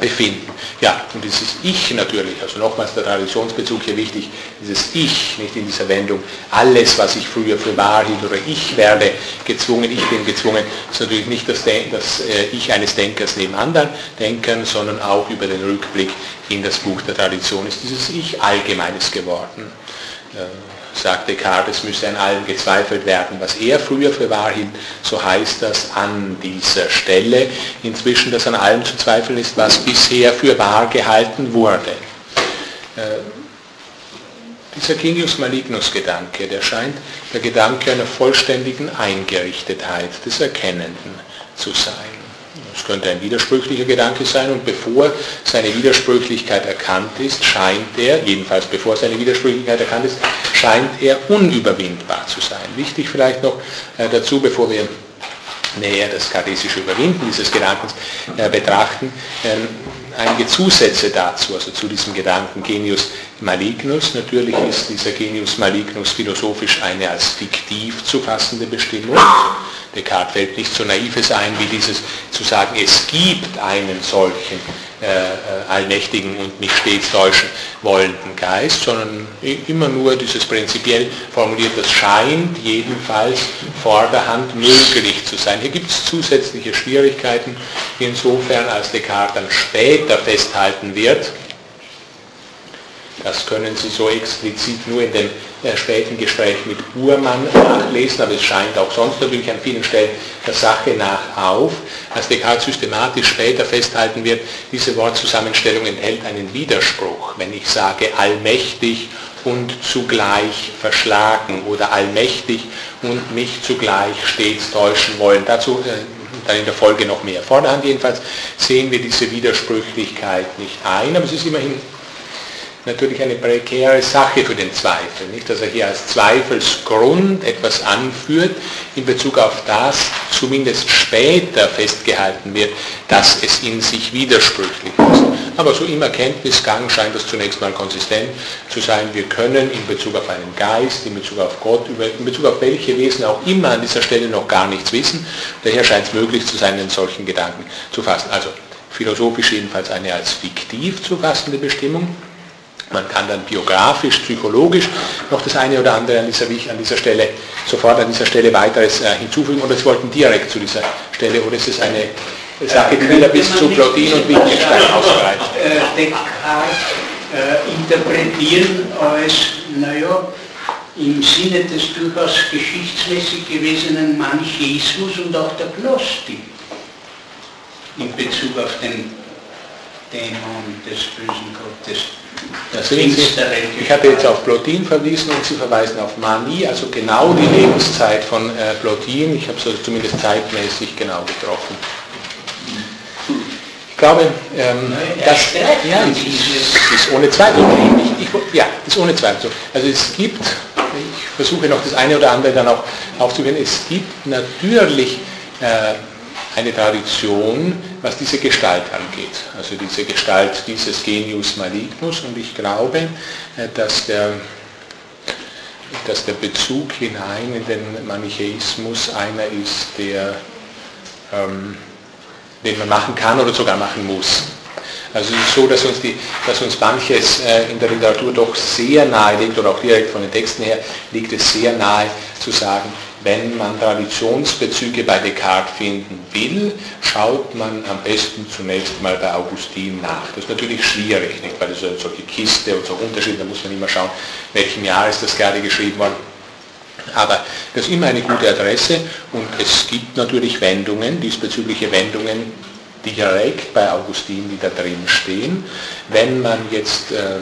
S1: befinden. Ja, und dieses Ich natürlich, also nochmals der Traditionsbezug hier wichtig, dieses Ich, nicht in dieser Wendung, alles, was ich früher für wahr hielt oder ich werde gezwungen, ich bin gezwungen, ist natürlich nicht das, das äh, Ich eines Denkers neben anderen Denkern, sondern auch über den Rückblick in das Buch der Tradition ist dieses Ich Allgemeines geworden. Äh, sagt Descartes, es müsse an allem gezweifelt werden, was er früher für wahr hielt, so heißt das an dieser Stelle inzwischen, dass an allem zu zweifeln ist, was bisher für wahr gehalten wurde. Äh, dieser Genius Malignus Gedanke, der scheint der Gedanke einer vollständigen Eingerichtetheit des Erkennenden zu sein. Es könnte ein widersprüchlicher Gedanke sein und bevor seine Widersprüchlichkeit erkannt ist, scheint er, jedenfalls bevor seine Widersprüchlichkeit erkannt ist, scheint er unüberwindbar zu sein. Wichtig vielleicht noch äh, dazu, bevor wir näher das kartesische Überwinden dieses Gedankens äh, betrachten, ähm, einige Zusätze dazu, also zu diesem Gedanken Genius Malignus. Natürlich ist dieser Genius Malignus philosophisch eine als fiktiv zu fassende Bestimmung. Descartes fällt nicht so naives ein, wie dieses zu sagen, es gibt einen solchen äh, äh, allmächtigen und mich stets täuschen wollenden Geist, sondern immer nur dieses prinzipiell formuliert, das scheint jedenfalls vorderhand möglich zu sein. Hier gibt es zusätzliche Schwierigkeiten, insofern als Descartes dann später festhalten wird, das können Sie so explizit nur in dem äh, späten Gespräch mit Uhrmann nachlesen, aber es scheint auch sonst natürlich an vielen Stellen der Sache nach auf, als Descartes systematisch später festhalten wird, diese Wortzusammenstellung enthält einen Widerspruch. Wenn ich sage allmächtig und zugleich verschlagen oder allmächtig und mich zugleich stets täuschen wollen. Dazu äh, dann in der Folge noch mehr. Vorderhand jedenfalls sehen wir diese Widersprüchlichkeit nicht ein, aber es ist immerhin natürlich eine prekäre Sache für den Zweifel. Nicht, dass er hier als Zweifelsgrund etwas anführt in Bezug auf das zumindest später festgehalten wird, dass es in sich widersprüchlich ist. Aber so im Erkenntnisgang scheint das zunächst mal konsistent zu sein. Wir können in Bezug auf einen Geist, in Bezug auf Gott, in Bezug auf welche Wesen auch immer an dieser Stelle noch gar nichts wissen. Daher scheint es möglich zu sein, einen solchen Gedanken zu fassen. Also philosophisch jedenfalls eine als fiktiv zu fassende Bestimmung. Man kann dann biografisch, psychologisch noch das eine oder andere an dieser, an dieser Stelle, sofort an dieser Stelle weiteres äh, hinzufügen oder Sie wollten direkt zu dieser Stelle oder ist es eine Sache, die wieder bis zu Plotin und Wittgenstein ausbreitet?
S2: Äh, Descartes äh, interpretieren als, naja, im Sinne des durchaus geschichtsmäßig gewesenen Manichaeismus und auch der Gnostik in Bezug auf den Dämon des bösen Gottes.
S1: Das Sie, ich hatte jetzt auf Plotin verwiesen und Sie verweisen auf Mani, also genau die Lebenszeit von äh, Plotin. Ich habe es also zumindest zeitmäßig genau getroffen. Ich glaube, ähm, das, ja, ist, ist ohne Zweifel. Ich, ich, ja, ist ohne Zweifel so. Also es gibt, ich versuche noch das eine oder andere dann auch aufzuführen, es gibt natürlich äh, eine Tradition, was diese Gestalt angeht. Also diese Gestalt dieses Genius Malignus und ich glaube, äh, dass der, dass der Bezug hinein in den Manichäismus einer ist, der, ähm, den man machen kann oder sogar machen muss. Also es ist so, dass uns, die, dass uns manches äh, in der Literatur doch sehr nahe liegt, oder auch direkt von den Texten her liegt es sehr nahe zu sagen, wenn man Traditionsbezüge bei Descartes finden will, schaut man am besten zunächst mal bei Augustin nach. Das ist natürlich schwierig, nicht? weil es so solche Kiste und so Unterschiede, da muss man immer schauen, welchem Jahr ist das gerade geschrieben worden. Aber das ist immer eine gute Adresse und es gibt natürlich Wendungen, diesbezügliche Wendungen direkt bei Augustin, die da drin stehen. Wenn man jetzt äh,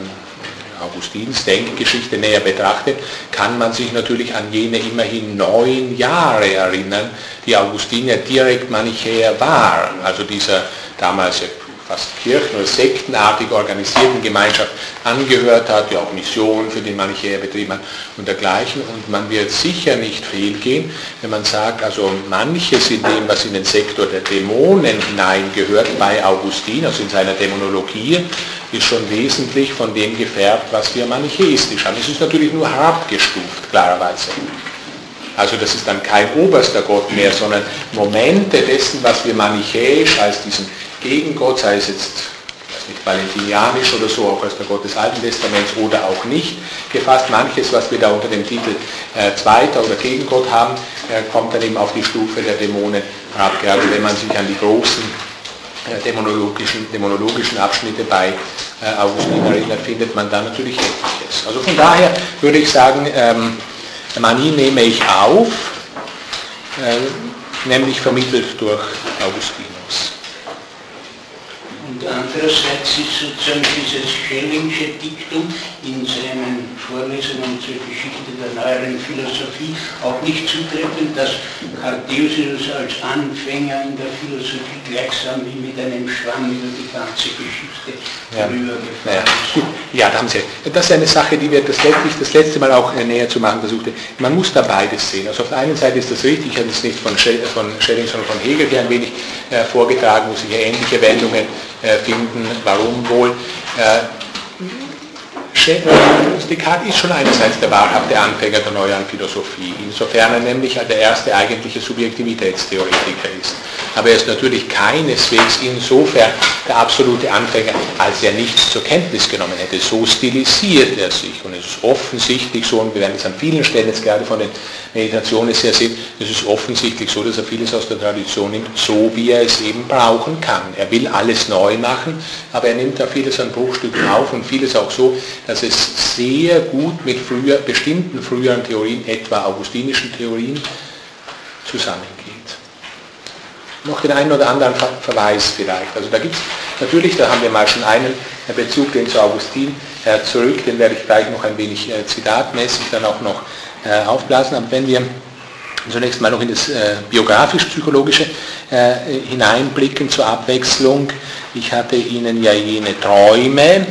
S1: Augustins Denkgeschichte näher betrachtet, kann man sich natürlich an jene immerhin neun Jahre erinnern, die Augustin ja direkt Manichäer war. Also dieser damals fast Kirchen- oder sektenartig organisierten Gemeinschaft angehört hat, die auch Mission für den Manichäer betrieben hat und dergleichen. Und man wird sicher nicht fehlgehen, wenn man sagt, also manches in dem, was in den Sektor der Dämonen hineingehört, bei Augustin, also in seiner Dämonologie, ist schon wesentlich von dem gefärbt, was wir manichäistisch haben. Es ist natürlich nur herabgestuft, klarerweise. Also das ist dann kein oberster Gott mehr, sondern Momente dessen, was wir manichäisch als diesen Gegengott, sei es jetzt nicht valentinianisch oder so, auch als der Gott des Alten Testaments oder auch nicht gefasst. Manches, was wir da unter dem Titel äh, Zweiter oder Gegengott haben, äh, kommt dann eben auf die Stufe der Dämonen herab. Gerade wenn man sich an die großen äh, dämonologischen, dämonologischen Abschnitte bei äh, Augustin erinnert, findet man da natürlich etliches. Also von daher würde ich sagen, ähm, Manie nehme ich auf, äh, nämlich vermittelt durch Augustinus.
S2: Und andererseits ist sozusagen dieses Schellingsche Diktum in seinen Vorlesungen zur Geschichte der neueren Philosophie auch nicht zutreffend, dass Cartesius als Anfänger in der Philosophie gleichsam wie mit einem Schwamm über die ganze Geschichte ja. rübergefahren
S1: ist. Ja, da haben Sie. Das ist eine Sache, die wir das, letztlich, das letzte Mal auch äh, näher zu machen versuchte. Man muss da beides sehen. Also auf der einen Seite ist das richtig, ich habe es nicht von, Schelling, sondern von Hegel hier ein wenig äh, vorgetragen, wo sich ähnliche Wendungen finden. Warum wohl? Descartes ist schon einerseits der wahrhafte Anfänger der neueren Philosophie, insofern er nämlich der erste eigentliche Subjektivitätstheoretiker ist. Aber er ist natürlich keineswegs insofern der absolute Anfänger, als er nichts zur Kenntnis genommen hätte. So stilisiert er sich und es ist offensichtlich so, und wir werden es an vielen Stellen jetzt gerade von den Meditationen sehr sehen, es ist offensichtlich so, dass er vieles aus der Tradition nimmt, so wie er es eben brauchen kann. Er will alles neu machen, aber er nimmt da vieles an Bruchstücken auf und vieles auch so, dass es sehr gut mit früher, bestimmten früheren Theorien, etwa augustinischen Theorien, zusammengeht. Noch den einen oder anderen Verweis vielleicht. Also da gibt es natürlich, da haben wir mal schon einen Bezug, den zu Augustin äh, zurück, den werde ich gleich noch ein wenig äh, zitatmäßig dann auch noch äh, aufblasen. Aber wenn wir zunächst mal noch in das äh, biografisch-psychologische äh, hineinblicken zur Abwechslung. Ich hatte Ihnen ja jene Träume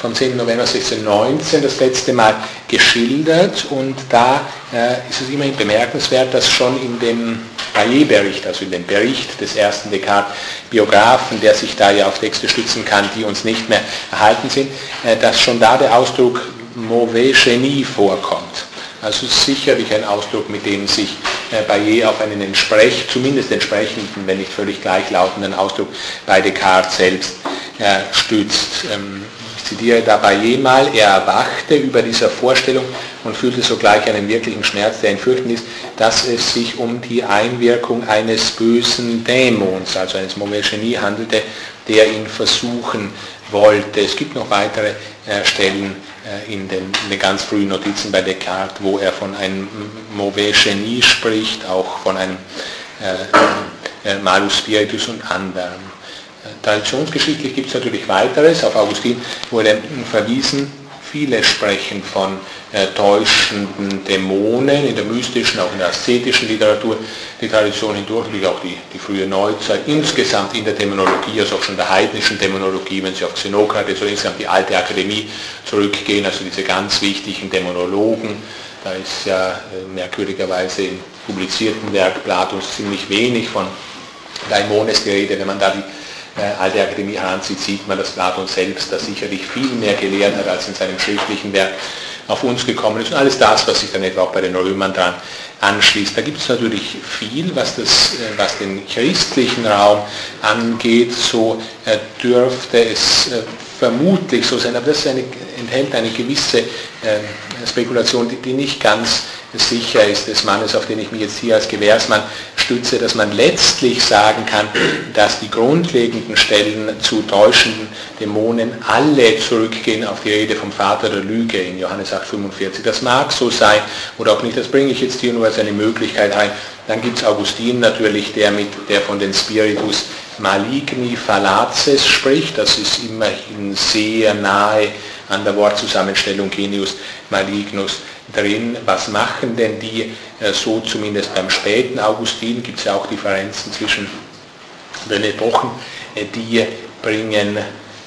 S1: vom 10. November 1619 das letzte Mal geschildert und da äh, ist es immerhin bemerkenswert, dass schon in dem Baillet-Bericht, also in dem Bericht des ersten Descartes-Biografen, der sich da ja auf Texte stützen kann, die uns nicht mehr erhalten sind, äh, dass schon da der Ausdruck mauvais Genie vorkommt. Also sicherlich ein Ausdruck, mit dem sich äh, Baillet auf einen entsprech, zumindest entsprechenden, wenn nicht völlig gleichlautenden Ausdruck bei Descartes selbst äh, stützt. Ähm, zitiere dabei jemal, er erwachte über dieser Vorstellung und fühlte sogleich einen wirklichen Schmerz, der ihn fürchten ließ, dass es sich um die Einwirkung eines bösen Dämons, also eines Mauvais Genie handelte, der ihn versuchen wollte. Es gibt noch weitere äh, Stellen äh, in, den, in, den, ganz frühen Notizen bei Descartes, wo er von einem Mauvais Genie spricht, auch von einem äh, äh Malus Spiritus und anderen. Traditionsgeschichtlich gibt es natürlich weiteres. Auf Augustin wurde verwiesen, viele sprechen von äh, täuschenden Dämonen in der mystischen, auch in der aszetischen Literatur, die Tradition hindurch, wie auch die, die frühe Neuzeit, insgesamt in der Dämonologie, also auch schon der heidnischen Dämonologie, wenn Sie auf Xenokrates oder insgesamt die alte Akademie zurückgehen, also diese ganz wichtigen Dämonologen, da ist ja äh, merkwürdigerweise im publizierten Werk Platons ziemlich wenig von Daimones die Rede, wenn man da die alte Akademie heranzieht, sieht man, dass Platon selbst da sicherlich viel mehr gelehrt hat, als in seinem schriftlichen Werk auf uns gekommen ist. Und alles das, was sich dann etwa auch bei den Römern dran anschließt. Da gibt es natürlich viel, was, das, äh, was den christlichen Raum angeht. So äh, dürfte es vermutlich so sein, aber das eine, enthält eine gewisse Spekulation, die, die nicht ganz sicher ist des Mannes, auf den ich mich jetzt hier als Gewährsmann stütze, dass man letztlich sagen kann, dass die grundlegenden Stellen zu täuschenden Dämonen alle zurückgehen auf die Rede vom Vater der Lüge in Johannes 8,45. Das mag so sein oder auch nicht, das bringe ich jetzt hier nur als eine Möglichkeit ein. Dann gibt es Augustin natürlich, der, mit, der von den Spiritus maligni fallaces spricht, das ist immerhin sehr nahe an der Wortzusammenstellung Genius malignus drin, was machen denn die, äh, so zumindest beim späten Augustin, gibt es ja auch Differenzen zwischen den Epochen, die bringen,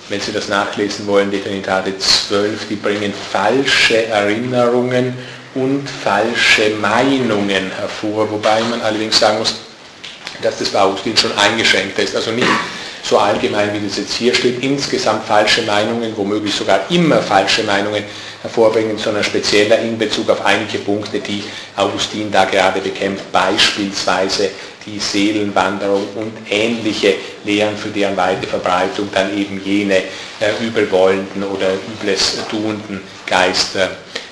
S1: wenn Sie das nachlesen wollen, die Trinitate 12, die bringen falsche Erinnerungen und falsche Meinungen hervor, wobei man allerdings sagen muss, dass das bei Augustin schon eingeschränkt ist. Also nicht so allgemein, wie das jetzt hier steht, insgesamt falsche Meinungen, womöglich sogar immer falsche Meinungen hervorbringen, sondern spezieller in Bezug auf einige Punkte, die Augustin da gerade bekämpft, beispielsweise die Seelenwanderung und ähnliche Lehren, für deren weite Verbreitung dann eben jene äh, übelwollenden oder übles tuenden Geister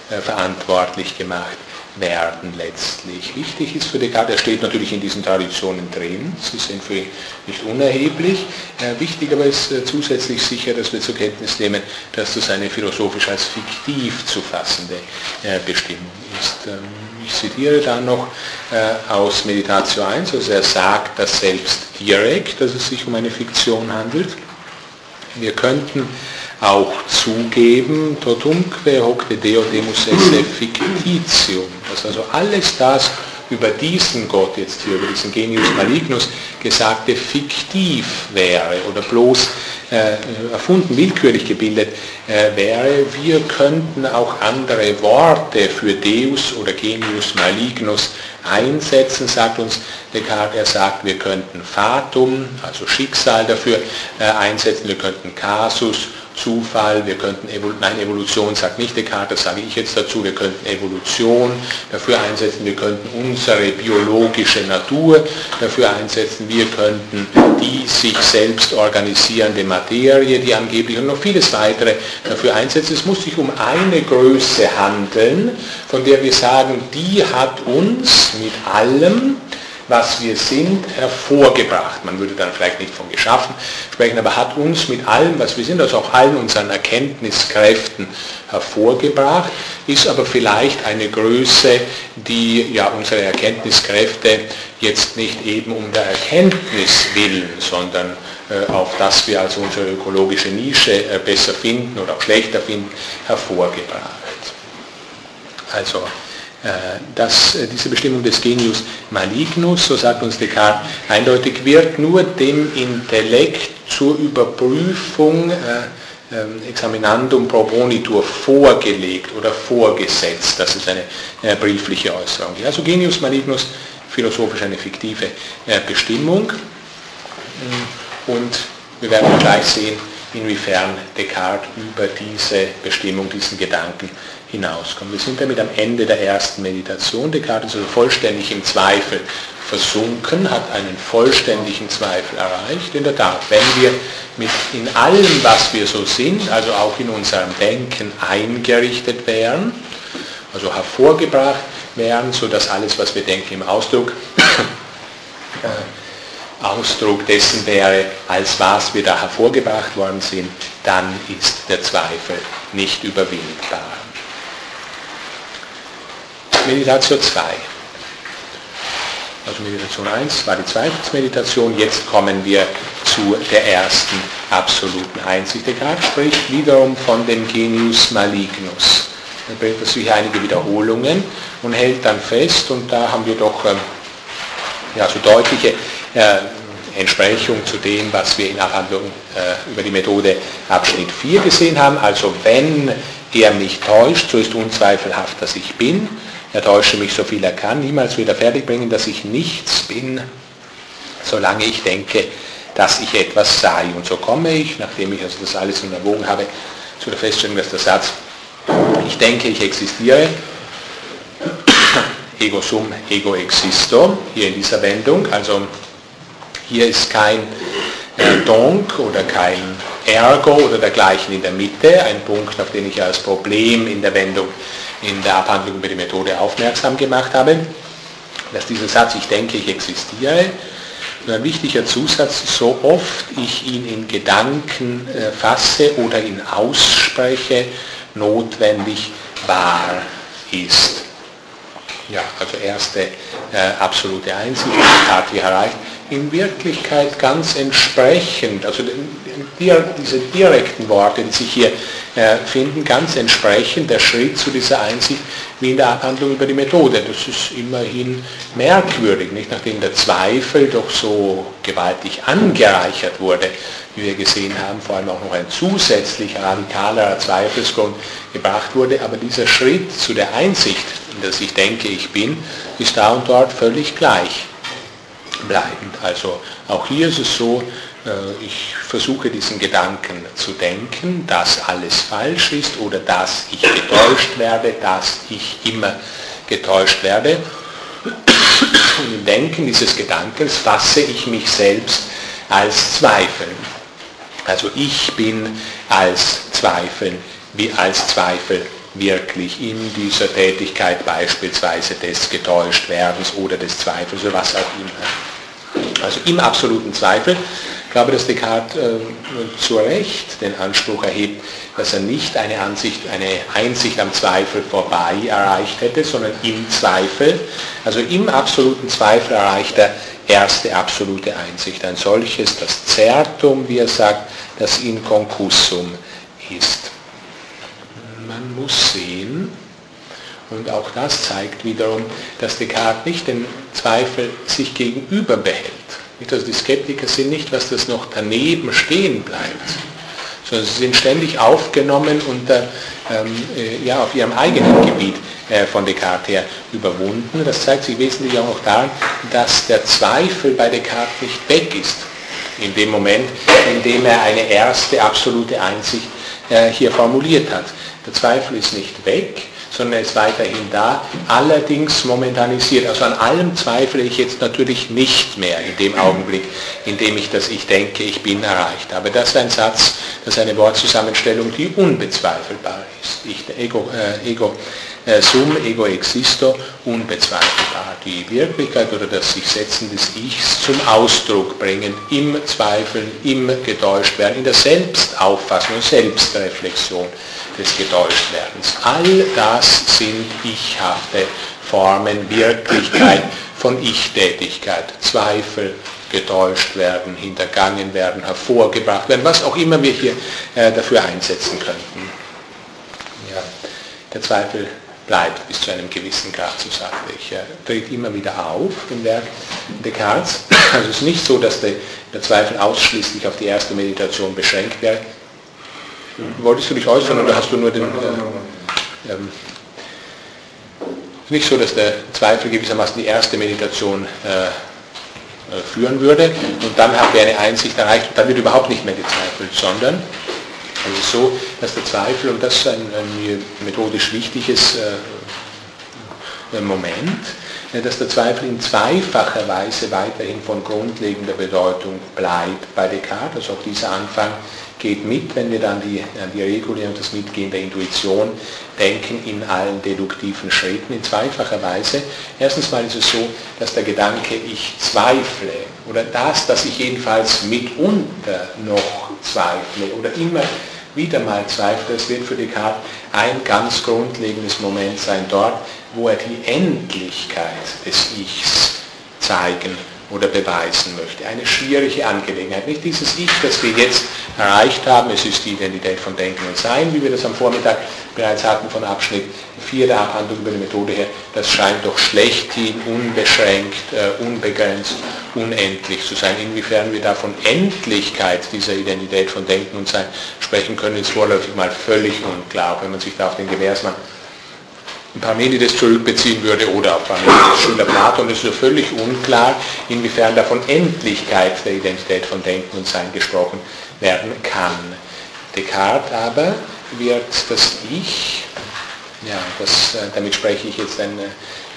S1: äh, verantwortlich gemacht werden letztlich. Wichtig ist für Descartes, er steht natürlich in diesen Traditionen drin, sie sind für ihn nicht unerheblich. Äh, wichtig aber ist äh, zusätzlich sicher, dass wir zur Kenntnis nehmen, dass das eine philosophisch als fiktiv zu fassende äh, Bestimmung ist. Ähm, ich zitiere dann noch aus Meditatio 1, also er sagt das selbst direkt, dass es sich um eine Fiktion handelt. Wir könnten auch zugeben, totumque hoc de Deo demus esse fictitium, dass also alles das über diesen Gott jetzt hier, über diesen Genius Malignus gesagte fiktiv wäre oder bloß äh, erfunden, willkürlich gebildet äh, wäre. Wir könnten auch andere Worte für Deus oder Genius Malignus einsetzen, sagt uns Descartes. Er sagt, wir könnten Fatum, also Schicksal dafür äh, einsetzen, wir könnten Casus, Zufall, wir könnten, Evol nein, Evolution sagt nicht Descartes, das sage ich jetzt dazu, wir könnten Evolution dafür einsetzen, wir könnten unsere biologische Natur dafür einsetzen, wir könnten die sich selbst organisierende Materie, die angeblich und noch vieles weitere dafür einsetzen. Es muss sich um eine Größe handeln, von der wir sagen, die hat uns mit allem, was wir sind, hervorgebracht. Man würde dann vielleicht nicht von geschaffen sprechen, aber hat uns mit allem, was wir sind, also auch allen unseren Erkenntniskräften hervorgebracht, ist aber vielleicht eine Größe, die ja unsere Erkenntniskräfte jetzt nicht eben um der Erkenntnis willen, sondern äh, auf das wir also unsere ökologische Nische äh, besser finden oder auch schlechter finden, hervorgebracht. Also dass äh, diese Bestimmung des Genius malignus, so sagt uns Descartes, eindeutig wird nur dem Intellekt zur Überprüfung äh, ähm, examinandum probonitur vorgelegt oder vorgesetzt. Das ist eine briefliche Äußerung. Also Genius malignus, philosophisch eine fiktive Bestimmung. Und wir werden gleich sehen, inwiefern Descartes über diese Bestimmung, diesen Gedanken hinauskommen. Wir sind damit am Ende der ersten Meditation. Descartes ist also vollständig im Zweifel versunken, hat einen vollständigen Zweifel erreicht. In der Tat, wenn wir mit in allem, was wir so sind, also auch in unserem Denken eingerichtet wären, also hervorgebracht wären, sodass alles, was wir denken, im Ausdruck äh, Ausdruck dessen wäre, als was wir da hervorgebracht worden sind, dann ist der Zweifel nicht überwindbar. Meditation 2. Also Meditation 1 war die zweite Meditation, jetzt kommen wir zu der ersten absoluten Einsicht. Der Graf spricht wiederum von dem Genius Malignus. Er bringt dazu hier einige Wiederholungen und hält dann fest, und da haben wir doch ähm, ja, so deutliche äh, Entsprechung zu dem, was wir in Abhandlung äh, über die Methode Abschnitt 4 gesehen haben. Also wenn er mich täuscht, so ist unzweifelhaft, dass ich bin. Er täusche mich so viel er kann, niemals wieder fertigbringen, dass ich nichts bin, solange ich denke, dass ich etwas sei. Und so komme ich, nachdem ich also das alles unterwogen habe, zu der Feststellung, dass der Satz, ich denke, ich existiere, ego sum, ego existo, hier in dieser Wendung, also hier ist kein äh, donc oder kein ergo oder dergleichen in der Mitte, ein Punkt, auf den ich als Problem in der Wendung in der Abhandlung über die Methode aufmerksam gemacht habe, dass dieser Satz, ich denke, ich existiere, ein wichtiger Zusatz, so oft ich ihn in Gedanken äh, fasse oder ihn ausspreche, notwendig wahr ist. Ja, also erste äh, absolute Einsicht, Tat erreicht. In Wirklichkeit ganz entsprechend, also diese direkten Worte, die sich hier äh, finden, ganz entsprechend der Schritt zu dieser Einsicht wie in der Abhandlung über die Methode. Das ist immerhin merkwürdig, nicht? Nachdem der Zweifel doch so gewaltig angereichert wurde, wie wir gesehen haben, vor allem auch noch ein zusätzlich radikalerer Zweifelsgrund gebracht wurde, aber dieser Schritt zu der Einsicht, in der ich denke, ich bin, ist da und dort völlig gleich bleibend. Also auch hier ist es so, äh, ich versuche diesen Gedanken zu denken, dass alles falsch ist oder dass ich getäuscht werde, dass ich immer getäuscht werde. Und im Denken dieses Gedankens fasse ich mich selbst als Zweifel. Also ich bin als Zweifel, wie als Zweifel wirklich in dieser Tätigkeit beispielsweise des Getäuschtwerdens oder des Zweifels oder was auch immer. Also im absoluten Zweifel ich glaube, dass Descartes äh, zu Recht den Anspruch erhebt, dass er nicht eine, Ansicht, eine Einsicht am Zweifel vorbei erreicht hätte, sondern im Zweifel, also im absoluten Zweifel erreicht er erste absolute Einsicht. Ein solches, das Zertum, wie er sagt, das in concussum ist. Man muss sehen, und auch das zeigt wiederum, dass Descartes nicht den Zweifel sich gegenüber behält also die Skeptiker sind nicht, was das noch daneben stehen bleibt, sondern sie sind ständig aufgenommen und ähm, äh, ja, auf ihrem eigenen Gebiet äh, von Descartes her überwunden. Das zeigt sich wesentlich auch noch daran, dass der Zweifel bei Descartes nicht weg ist. In dem Moment, in dem er eine erste absolute Einsicht äh, hier formuliert hat. Der Zweifel ist nicht weg, sondern er ist weiterhin da, allerdings momentanisiert. Also an allem zweifle ich jetzt natürlich nicht mehr in dem Augenblick, in dem ich das Ich denke, ich bin erreicht. Aber das ist ein Satz, das ist eine Wortzusammenstellung, die unbezweifelbar ist. Ich, ego, äh, ego äh, sum, ego existo, unbezweifelbar. Die Wirklichkeit oder das sich Setzen des Ichs zum Ausdruck bringen, im Zweifeln, im Getäuschtwerden, in der Selbstauffassung, Selbstreflexion des Getäuschtwerdens. All das sind ichhafte Formen, Wirklichkeit von Ich-Tätigkeit, Zweifel, getäuscht werden, hintergangen werden, hervorgebracht werden, was auch immer wir hier äh, dafür einsetzen könnten. Ja, der Zweifel bleibt bis zu einem gewissen Grad, so sagte ich. Er tritt immer wieder auf im Werk Descartes. Also es ist nicht so, dass der, Zweifel ausschließlich auf die erste Meditation beschränkt wird, Wolltest du dich äußern oder hast du nur den... Äh, ähm, nicht so, dass der Zweifel gewissermaßen die erste Meditation äh, äh führen würde? Und dann haben wir eine Einsicht erreicht und dann wird überhaupt nicht mehr gezweifelt, sondern es ist so, dass der Zweifel, und das ist ein, ein methodisch wichtiges äh, Moment, dass der Zweifel in zweifacher Weise weiterhin von grundlegender Bedeutung bleibt bei Descartes, also auch dieser Anfang geht mit, wenn wir dann die, an die Regule und das Mitgehen der Intuition denken in allen deduktiven Schritten in zweifacher Weise. Erstens mal ist es so, dass der Gedanke, ich zweifle, oder das, dass ich jedenfalls mitunter noch zweifle oder immer wieder mal zweifle, das wird für Descartes ein ganz grundlegendes Moment sein, dort, wo er die Endlichkeit des Ichs zeigen oder beweisen möchte. Eine schwierige Angelegenheit. Nicht dieses Ich, das wir jetzt erreicht haben, es ist die Identität von Denken und Sein, wie wir das am Vormittag bereits hatten von Abschnitt 4 der Abhandlung über die Methode her, das scheint doch schlechthin unbeschränkt, äh, unbegrenzt, unendlich zu sein. Inwiefern wir da von Endlichkeit dieser Identität von Denken und Sein sprechen können, ist vorläufig mal völlig unklar, wenn man sich da auf den Gewährsmann Parmenides zurückbeziehen würde oder auf Parmenides Schüler Platon, ist so völlig unklar, inwiefern da von Endlichkeit der Identität von Denken und Sein gesprochen werden kann. Descartes aber wird das Ich, ja, das, äh, damit spreche ich jetzt eine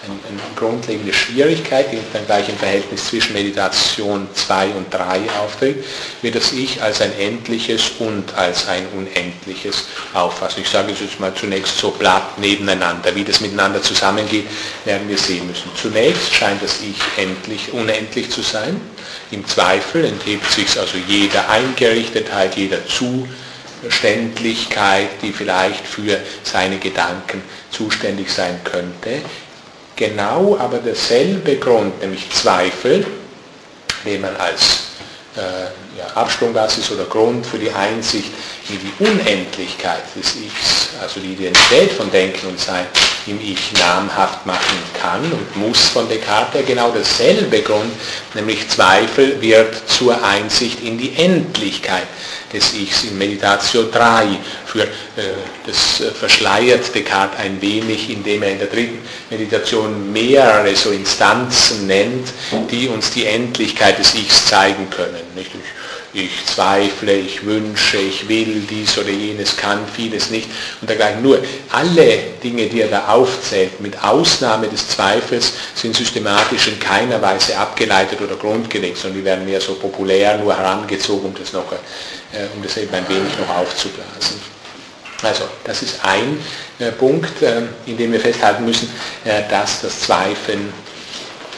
S1: eine, grundlegende Schwierigkeit, die dann gleich im Verhältnis zwischen Meditation 2 und 3 auftritt, wird das Ich als ein endliches und als ein unendliches auffassen. Ich sage es jetzt mal zunächst so platt nebeneinander. Wie das miteinander zusammengeht, werden wir sehen müssen. Zunächst scheint das Ich endlich, unendlich zu sein. Im Zweifel enthebt sich also jeder Eingerichtetheit, jeder Zuständigkeit, die vielleicht für seine Gedanken zuständig sein könnte genau aber derselbe Grund, nämlich Zweifel, nehmen als äh, ja, Absprungbasis oder Grund für die Einsicht in die Unendlichkeit des Ichs, also die Identität von Denken und Sein im Ich namhaft machen kann und muss von Descartes genau dasselbe Grund, nämlich Zweifel wird zur Einsicht in die Endlichkeit des Ichs in Meditatio 3 für äh, das äh, verschleiert Descartes ein wenig, indem er in der dritten Meditation mehrere so Instanzen nennt, die uns die Endlichkeit des Ichs zeigen können. Nicht? Ich, zweifle, ich wünsche, ich will dies oder jenes, kann vieles nicht und dergleichen. Nur alle Dinge, die er da aufzählt, mit Ausnahme des Zweifels, sind systematisch in keiner Weise abgeleitet oder grundgelegt, sondern die werden mehr so populär nur herangezogen, um das, noch, äh, um das eben ein wenig noch aufzublasen. Also das ist ein äh, Punkt, äh, in dem wir festhalten müssen, äh, dass das Zweifeln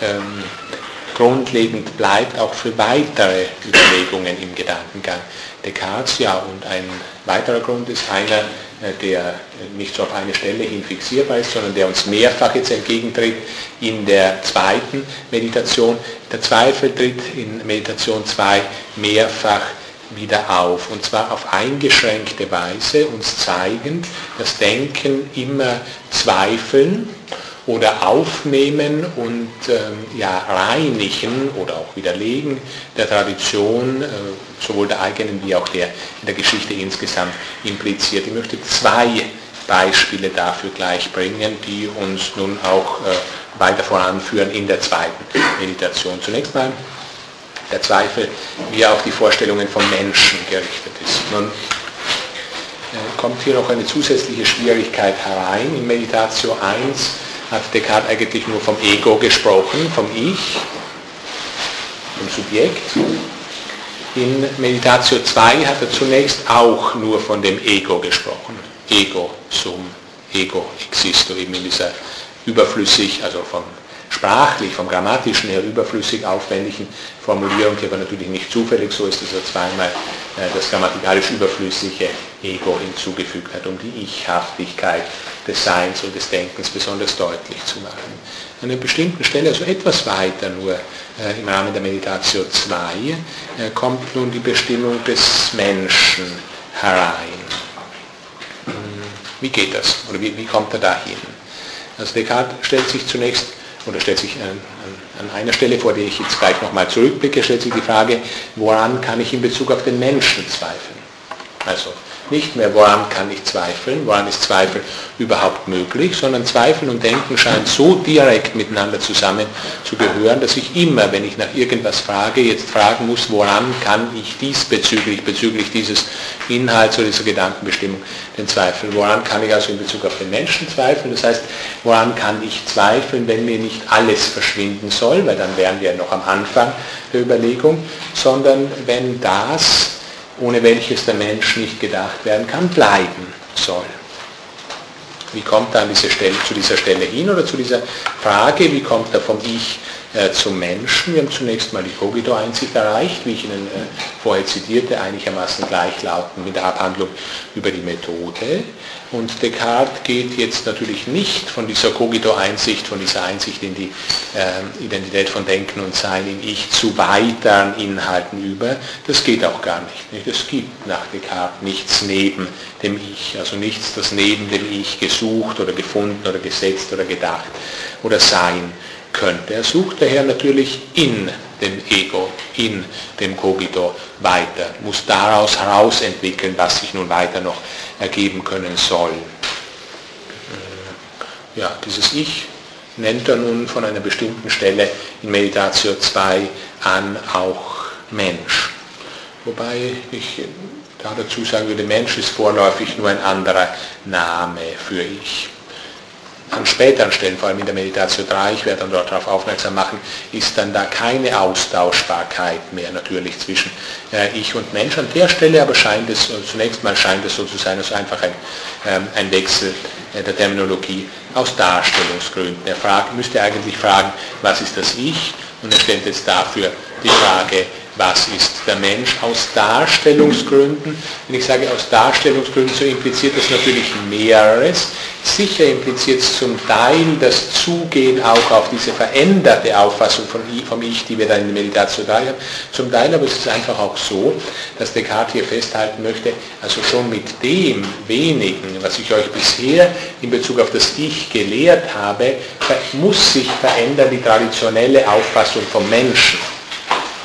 S1: ähm, grundlegend bleibt, auch für weitere Überlegungen im Gedankengang Descartes. Ja, und ein weiterer Grund ist einer, äh, der nicht so auf eine Stelle hin fixierbar ist, sondern der uns mehrfach jetzt entgegentritt in der zweiten Meditation. Der Zweifel tritt in Meditation 2 mehrfach wieder auf. Und zwar auf eingeschränkte Weise, uns zeigend, dass Denken immer zweifeln oder aufnehmen und ähm, ja, reinigen oder auch widerlegen der Tradition, äh, sowohl der eigenen wie auch der in der Geschichte insgesamt impliziert. Ich möchte zwei Beispiele dafür gleich bringen, die uns nun auch äh, weiter voranführen in der zweiten Meditation. Zunächst mal der Zweifel, wie er auf die Vorstellungen von Menschen gerichtet ist. Nun äh, kommt hier noch eine zusätzliche Schwierigkeit herein. In Meditatio 1 hat Descartes eigentlich nur vom Ego gesprochen, vom Ich, vom Subjekt. In Meditatio 2 hat er zunächst auch nur von dem Ego gesprochen. Ego sum, ego existo, eben in dieser überflüssig, also vom sprachlich, vom grammatischen her überflüssig aufwendigen Formulierung, die aber natürlich nicht zufällig so ist, dass er zweimal äh, das grammatikalisch überflüssige Ego hinzugefügt hat, um die Ichhaftigkeit des Seins und des Denkens besonders deutlich zu machen. An einer bestimmten Stelle, also etwas weiter nur äh, im Rahmen der Meditation 2, äh, kommt nun die Bestimmung des Menschen herein. Hm, wie geht das? Oder wie, wie kommt er dahin? Also Descartes stellt sich zunächst oder stellt sich an, an, einer Stelle, vor der ich jetzt gleich nochmal zurückblicke, stellt sich die Frage, woran kann ich in Bezug auf den Menschen zweifeln? Also nicht mehr, woran kann ich zweifeln, woran ist Zweifel überhaupt möglich, sondern Zweifeln und Denken scheinen so direkt miteinander zusammen zu gehören, dass ich immer, wenn ich nach irgendwas frage, jetzt fragen muss, woran kann ich diesbezüglich, bezüglich dieses Inhalts oder dieser Gedankenbestimmung den Zweifel, woran kann ich also in Bezug auf den Menschen zweifeln, das heißt, woran kann ich zweifeln, wenn mir nicht alles verschwinden soll, weil dann wären wir noch am Anfang der Überlegung, sondern wenn das ohne welches der Mensch nicht gedacht werden kann, bleiben soll. Wie kommt er an diese Stelle, zu dieser Stelle hin oder zu dieser Frage, wie kommt er vom Ich äh, zum Menschen? Wir haben zunächst mal die Cogito-Einsicht erreicht, wie ich Ihnen äh, vorher zitierte, einigermaßen gleichlautend mit der Abhandlung über die Methode. Und Descartes geht jetzt natürlich nicht von dieser Cogito-Einsicht, von dieser Einsicht in die äh, Identität von Denken und Sein in Ich zu weiteren Inhalten über. Das geht auch gar nicht. Es gibt nach Descartes nichts neben dem Ich, also nichts, das neben dem Ich gesucht oder gefunden oder gesetzt oder gedacht oder sein könnte. Er sucht daher natürlich in dem Ego, in dem Cogito weiter, muss daraus heraus entwickeln, was sich nun weiter noch ergeben können soll. Äh, ja, dieses Ich nennt er nun von einer bestimmten Stelle in Meditatio 2 an auch Mensch. Wobei ich da dazu sagen würde, Mensch ist vorläufig nur ein anderer Name für Ich an späteren Stellen, vor allem in der Meditation 3, ich werde dann dort darauf aufmerksam machen, ist dann da keine Austauschbarkeit mehr natürlich zwischen äh, Ich und Mensch. An der Stelle aber scheint es, also zunächst mal scheint es so zu sein, als einfach ein, ähm, ein Wechsel äh, der Terminologie aus Darstellungsgründen. Er fragt, müsste eigentlich fragen, was ist das Ich? Und er stellt jetzt dafür die Frage, was ist der Mensch aus Darstellungsgründen. Wenn ich sage aus Darstellungsgründen, so impliziert das natürlich mehreres. Sicher impliziert es zum Teil das Zugehen auch auf diese veränderte Auffassung von, vom Ich, die wir dann in der Meditation haben. Zum Teil aber ist es einfach auch so, dass Descartes hier festhalten möchte, also schon mit dem wenigen, was ich euch bisher in Bezug auf das Ich gelehrt habe, muss sich verändern die traditionelle Auffassung vom Menschen.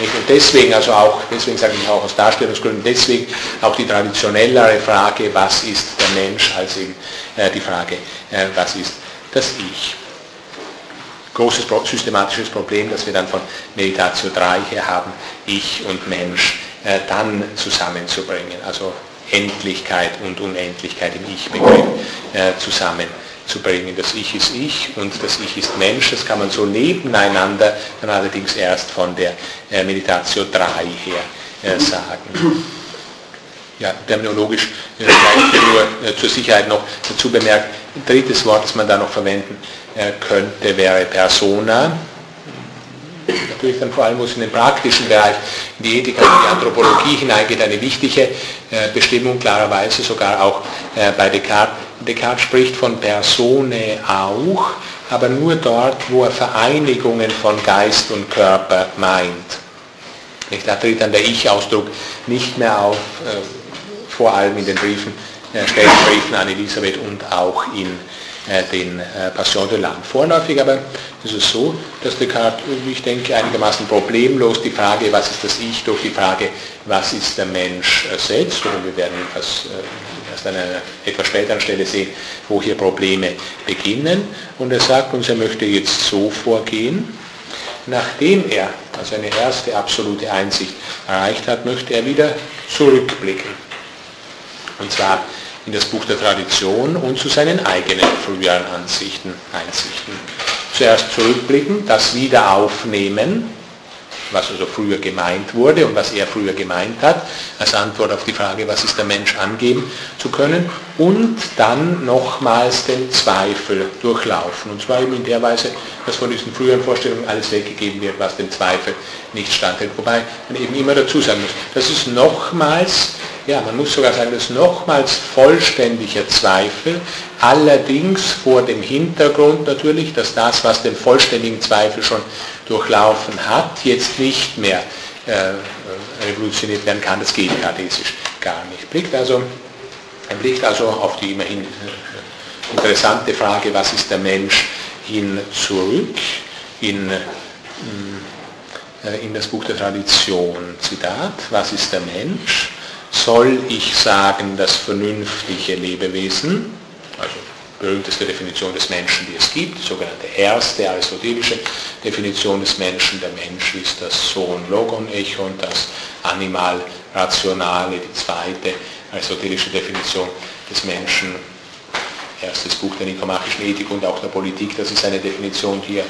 S1: Und deswegen, also auch, deswegen sage ich auch aus Darstellungsgründen, deswegen auch die traditionellere Frage, was ist der Mensch, als eben äh, die Frage, äh, was ist das Ich. Großes systematisches Problem, das wir dann von Meditatio 3 her haben, Ich und Mensch äh, dann zusammenzubringen, also Endlichkeit und Unendlichkeit im Ich-Begriff zusammenzubringen zu bringen. Das Ich ist Ich und das Ich ist Mensch. Das kann man so nebeneinander dann allerdings erst von der äh, Meditatio 3 her äh, sagen. Ja, terminologisch äh, nur äh, zur Sicherheit noch dazu bemerkt, ein drittes Wort, das man da noch verwenden könnte, wäre Persona natürlich dann vor allem, es in den praktischen Bereich, in die Ethik und die Anthropologie hineingeht, eine wichtige Bestimmung, klarerweise sogar auch bei Descartes, Descartes spricht von Persone auch, aber nur dort, wo er Vereinigungen von Geist und Körper meint. Da tritt dann der Ich-Ausdruck nicht mehr auf, äh, vor allem in den Briefen, äh, Stellenbriefen an Elisabeth und auch in äh, den äh, Passion de l'âme. Vorläufig aber ist es so, dass Descartes, wie ich denke, einigermaßen problemlos die Frage, was ist das Ich, durch die Frage, was ist der Mensch ersetzt, oder wir werden das erst an einer etwas späteren Stelle sehen, wo hier Probleme beginnen. Und er sagt uns, er möchte jetzt so vorgehen, nachdem er also eine erste absolute Einsicht erreicht hat, möchte er wieder zurückblicken. Und zwar in das Buch der Tradition und zu seinen eigenen früheren Ansichten, Einsichten. Zuerst zurückblicken, das wieder aufnehmen, was also früher gemeint wurde und was er früher gemeint hat, als Antwort auf die Frage, was ist der Mensch, angeben zu können und dann nochmals den Zweifel durchlaufen. Und zwar eben in der Weise, dass von diesen früheren Vorstellungen alles weggegeben wird, was dem Zweifel nicht standhält. Wobei man eben immer dazu sagen muss, das ist nochmals ja, man muss sogar sagen, das ist nochmals vollständiger Zweifel, allerdings vor dem Hintergrund natürlich, dass das, was den vollständigen Zweifel schon durchlaufen hat, jetzt nicht mehr äh, revolutioniert werden kann. Das geht kartesisch gar nicht. Blickt also, er blickt also auf die immerhin äh, interessante Frage, was ist der Mensch, hin zurück in, äh, in das Buch der Tradition. Zitat, was ist der Mensch? soll ich sagen, das vernünftige Lebewesen, also berühmteste Definition des Menschen, die es gibt, die sogenannte erste aristotelische Definition des Menschen. Der Mensch ist das Sohn Logon Echon, das Animal Rationale, die zweite aristotelische Definition des Menschen, erstes Buch der nikomachischen Ethik und auch der Politik, das ist eine Definition, die er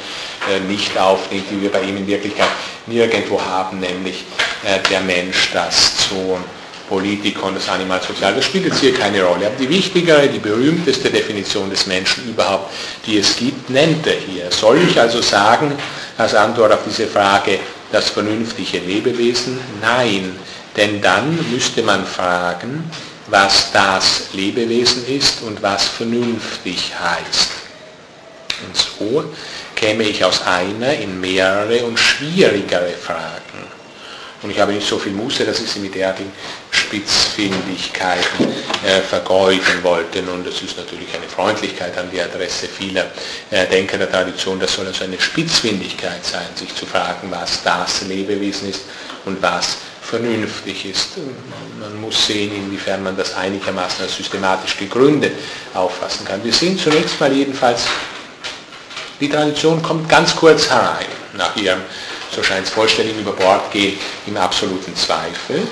S1: äh, nicht aufnimmt, die wir bei ihm in Wirklichkeit nirgendwo haben, nämlich äh, der Mensch, das Sohn Politikon, das Animal Sozial, das spielt jetzt hier keine Rolle. Aber die wichtigere, die berühmteste Definition des Menschen überhaupt, die es gibt, nennt er hier. Soll ich also sagen, als Antwort auf diese Frage, das vernünftige Lebewesen? Nein, denn dann müsste man fragen, was das Lebewesen ist und was vernünftig heißt. Und so käme ich aus einer in mehrere und schwierigere Fragen. Und ich habe nicht so viel Muße, dass ich sie mit derartigen Spitzfindigkeiten äh, vergeuden wollte. Und das ist natürlich eine Freundlichkeit an die Adresse vieler äh, Denker der Tradition. Das soll also eine Spitzfindigkeit sein, sich zu fragen, was das Lebewesen ist und was vernünftig ist. Man muss sehen, inwiefern man das einigermaßen als systematisch gegründet auffassen kann. Wir sehen zunächst mal jedenfalls, die Tradition kommt ganz kurz herein nach ihrem so scheint es vollständig über Bord gehen, im absoluten Zweifel.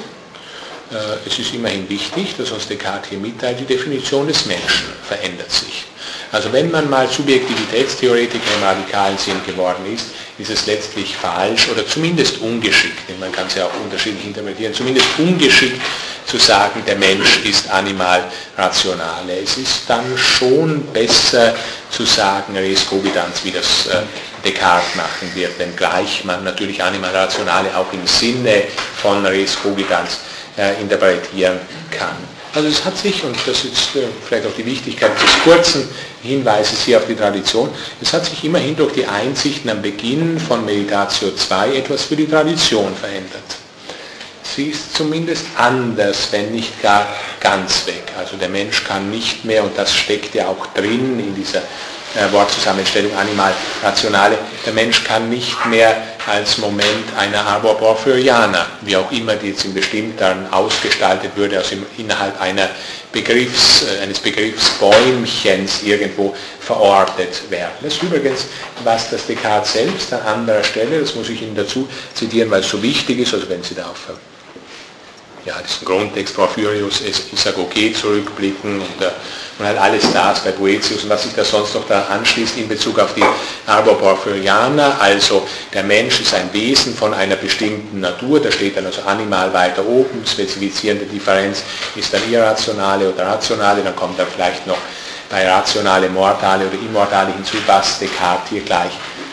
S1: Äh, es ist immerhin wichtig, dass uns Descartes hier mitteilt, die Definition des Menschen verändert sich. Also wenn man mal Subjektivitätstheoretiker im radikalen Sinn geworden ist, ist es letztlich falsch oder zumindest ungeschickt, denn man kann es ja auch unterschiedlich interpretieren, zumindest ungeschickt zu sagen, der Mensch ist animal rationale. Es ist dann schon besser zu sagen, res cogitans, wie das äh, Descartes machen wird, wenngleich man natürlich Anima Rationale auch im Sinne von Res Cogitans äh, interpretieren kann. Also es hat sich, und das ist äh, vielleicht auch die Wichtigkeit des kurzen Hinweises hier auf die Tradition, es hat sich immerhin durch die Einsichten am Beginn von Meditatio 2 etwas für die Tradition verändert. Sie ist zumindest anders, wenn nicht gar ganz weg. Also der Mensch kann nicht mehr, und das steckt ja auch drin in dieser äh, Wortzusammenstellung Animal Rationale. Der Mensch kann nicht mehr als Moment einer Arbor Porphyriana, wie auch immer die jetzt im Bestimmten ausgestaltet würde, also innerhalb einer Begriffs, äh, eines Begriffsbäumchens irgendwo verortet werden. Das ist übrigens, was das Descartes selbst an anderer Stelle, das muss ich Ihnen dazu zitieren, weil es so wichtig ist, also wenn Sie da auf ja, diesen Grundtext Porphyrius Isagoge zurückblicken. Und, äh, und halt alles das bei Boetius und was sich da sonst noch da anschließt in Bezug auf die Arboporphyrianer, also der Mensch ist ein Wesen von einer bestimmten Natur, da steht dann also animal weiter oben, spezifizierende Differenz ist dann irrationale oder rationale, dann kommt dann vielleicht noch bei rationale, mortale oder immortale hinzu, was Descartes hier gleich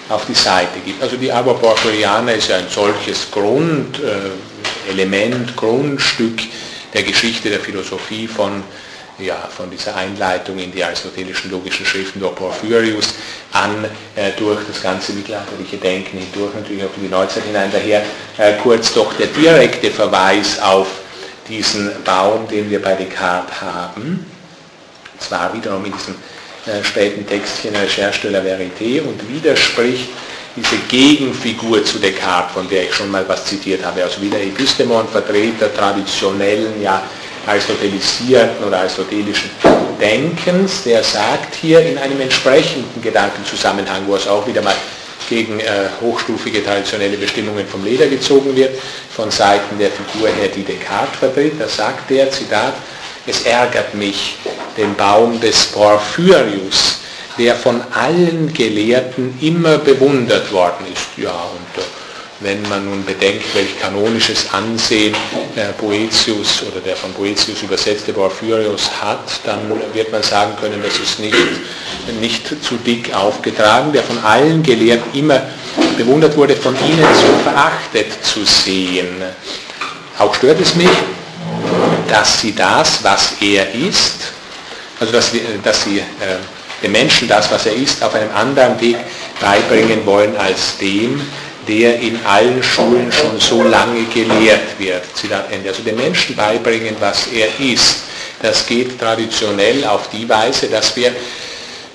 S1: auf die Seite gibt. Also die Arboporphyrianer ist ja ein solches Grund, äh, Element, Grundstück der Geschichte der Philosophie von, ja, von dieser Einleitung in die aristotelischen logischen Schriften durch Porphyrius an äh, durch das ganze mittelalterliche Denken hindurch, natürlich auch in die Neuzeit hinein. Daher äh, kurz doch der direkte Verweis auf diesen Baum, den wir bei Descartes haben. Zwar wiederum in diesem äh, späten Textchen Recherche de la Vérité und widerspricht diese Gegenfigur zu Descartes, von der ich schon mal was zitiert habe, also wieder Epistemon, Vertreter traditionellen, ja, aristotelisierten oder aristotelischen Denkens, der sagt hier in einem entsprechenden Gedankenzusammenhang, wo es auch wieder mal gegen äh, hochstufige traditionelle Bestimmungen vom Leder gezogen wird, von Seiten der Figur her, die Descartes vertritt, da sagt der, Zitat, es ärgert mich, den Baum des Porphyrius der von allen Gelehrten immer bewundert worden ist. Ja, und äh, wenn man nun bedenkt, welch kanonisches Ansehen Boetius oder der von Boetius übersetzte Porphyrius hat, dann wird man sagen können, das ist nicht, nicht zu dick aufgetragen, der von allen Gelehrten immer bewundert wurde, von ihnen so verachtet zu sehen. Auch stört es mich, dass sie das, was er ist, also dass, dass sie äh, dem Menschen das, was er ist, auf einem anderen Weg beibringen wollen als dem, der in allen Schulen schon so lange gelehrt wird. Also dem Menschen beibringen, was er ist. Das geht traditionell auf die Weise, dass wir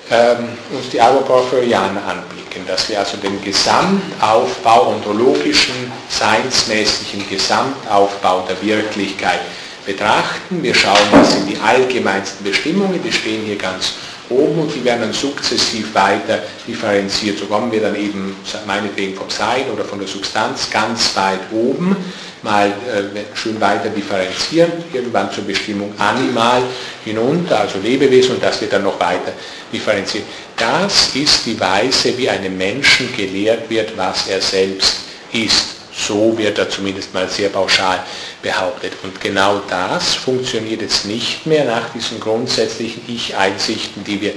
S1: ähm, uns die Agroporphyrianer anblicken, dass wir also den Gesamtaufbau, ontologischen, seinsmäßigen Gesamtaufbau der Wirklichkeit betrachten. Wir schauen, was sind die allgemeinsten Bestimmungen, die stehen hier ganz oben und die werden dann sukzessiv weiter differenziert. So kommen wir dann eben meinetwegen vom Sein oder von der Substanz ganz weit oben, mal äh, schön weiter differenzieren, irgendwann zur Bestimmung animal hinunter, also Lebewesen und das wird dann noch weiter differenziert. Das ist die Weise, wie einem Menschen gelehrt wird, was er selbst ist. So wird er zumindest mal sehr pauschal behauptet. Und genau das funktioniert jetzt nicht mehr nach diesen grundsätzlichen Ich-Einsichten, die wir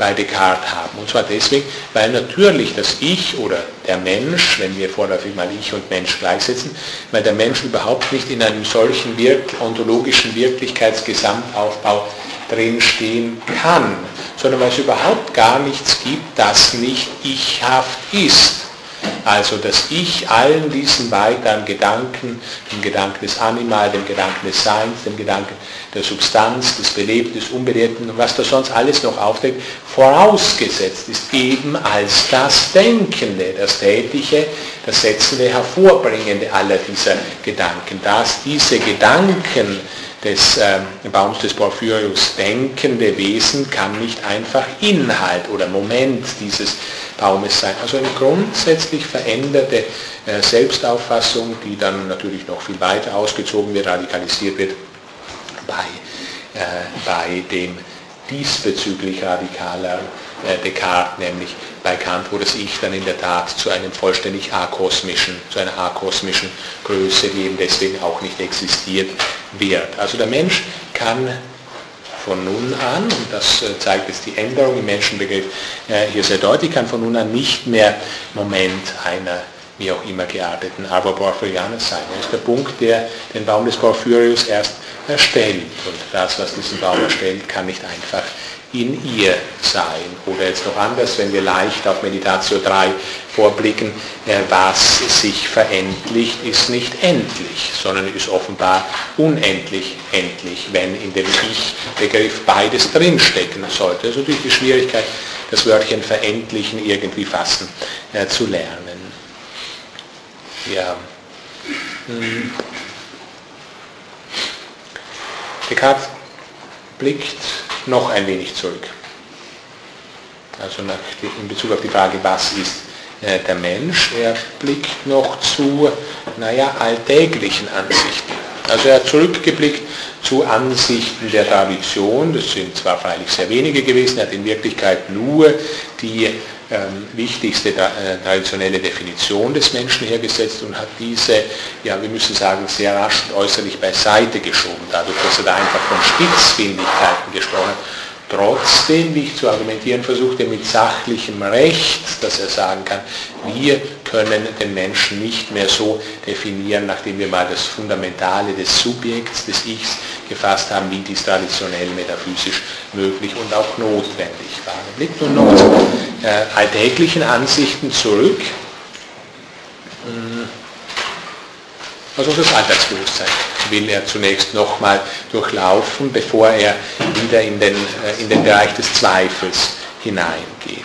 S1: bei Descartes haben. Und zwar deswegen, weil natürlich das Ich oder der Mensch, wenn wir vorläufig mal Ich und Mensch gleichsetzen, weil der Mensch überhaupt nicht in einem solchen ontologischen Wirklichkeitsgesamtaufbau drinstehen kann, sondern weil es überhaupt gar nichts gibt, das nicht ichhaft ist. Also dass ich allen diesen weiteren Gedanken, dem Gedanken des Animal, dem Gedanken des Seins, dem Gedanken der Substanz, des Belebten, des Unbelebten und was da sonst alles noch auftritt, vorausgesetzt ist eben als das Denkende, das Tätige, das Setzende, Hervorbringende aller dieser Gedanken. Dass diese Gedanken des äh, Baums des Porphyrius denkende Wesen kann nicht einfach Inhalt oder Moment dieses Baumes sein. Also eine grundsätzlich veränderte äh, Selbstauffassung, die dann natürlich noch viel weiter ausgezogen wird, radikalisiert wird bei, äh, bei dem diesbezüglich radikaler Descartes, nämlich bei Kant, wo das Ich dann in der Tat zu einem vollständig akosmischen, zu einer akosmischen Größe, die eben deswegen auch nicht existiert, wird. Also der Mensch kann von nun an, und das äh, zeigt jetzt die Änderung im Menschenbegriff äh, hier sehr deutlich, kann von nun an nicht mehr Moment einer wie auch immer gearteten Arboporphyrianer sein. Das ist der Punkt, der den Baum des Porphyrius erst erstellt. Und das, was diesen Baum erstellt, kann nicht einfach in ihr sein. Oder jetzt noch anders, wenn wir leicht auf Meditatio 3 vorblicken, äh, was sich verendlicht, ist nicht endlich, sondern ist offenbar unendlich endlich, wenn in dem Ich-Begriff beides drinstecken sollte. Das ist natürlich die Schwierigkeit, das Wörtchen verendlichen irgendwie fassen äh, zu lernen. Ja. Hm. Descartes blickt noch ein wenig zurück. Also nach, in Bezug auf die Frage, was ist äh, der Mensch, er blickt noch zu, naja, alltäglichen Ansichten. Also er hat zurückgeblickt zu Ansichten der Tradition, das sind zwar freilich sehr wenige gewesen, er hat in Wirklichkeit nur die ähm, wichtigste äh, traditionelle Definition des Menschen hergesetzt und hat diese, ja wir müssen sagen, sehr rasch und äußerlich beiseite geschoben, dadurch, dass er da einfach von Spitzfindigkeiten gesprochen hat trotzdem, wie ich zu argumentieren versuchte, mit sachlichem Recht, dass er sagen kann, wir können den Menschen nicht mehr so definieren, nachdem wir mal das Fundamentale des Subjekts, des Ichs gefasst haben, wie dies traditionell metaphysisch möglich und auch notwendig war. Blickt nun noch zu äh, alltäglichen Ansichten zurück. Also das Alltagsbewusstsein will er zunächst nochmal durchlaufen, bevor er wieder in den, äh, in den Bereich des Zweifels hineingeht.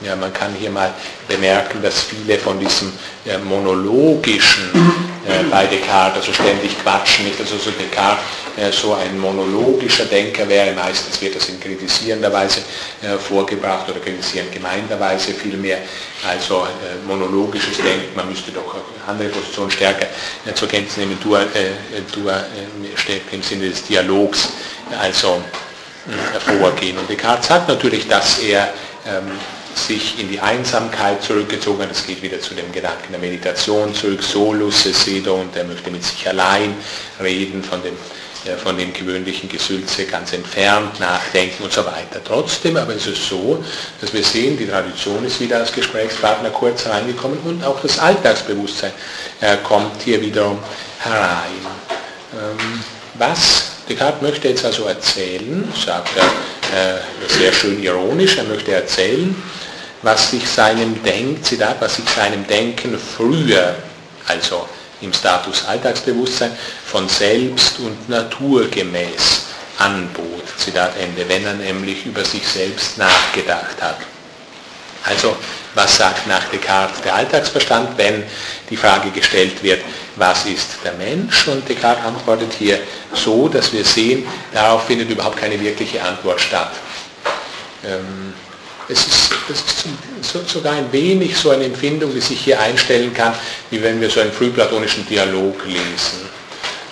S1: Ja, man kann hier mal bemerken, dass viele von diesem äh, monologischen bei Descartes, also ständig quatschen, nicht, also so Descartes äh, so ein monologischer Denker wäre, meistens wird das in kritisierender Weise äh, vorgebracht oder kritisierend gemeinterweise vielmehr, also äh, monologisches Denken, man müsste doch andere Positionen stärker äh, zur Kenntnis nehmen, du, du im Sinne des Dialogs, also hervorgehen. Und Descartes sagt natürlich, dass er ähm, sich in die Einsamkeit zurückgezogen hat. Es geht wieder zu dem Gedanken der Meditation zurück, Solus, Sedo, und er möchte mit sich allein reden, von dem, äh, von dem gewöhnlichen Gesülze ganz entfernt nachdenken und so weiter. Trotzdem aber ist es so, dass wir sehen, die Tradition ist wieder als Gesprächspartner kurz reingekommen und auch das Alltagsbewusstsein äh, kommt hier wiederum herein. Ähm, was Descartes möchte jetzt also erzählen, sagt er äh, sehr schön ironisch, er möchte erzählen, was sich seinem Denk, Zitat, was sich seinem Denken früher, also im Status Alltagsbewusstsein, von selbst und naturgemäß anbot. Zitat Ende, wenn er nämlich über sich selbst nachgedacht hat. Also, was sagt nach Descartes der Alltagsverstand, wenn die Frage gestellt wird, was ist der Mensch? Und Descartes antwortet hier so, dass wir sehen, darauf findet überhaupt keine wirkliche Antwort statt. Ähm, es ist, es ist sogar ein wenig so eine Empfindung, die sich hier einstellen kann, wie wenn wir so einen frühplatonischen Dialog lesen.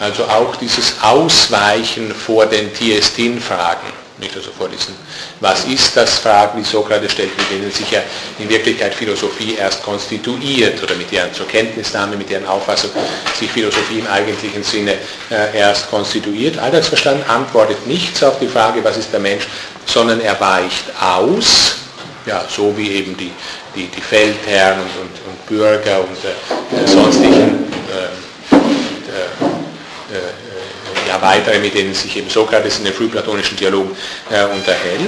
S1: Also auch dieses Ausweichen vor den Tiestin-Fragen, nicht also vor diesen, was ist das Fragen, die Sokrates stellt, mit denen sich ja in Wirklichkeit Philosophie erst konstituiert oder mit deren zur Kenntnisnahme, mit deren Auffassung sich Philosophie im eigentlichen Sinne äh, erst konstituiert. Alltagsverstand antwortet nichts auf die Frage, was ist der Mensch, sondern er weicht aus ja, so wie eben die, die, die Feldherren und, und, und Bürger und äh, sonstigen äh, äh, äh, ja, weitere, mit denen sich eben Sokrates in den frühplatonischen Dialogen äh, unterhält.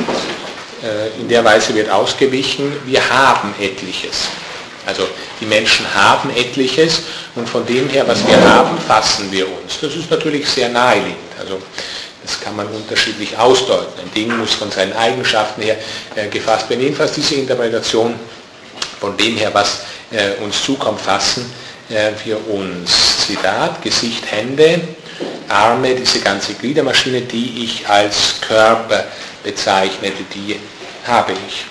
S1: Äh, in der Weise wird ausgewichen, wir haben etliches. Also die Menschen haben etliches und von dem her, was wir haben, fassen wir uns. Das ist natürlich sehr naheliegend. Also das kann man unterschiedlich ausdeuten. Ein Ding muss von seinen Eigenschaften her äh, gefasst werden. Jedenfalls diese Interpretation von dem her, was äh, uns zukommt, fassen äh, wir uns. Zitat, Gesicht, Hände, Arme, diese ganze Gliedermaschine, die ich als Körper bezeichnete, die habe ich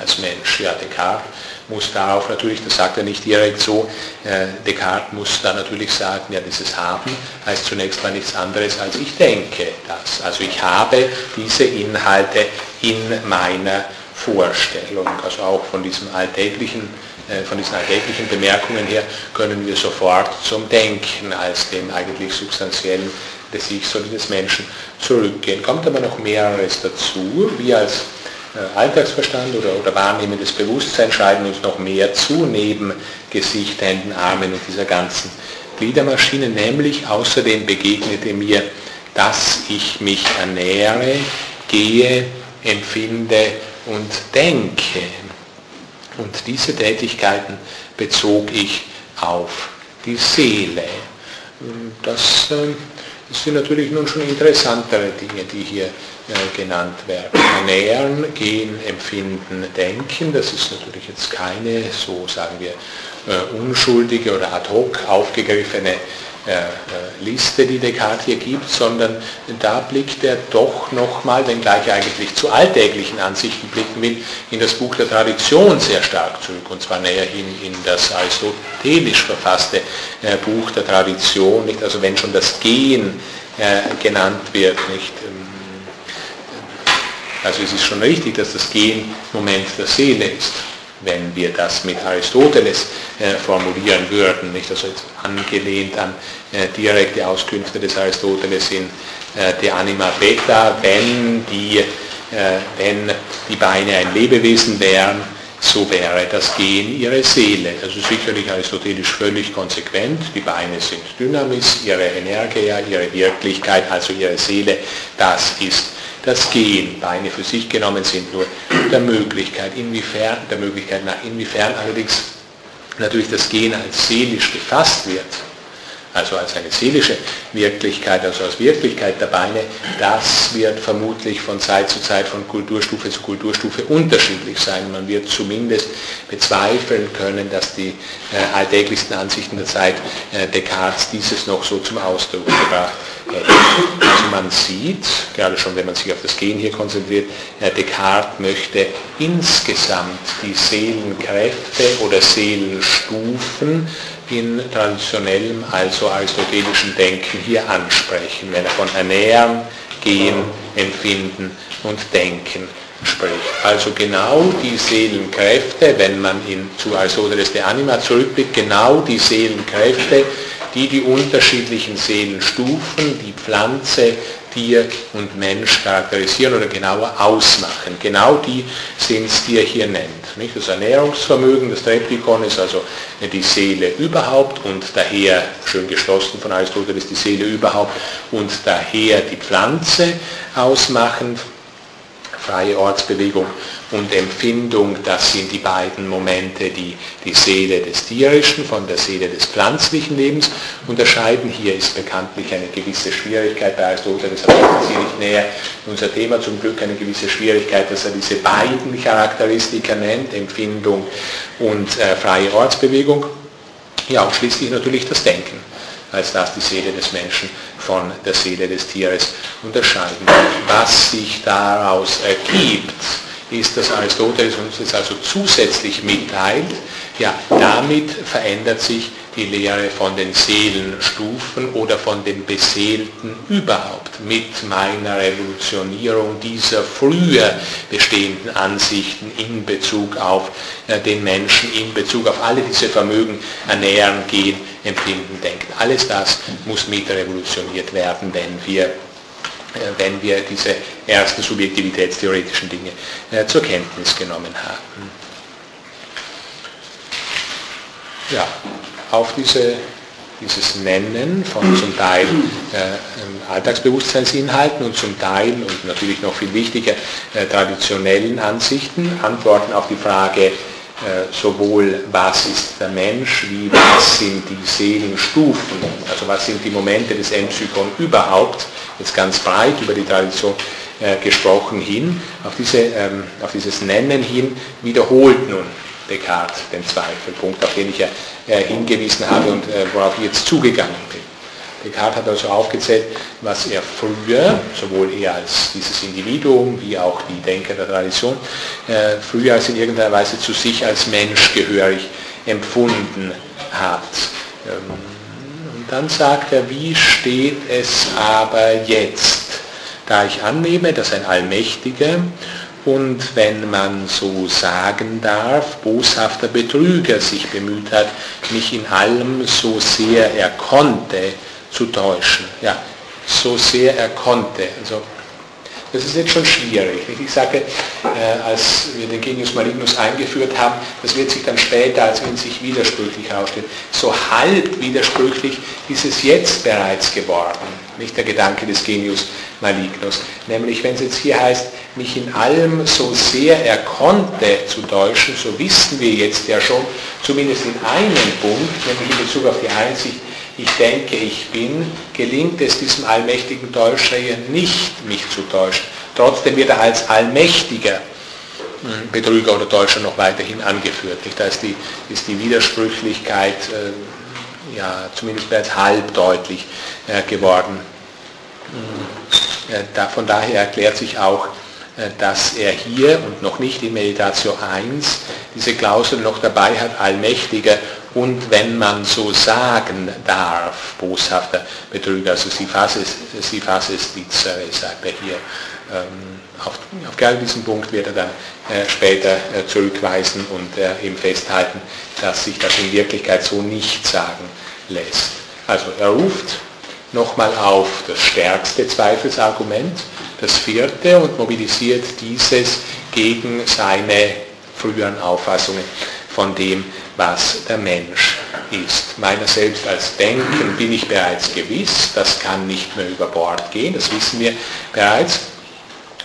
S1: als Mensch. Ja, Descartes muss darauf natürlich, das sagt er nicht direkt so, äh, Descartes muss da natürlich sagen, ja dieses Haben heißt zunächst mal nichts anderes als ich denke das. Also ich habe diese Inhalte in meiner Vorstellung, also auch von diesem alltäglichen äh, von diesen alltäglichen Bemerkungen her, können wir sofort zum Denken als dem eigentlich substanziellen des Ichs oder des Menschen zurückgehen. Kommt aber noch mehreres dazu. Wir als Alltagsverstand oder, oder wahrnehmendes Bewusstsein schreiben uns noch mehr zu, neben Gesicht, Händen, Armen und dieser ganzen Gliedermaschine, nämlich außerdem begegnete mir, dass ich mich ernähre, gehe, empfinde und denke. Und diese Tätigkeiten bezog ich auf die Seele. Das äh, sind natürlich nun schon interessantere Dinge, die hier äh, genannt werden. Ernähren, gehen, empfinden, denken, das ist natürlich jetzt keine, so sagen wir, äh, unschuldige oder ad hoc aufgegriffene äh, Liste, die Descartes hier gibt, sondern da blickt er doch nochmal, wenngleich er eigentlich zu alltäglichen Ansichten blicken will, in das Buch der Tradition sehr stark zurück, und zwar näherhin in das aristotelisch verfasste Buch der Tradition, nicht? also wenn schon das Gehen genannt wird, nicht? Also es ist schon richtig, dass das Gehen Moment der Seele ist wenn wir das mit Aristoteles äh, formulieren würden, nicht also jetzt angelehnt an äh, direkte Auskünfte des Aristoteles in äh, De Anima Beta, wenn die, äh, wenn die Beine ein Lebewesen wären, so wäre das Gehen ihre Seele. Also sicherlich aristotelisch völlig konsequent. Die Beine sind Dynamis, ihre Energia, ihre Wirklichkeit, also ihre Seele, das ist das Gehen, Beine für sich genommen sind nur der Möglichkeit, inwiefern, der Möglichkeit nach, inwiefern allerdings natürlich das Gehen als seelisch gefasst wird, also als eine seelische Wirklichkeit, also als Wirklichkeit der Beine, das wird vermutlich von Zeit zu Zeit, von Kulturstufe zu Kulturstufe unterschiedlich sein. Man wird zumindest bezweifeln können, dass die äh, alltäglichsten Ansichten der Zeit äh, Descartes dieses noch so zum Ausdruck gebracht hätten. Also man sieht, gerade schon wenn man sich auf das Gehen hier konzentriert, äh, Descartes möchte insgesamt die Seelenkräfte oder Seelenstufen in traditionellem, also aristotelischen Denken hier ansprechen, wenn er von Ernähren, Gehen, Empfinden und Denken spricht. Also genau die Seelenkräfte, wenn man in, zu Aristoteles de Anima zurückblickt, genau die Seelenkräfte, die die unterschiedlichen Seelenstufen, die Pflanze, Tier und Mensch charakterisieren oder genauer ausmachen. Genau die sind es, die er hier nennt. Nicht? Das Ernährungsvermögen, das Triptychon ist also die Seele überhaupt und daher, schön geschlossen von Aristoteles, die Seele überhaupt und daher die Pflanze ausmachend freie Ortsbewegung und Empfindung, das sind die beiden Momente, die die Seele des tierischen von der Seele des pflanzlichen Lebens unterscheiden. Hier ist bekanntlich eine gewisse Schwierigkeit bei Aristoteles, aber das hier nicht näher. Unser Thema zum Glück eine gewisse Schwierigkeit, dass er diese beiden Charakteristika nennt, Empfindung und äh, freie Ortsbewegung. Ja, und schließlich natürlich das Denken als das die Seele des Menschen von der Seele des Tieres unterscheiden. Was sich daraus ergibt, ist, dass Aristoteles uns jetzt also zusätzlich mitteilt, ja, damit verändert sich die Lehre von den Seelenstufen oder von den Beseelten überhaupt mit meiner Revolutionierung dieser früher bestehenden Ansichten in Bezug auf äh, den Menschen, in Bezug auf alle diese Vermögen, ernähren, gehen, empfinden, denken. Alles das muss mit revolutioniert werden, wenn wir wenn wir diese ersten subjektivitätstheoretischen Dinge äh, zur Kenntnis genommen haben. Ja, auf diese, dieses Nennen von zum Teil äh, Alltagsbewusstseinsinhalten und zum Teil und natürlich noch viel wichtiger äh, traditionellen Ansichten, Antworten auf die Frage äh, sowohl was ist der Mensch, wie was sind die Seelenstufen, also was sind die Momente des Endpsychon überhaupt, jetzt ganz breit über die Tradition äh, gesprochen hin, auf, diese, ähm, auf dieses Nennen hin wiederholt nun Descartes den Zweifelpunkt, auf den ich ja äh, hingewiesen habe und äh, worauf ich jetzt zugegangen bin. Descartes hat also aufgezählt, was er früher, sowohl er als dieses Individuum wie auch die Denker der Tradition, äh, früher als in irgendeiner Weise zu sich als Mensch gehörig empfunden hat. Ähm, dann sagt er, wie steht es aber jetzt, da ich annehme, dass ein Allmächtiger und wenn man so sagen darf, boshafter Betrüger sich bemüht hat, mich in allem so sehr er konnte zu täuschen. Ja, so sehr er konnte. Also das ist jetzt schon schwierig. Ich sage, äh, als wir den Genius Malignus eingeführt haben, das wird sich dann später als in sich widersprüchlich herausstellen. So halb widersprüchlich ist es jetzt bereits geworden, nicht der Gedanke des Genius Malignus. Nämlich, wenn es jetzt hier heißt, mich in allem so sehr er konnte zu täuschen, so wissen wir jetzt ja schon, zumindest in einem Punkt, nämlich in Bezug auf die Einsicht, ich denke, ich bin, gelingt es diesem allmächtigen Täuscher hier nicht, mich zu täuschen. Trotzdem wird er als allmächtiger hm, Betrüger oder Täuscher noch weiterhin angeführt. Da ist die, ist die Widersprüchlichkeit äh, ja, zumindest bereits halb deutlich äh, geworden. Hm, äh, da, von daher erklärt sich auch, dass er hier und noch nicht in Meditation 1 diese Klausel noch dabei hat, allmächtiger und wenn man so sagen darf, boshafter Betrüger, also sie fasse sie fasse es Dizere, sagt er hier. Ähm, auf, auf genau diesen Punkt wird er dann äh, später äh, zurückweisen und äh, eben festhalten, dass sich das in Wirklichkeit so nicht sagen lässt. Also er ruft nochmal auf das stärkste Zweifelsargument, das vierte, und mobilisiert dieses gegen seine früheren Auffassungen von dem, was der Mensch ist. Meiner selbst als Denken bin ich bereits gewiss, das kann nicht mehr über Bord gehen, das wissen wir bereits.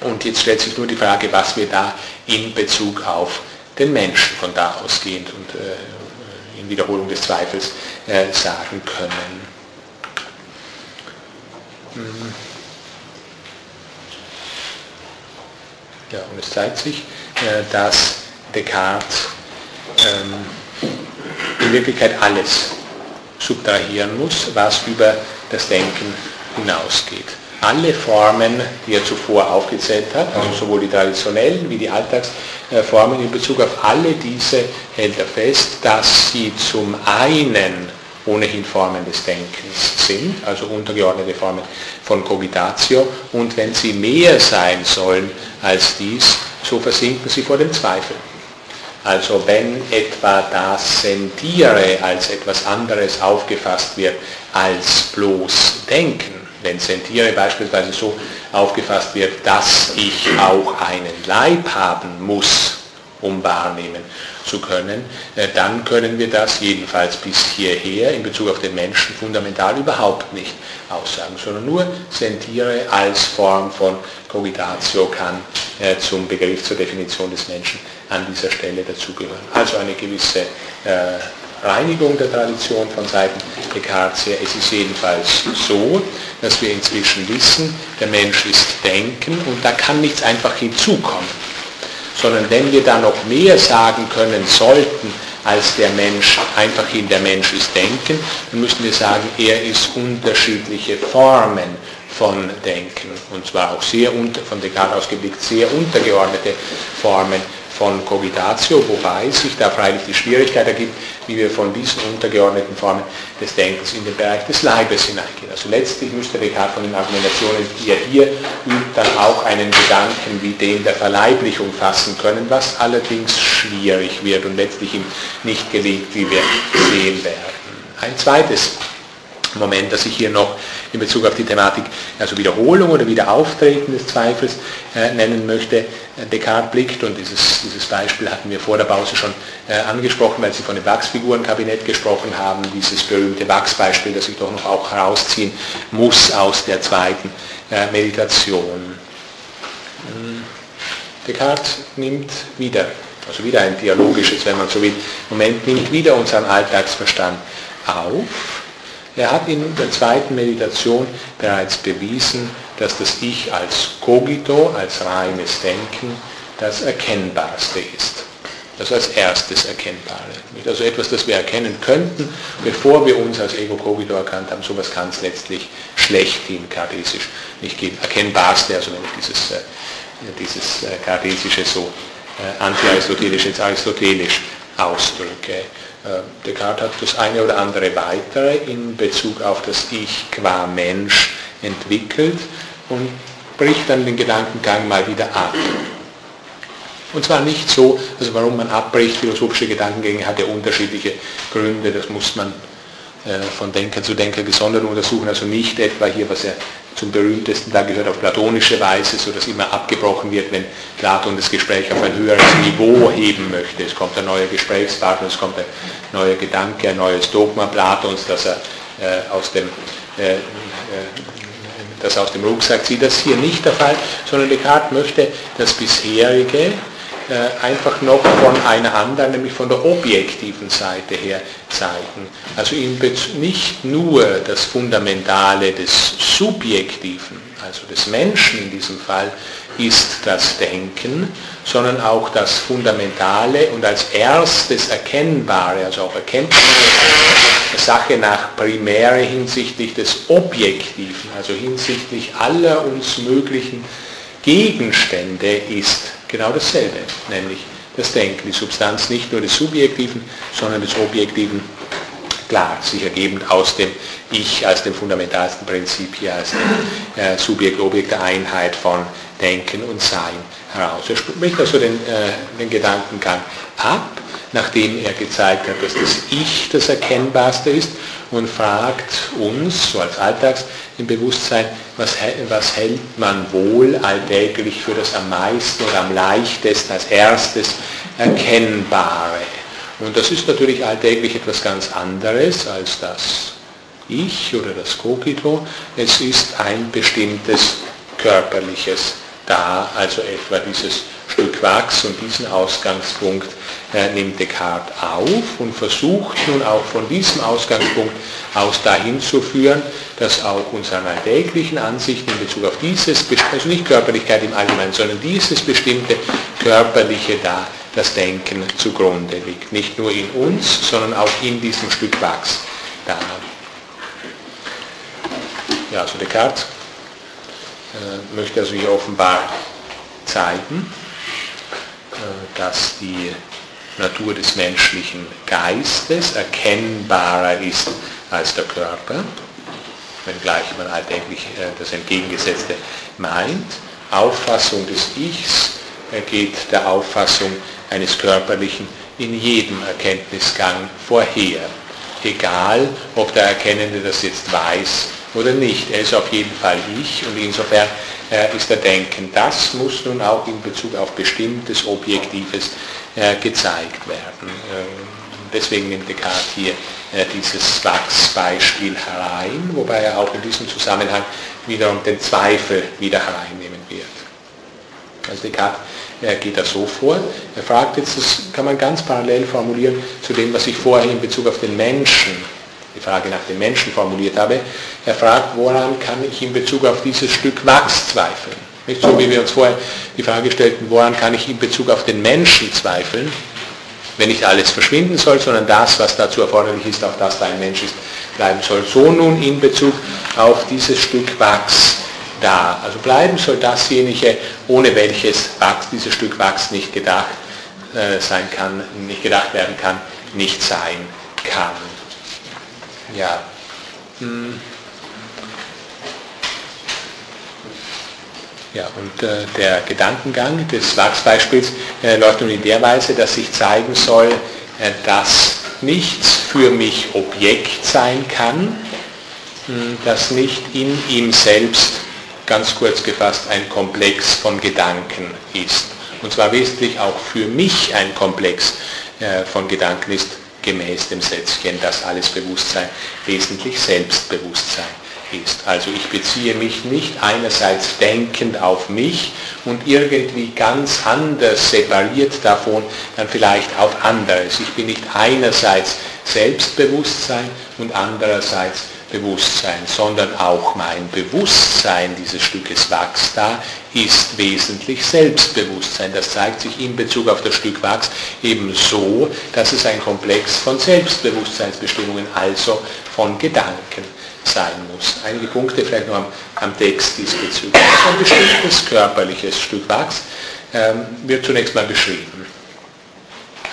S1: Und jetzt stellt sich nur die Frage, was wir da in Bezug auf den Menschen von da ausgehend und äh, in Wiederholung des Zweifels äh, sagen können. Hm. Und es zeigt sich, äh, dass Descartes ähm, in Wirklichkeit alles subtrahieren muss, was über das Denken hinausgeht. Alle Formen, die er zuvor aufgezählt hat, also sowohl die traditionellen wie die Alltagsformen, in Bezug auf alle diese hält er fest, dass sie zum einen ohnehin Formen des Denkens sind, also untergeordnete Formen von Cogitatio, und wenn sie mehr sein sollen als dies, so versinken sie vor dem Zweifel. Also wenn etwa das Sentiere als etwas anderes aufgefasst wird als bloß Denken, wenn Sentiere beispielsweise so aufgefasst wird, dass ich auch einen Leib haben muss, um wahrnehmen zu können, äh, dann können wir das jedenfalls bis hierher in Bezug auf den Menschen fundamental überhaupt nicht aussagen, sondern nur Sentiere als Form von Cogitatio kann äh, zum Begriff, zur Definition des Menschen an dieser Stelle dazugehören. Also eine gewisse äh, Reinigung der Tradition von Seiten Descartes her. Es ist jedenfalls so, dass wir inzwischen wissen, der Mensch ist Denken und da kann nichts einfach hinzukommen. Sondern wenn wir da noch mehr sagen können sollten, als der Mensch, einfach in der Mensch ist Denken, dann müssen wir sagen, er ist unterschiedliche Formen von Denken. Und zwar auch sehr unter, von Descartes ausgeblickt sehr untergeordnete Formen von Cogitatio, wobei sich da freilich die Schwierigkeit ergibt, wie wir von diesen untergeordneten Formen des Denkens in den Bereich des Leibes hineingehen. Also letztlich müsste Descartes von den Argumentationen, die er hier übt, dann auch einen Gedanken wie den der Verleiblichung fassen können, was allerdings schwierig wird und letztlich ihm nicht gelingt, wie wir sehen werden. Ein zweites Moment, das ich hier noch in Bezug auf die Thematik, also Wiederholung oder Wiederauftreten des Zweifels äh, nennen möchte. Descartes blickt, und dieses, dieses Beispiel hatten wir vor der Pause schon äh, angesprochen, weil Sie von dem Wachsfigurenkabinett gesprochen haben, dieses berühmte Wachsbeispiel, das ich doch noch auch herausziehen muss aus der zweiten äh, Meditation. Hm. Descartes nimmt wieder, also wieder ein dialogisches, wenn man so will, Moment, nimmt wieder unseren Alltagsverstand auf er hat in der zweiten Meditation bereits bewiesen, dass das Ich als Cogito, als reines Denken, das Erkennbarste ist. Das als erstes Erkennbare. Also etwas, das wir erkennen könnten, bevor wir uns als Ego Cogito erkannt haben, sowas kann es letztlich schlechthin kartesisch nicht geben. Erkennbarste, also wenn ich dieses, äh, dieses äh, kartesische so äh, anti-aristotelisch jetzt aristotelisch ausdrücke. Äh, Descartes hat das eine oder andere weitere in Bezug auf das Ich qua Mensch entwickelt und bricht dann den Gedankengang mal wieder ab. Und zwar nicht so, also warum man abbricht, philosophische Gedankengänge hat ja unterschiedliche Gründe, das muss man von Denker zu Denker gesondert untersuchen, also nicht etwa hier, was ja zum berühmtesten da gehört, auf platonische Weise, so dass immer abgebrochen wird, wenn Platon das Gespräch auf ein höheres Niveau heben möchte. Es kommt ein neuer Gesprächspartner, es kommt ein neuer Gedanke, ein neues Dogma Platons, das er äh, aus dem äh, äh das aus dem Rucksack zieht. Das ist hier nicht der Fall, sondern Descartes möchte das bisherige äh, einfach noch von einer anderen, nämlich von der objektiven Seite her zeigen. Also nicht nur das Fundamentale des Subjektiven, also des Menschen in diesem Fall, ist das Denken, sondern auch das Fundamentale und als erstes Erkennbare, also auch Erkenntnis, Sache nach Primäre hinsichtlich des Objektiven, also hinsichtlich aller uns möglichen Gegenstände ist genau dasselbe, nämlich das Denken, die Substanz nicht nur des Subjektiven, sondern des Objektiven, klar, sich ergebend aus dem Ich als dem fundamentalsten Prinzip hier, als dem äh, Subjekt-Objekt der Einheit von Denken und Sein heraus. Er spricht also den, äh, den Gedankengang ab, nachdem er gezeigt hat, dass das Ich das Erkennbarste ist und fragt uns, so als Alltags im Bewusstsein, was, was hält man wohl alltäglich für das am meisten oder am leichtesten als erstes Erkennbare. Und das ist natürlich alltäglich etwas ganz anderes als das Ich oder das Cogito. Es ist ein bestimmtes körperliches Da, also etwa dieses Stück Wachs und diesen Ausgangspunkt äh, nimmt Descartes auf und versucht nun auch von diesem Ausgangspunkt aus dahin zu führen, dass auch unseren alltäglichen Ansichten in Bezug auf dieses, also nicht Körperlichkeit im Allgemeinen, sondern dieses bestimmte körperliche da, das Denken zugrunde liegt. Nicht nur in uns, sondern auch in diesem Stück Wachs da. Ja, also Descartes möchte also hier offenbar zeigen, äh, dass die Natur des menschlichen Geistes erkennbarer ist als der Körper, wenngleich man alltäglich äh, das Entgegengesetzte meint. Auffassung des Ichs geht der Auffassung eines Körperlichen in jedem Erkenntnisgang vorher. Egal, ob der Erkennende das jetzt weiß oder nicht. Er ist auf jeden Fall ich und insofern äh, ist der Denken. Das muss nun auch in Bezug auf bestimmtes Objektives äh, gezeigt werden. Ähm, deswegen nimmt Descartes hier äh, dieses Wachsbeispiel herein, wobei er auch in diesem Zusammenhang wiederum den Zweifel wieder hereinnehmen wird. Also Descartes er geht da so vor. Er fragt jetzt, das kann man ganz parallel formulieren zu dem, was ich vorher in Bezug auf den Menschen, die Frage nach dem Menschen formuliert habe. Er fragt, woran kann ich in Bezug auf dieses Stück Wachs zweifeln? Nicht so, wie wir uns vorher die Frage stellten, woran kann ich in Bezug auf den Menschen zweifeln, wenn nicht alles verschwinden soll, sondern das, was dazu erforderlich ist, auch das da ein Mensch ist, bleiben soll. So nun in Bezug auf dieses Stück Wachs da. Also bleiben soll dasjenige, ohne welches Wachs, dieses Stück Wachs nicht gedacht äh, sein kann, nicht gedacht werden kann, nicht sein kann. Ja. Hm. Ja, und äh, der Gedankengang des Wachsbeispiels äh, läuft nun in der Weise, dass sich zeigen soll, äh, dass nichts für mich Objekt sein kann, mh, hm, das nicht in ihm selbst, ganz kurz gefasst, ein Komplex von Gedanken ist. Und zwar wesentlich auch für mich ein Komplex äh, von Gedanken ist, gemäß dem Sätzchen, dass alles Bewusstsein wesentlich Selbstbewusstsein ist. Also ich beziehe mich nicht einerseits denkend auf mich und irgendwie ganz anders separiert davon dann vielleicht auf anderes. Ich bin nicht einerseits Selbstbewusstsein und andererseits Bewusstsein, sondern auch mein Bewusstsein dieses Stückes Wachs da ist wesentlich Selbstbewusstsein. Das zeigt sich in Bezug auf das Stück Wachs eben so, dass es ein Komplex von Selbstbewusstseinsbestimmungen, also von Gedanken sein muss. Einige Punkte vielleicht noch am, am Text diesbezüglich. Ein bestimmtes körperliches Stück Wachs ähm, wird zunächst mal beschrieben.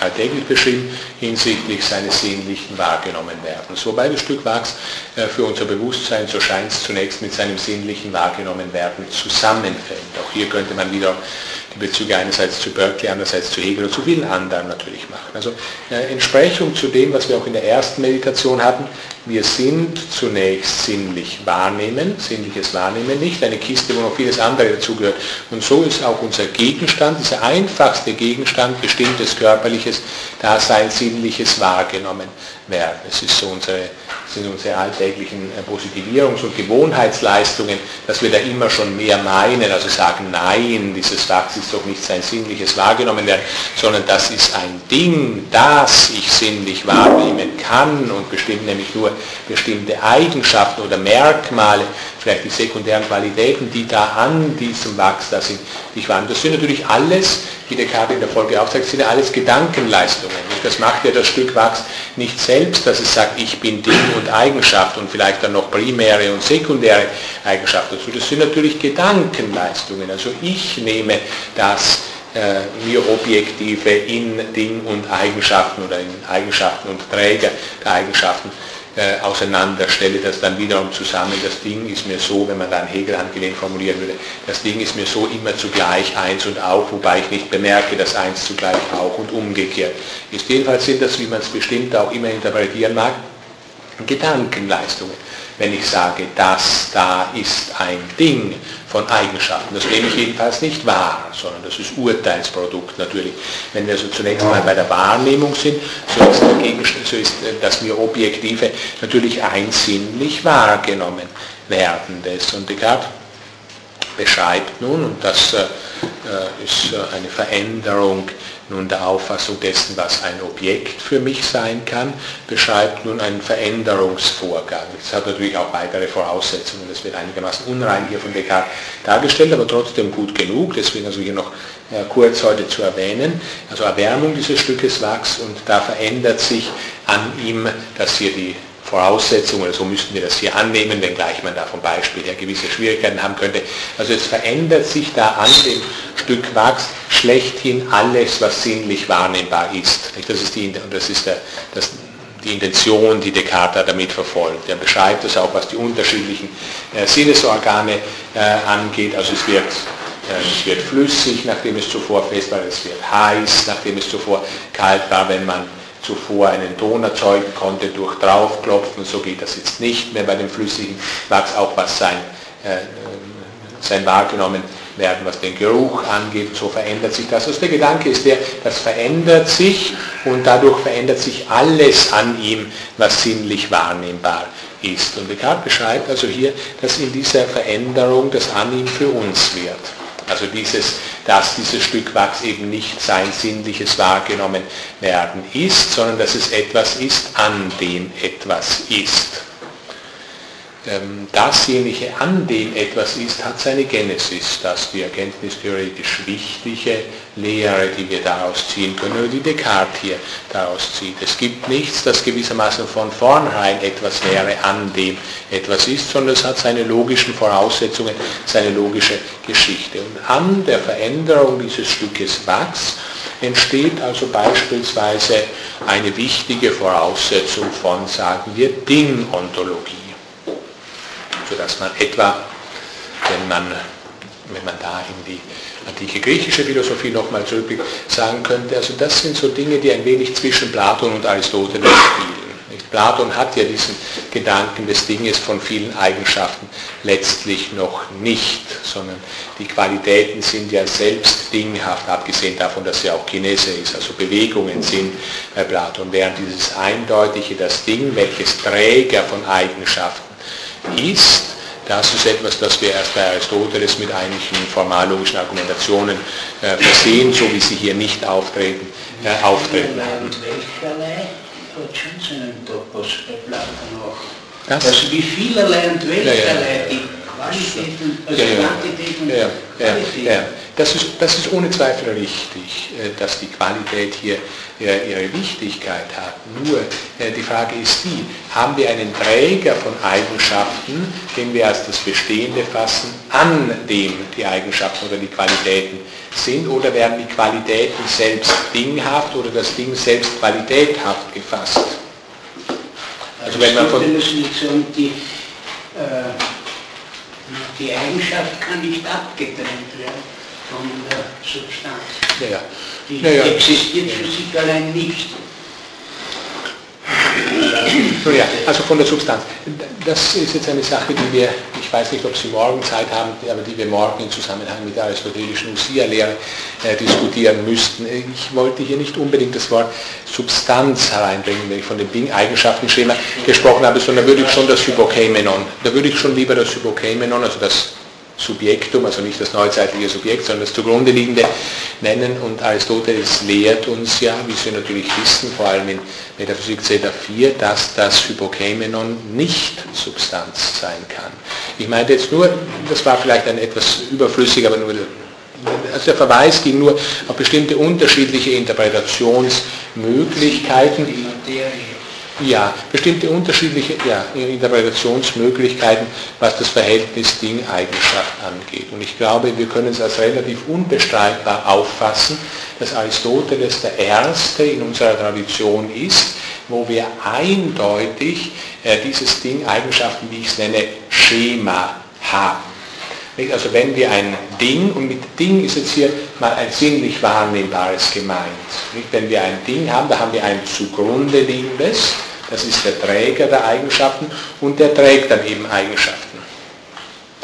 S1: Alltäglich beschrieben hinsichtlich seines sinnlichen wahrgenommen werden. Wobei das Stück Wachs äh, für unser Bewusstsein, so scheint es zunächst mit seinem sinnlichen wahrgenommen werden, zusammenfällt. Auch hier könnte man wieder Bezüge einerseits zu Berkeley, andererseits zu Hegel und zu vielen anderen natürlich machen. Also äh, Entsprechung zu dem, was wir auch in der ersten Meditation hatten, wir sind zunächst sinnlich wahrnehmen, sinnliches Wahrnehmen nicht, eine Kiste, wo noch vieles andere dazugehört. Und so ist auch unser Gegenstand, dieser einfachste Gegenstand, bestimmtes körperliches Dasein, sinnliches wahrgenommen werden. Es ist so unsere sind unsere alltäglichen äh, Positivierungs- und Gewohnheitsleistungen, dass wir da immer schon mehr meinen, also sagen, nein, dieses Wachs ist doch nicht sein sinnliches wahrgenommen werden, sondern das ist ein Ding, das ich sinnlich wahrnehmen kann und bestimmt nämlich nur bestimmte Eigenschaften oder Merkmale, vielleicht die sekundären Qualitäten, die da an diesem Wachs da sind, die ich wahrnehme. Das sind natürlich alles wie der Karte in der Folge aufzeigt, sind ja alles Gedankenleistungen. Das macht ja das Stück Wachs nicht selbst, dass es sagt, ich bin Ding und Eigenschaft und vielleicht dann noch primäre und sekundäre Eigenschaften dazu. Das sind natürlich Gedankenleistungen. Also ich nehme das äh, mir Objektive in Ding und Eigenschaften oder in Eigenschaften und Träger der Eigenschaften äh, auseinander, stelle das dann wiederum zusammen. Das Ding ist mir so, wenn man da ein Hegel handgelehnt formulieren würde, das Ding ist mir so immer zugleich eins und auch, wobei ich nicht bemerke, dass eins zugleich auch und umgekehrt ist. Jedenfalls sind das, wie man es bestimmt auch immer interpretieren mag, Gedankenleistungen wenn ich sage, das da ist ein Ding von Eigenschaften. Das nehme ich jedenfalls nicht wahr, sondern das ist Urteilsprodukt natürlich. Wenn wir so zunächst mal bei der Wahrnehmung sind, so ist, so ist das mir Objektive natürlich einsinnlich wahrgenommen werdendes. Und Descartes beschreibt nun, und das äh, ist äh, eine Veränderung nun der Auffassung dessen, was ein Objekt für mich sein kann, beschreibt nun einen Veränderungsvorgang. Das hat natürlich auch weitere Voraussetzungen, das wird einigermaßen unrein hier von Descartes dargestellt, aber trotzdem gut genug, deswegen also hier noch äh, kurz heute zu erwähnen. Also Erwärmung dieses Stückes Wachs und da verändert sich an ihm, dass hier die Voraussetzungen, so müssten wir das hier annehmen, wenngleich man da vom Beispiel her gewisse Schwierigkeiten haben könnte. Also es verändert sich da an dem Stück Wachs schlechthin alles, was sinnlich wahrnehmbar ist. Das ist die, das ist der, das, die Intention, die Descartes damit verfolgt. Er beschreibt es auch, was die unterschiedlichen äh, Sinnesorgane äh, angeht. Also es wird, äh, es wird flüssig, nachdem es zuvor fest war, es wird heiß, nachdem es zuvor kalt war, wenn man zuvor einen Ton erzeugen konnte durch draufklopfen, so geht das jetzt nicht mehr bei dem flüssigen Wachs, auch was sein, äh, sein wahrgenommen werden, was den Geruch angeht, so verändert sich das. Also der Gedanke ist der, das verändert sich und dadurch verändert sich alles an ihm, was sinnlich wahrnehmbar ist. Und Descartes beschreibt also hier, dass in dieser Veränderung das an ihm für uns wird. Also dieses, dass dieses Stück Wachs eben nicht sein sinnliches wahrgenommen werden ist, sondern dass es etwas ist, an dem etwas ist. Ähm, dasjenige, an dem etwas ist, hat seine Genesis, dass die erkenntnistheoretisch wichtige Lehre, die wir daraus ziehen können, oder die Descartes hier daraus zieht. Es gibt nichts, das gewissermaßen von vornherein etwas wäre, an dem etwas ist, sondern es hat seine logischen Voraussetzungen, seine logische Geschichte. Und an der Veränderung dieses Stückes Wachs entsteht also beispielsweise eine wichtige Voraussetzung von, sagen wir, Dingontologie sodass man etwa, wenn man, wenn man da in die antike griechische Philosophie nochmal zurückblickt, sagen könnte, also das sind so Dinge, die ein wenig zwischen Platon und Aristoteles spielen. Platon hat ja diesen Gedanken des Dinges von vielen Eigenschaften letztlich noch nicht, sondern die Qualitäten sind ja selbst dinghaft, abgesehen davon, dass sie auch Kinese ist, also Bewegungen sind bei Platon, während dieses Eindeutige, das Ding, welches Träger von Eigenschaften ist, das ist etwas, das wir erst bei Aristoteles mit einigen formallogischen Argumentationen äh, versehen, so wie sie hier nicht auftreten, äh, auftreten haben.
S2: Das? Also wie vielerlei und welcherlei die Qualitäten, also ja, ja. Quantitäten
S1: ja, ja, ja, Das, ist, das ist ohne Zweifel richtig, äh, dass die Qualität hier ihre Wichtigkeit hat. Nur äh, die Frage ist die, haben wir einen Träger von Eigenschaften, den wir als das Bestehende fassen, an dem die Eigenschaften oder die Qualitäten sind, oder werden die Qualitäten selbst dinghaft oder das Ding selbst qualitäthaft gefasst?
S2: Also wenn man von... Die, äh, die Eigenschaft kann nicht abgetrennt werden. Von der Substanz.
S1: Ja, ja.
S2: Die
S1: Ja, ja.
S2: existiert für sich allein nicht.
S1: Ja, also von der Substanz. Das ist jetzt eine Sache, die wir, ich weiß nicht, ob Sie morgen Zeit haben, aber die wir morgen im Zusammenhang mit der aristotelischen Usia-Lehre äh, diskutieren müssten. Ich wollte hier nicht unbedingt das Wort Substanz hereinbringen, wenn ich von dem Ding-Eigenschaften-Schema gesprochen habe, sondern würde ich schon das Hypokeimenon, da würde ich schon lieber das Hypokeimenon, also das Subjektum, also nicht das neuzeitliche Subjekt, sondern das zugrunde liegende nennen. Und Aristoteles lehrt uns ja, wie Sie natürlich wissen, vor allem in Metaphysik Zeta 4, dass das Hypokeimenon nicht Substanz sein kann. Ich meinte jetzt nur, das war vielleicht ein etwas überflüssig, aber nur also der Verweis ging nur auf bestimmte unterschiedliche Interpretationsmöglichkeiten.
S2: Die Materie.
S1: Ja, bestimmte unterschiedliche ja, Interpretationsmöglichkeiten, was das Verhältnis Ding-Eigenschaft angeht. Und ich glaube, wir können es als relativ unbestreitbar auffassen, dass Aristoteles der Erste in unserer Tradition ist, wo wir eindeutig äh, dieses Ding-Eigenschaften, wie ich es nenne, Schema haben. Also wenn wir ein Ding, und mit Ding ist jetzt hier mal ein sinnlich wahrnehmbares gemeint. Wenn wir ein Ding haben, da haben wir ein zugrunde liegendes, das ist der Träger der Eigenschaften und der trägt dann eben Eigenschaften.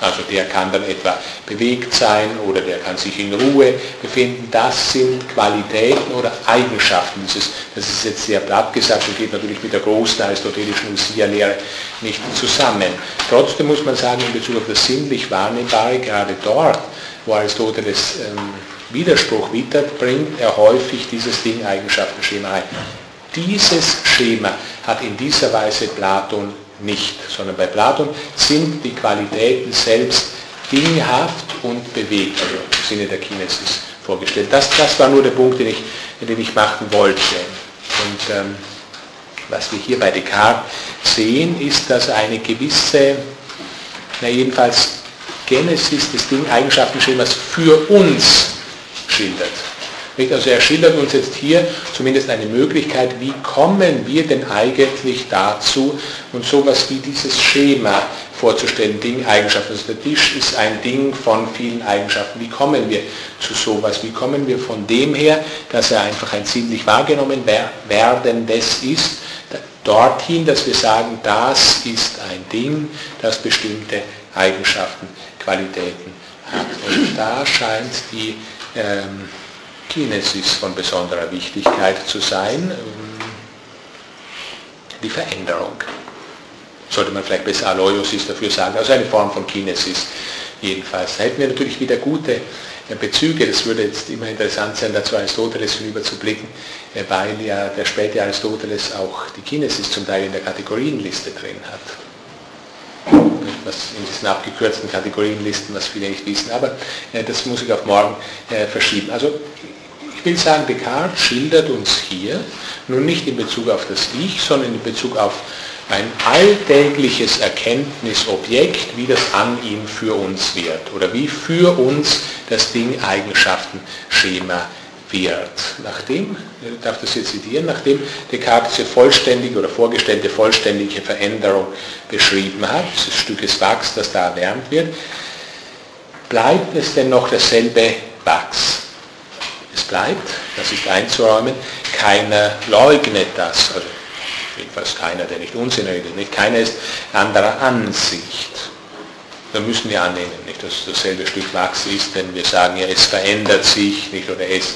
S1: Also der kann dann etwa bewegt sein oder der kann sich in Ruhe befinden. Das sind Qualitäten oder Eigenschaften. Das ist, das ist jetzt sehr platt gesagt und geht natürlich mit der großen aristotelischen Usia-Lehre nicht zusammen. Trotzdem muss man sagen, in Bezug auf das sinnlich Wahrnehmbare, gerade dort, wo Aristoteles ähm, Widerspruch wittert, bringt er häufig dieses Ding-Eigenschaften-Schema ein. Dieses Schema hat in dieser Weise Platon nicht, sondern bei Platon sind die Qualitäten selbst dinghaft und bewegt, also im Sinne der Kinesis vorgestellt. Das, das war nur der Punkt, den ich, den ich machen wollte. Und ähm, was wir hier bei Descartes sehen, ist, dass eine gewisse, na jedenfalls Genesis des Ding-Eigenschaftenschemas für uns schildert. Also er schildert uns jetzt hier zumindest eine Möglichkeit, wie kommen wir denn eigentlich dazu, und sowas wie dieses Schema vorzustellen, Ding-Eigenschaften. Also der Tisch ist ein Ding von vielen Eigenschaften. Wie kommen wir zu sowas? Wie kommen wir von dem her, dass er einfach ein sinnlich wahrgenommen werdendes ist, dorthin, dass wir sagen, das ist ein Ding, das bestimmte Eigenschaften, Qualitäten hat. Und da scheint die ähm, Kinesis von besonderer Wichtigkeit zu sein, ähm, die Veränderung. Sollte man vielleicht besser Aloiosis dafür sagen, also eine Form von Kinesis jedenfalls. Da hätten wir natürlich wieder gute äh, Bezüge, das würde jetzt immer interessant sein, dazu Aristoteles hinüber zu blicken, äh, weil ja der späte Aristoteles auch die Kinesis zum Teil in der Kategorienliste drin hat was in diesen abgekürzten Kategorienlisten, was viele nicht wissen, aber äh, das muss ich auf morgen verschieben. Also ich will sagen, Descartes schildert uns hier nun nicht in Bezug auf das Ich, sondern in Bezug auf ein alltägliches Erkenntnisobjekt, wie das an ihm für uns wird oder wie für uns das Ding Eigenschaftenschema wird. Nachdem, ich darf das jetzt zitieren, nachdem Descartes diese vollständige oder vorgestellte vollständige Veränderung beschrieben hat, dieses Stückes Wachs, das da erwärmt wird, bleibt es denn noch dasselbe Wachs. Bleibt, das ist einzuräumen, keiner leugnet das, also jedenfalls keiner, der nicht Unsinn redet, nicht? Keiner ist anderer Ansicht. Da müssen wir annehmen, nicht, dass dasselbe Stück Wachs ist, wenn wir sagen, ja, es verändert sich, nicht, oder es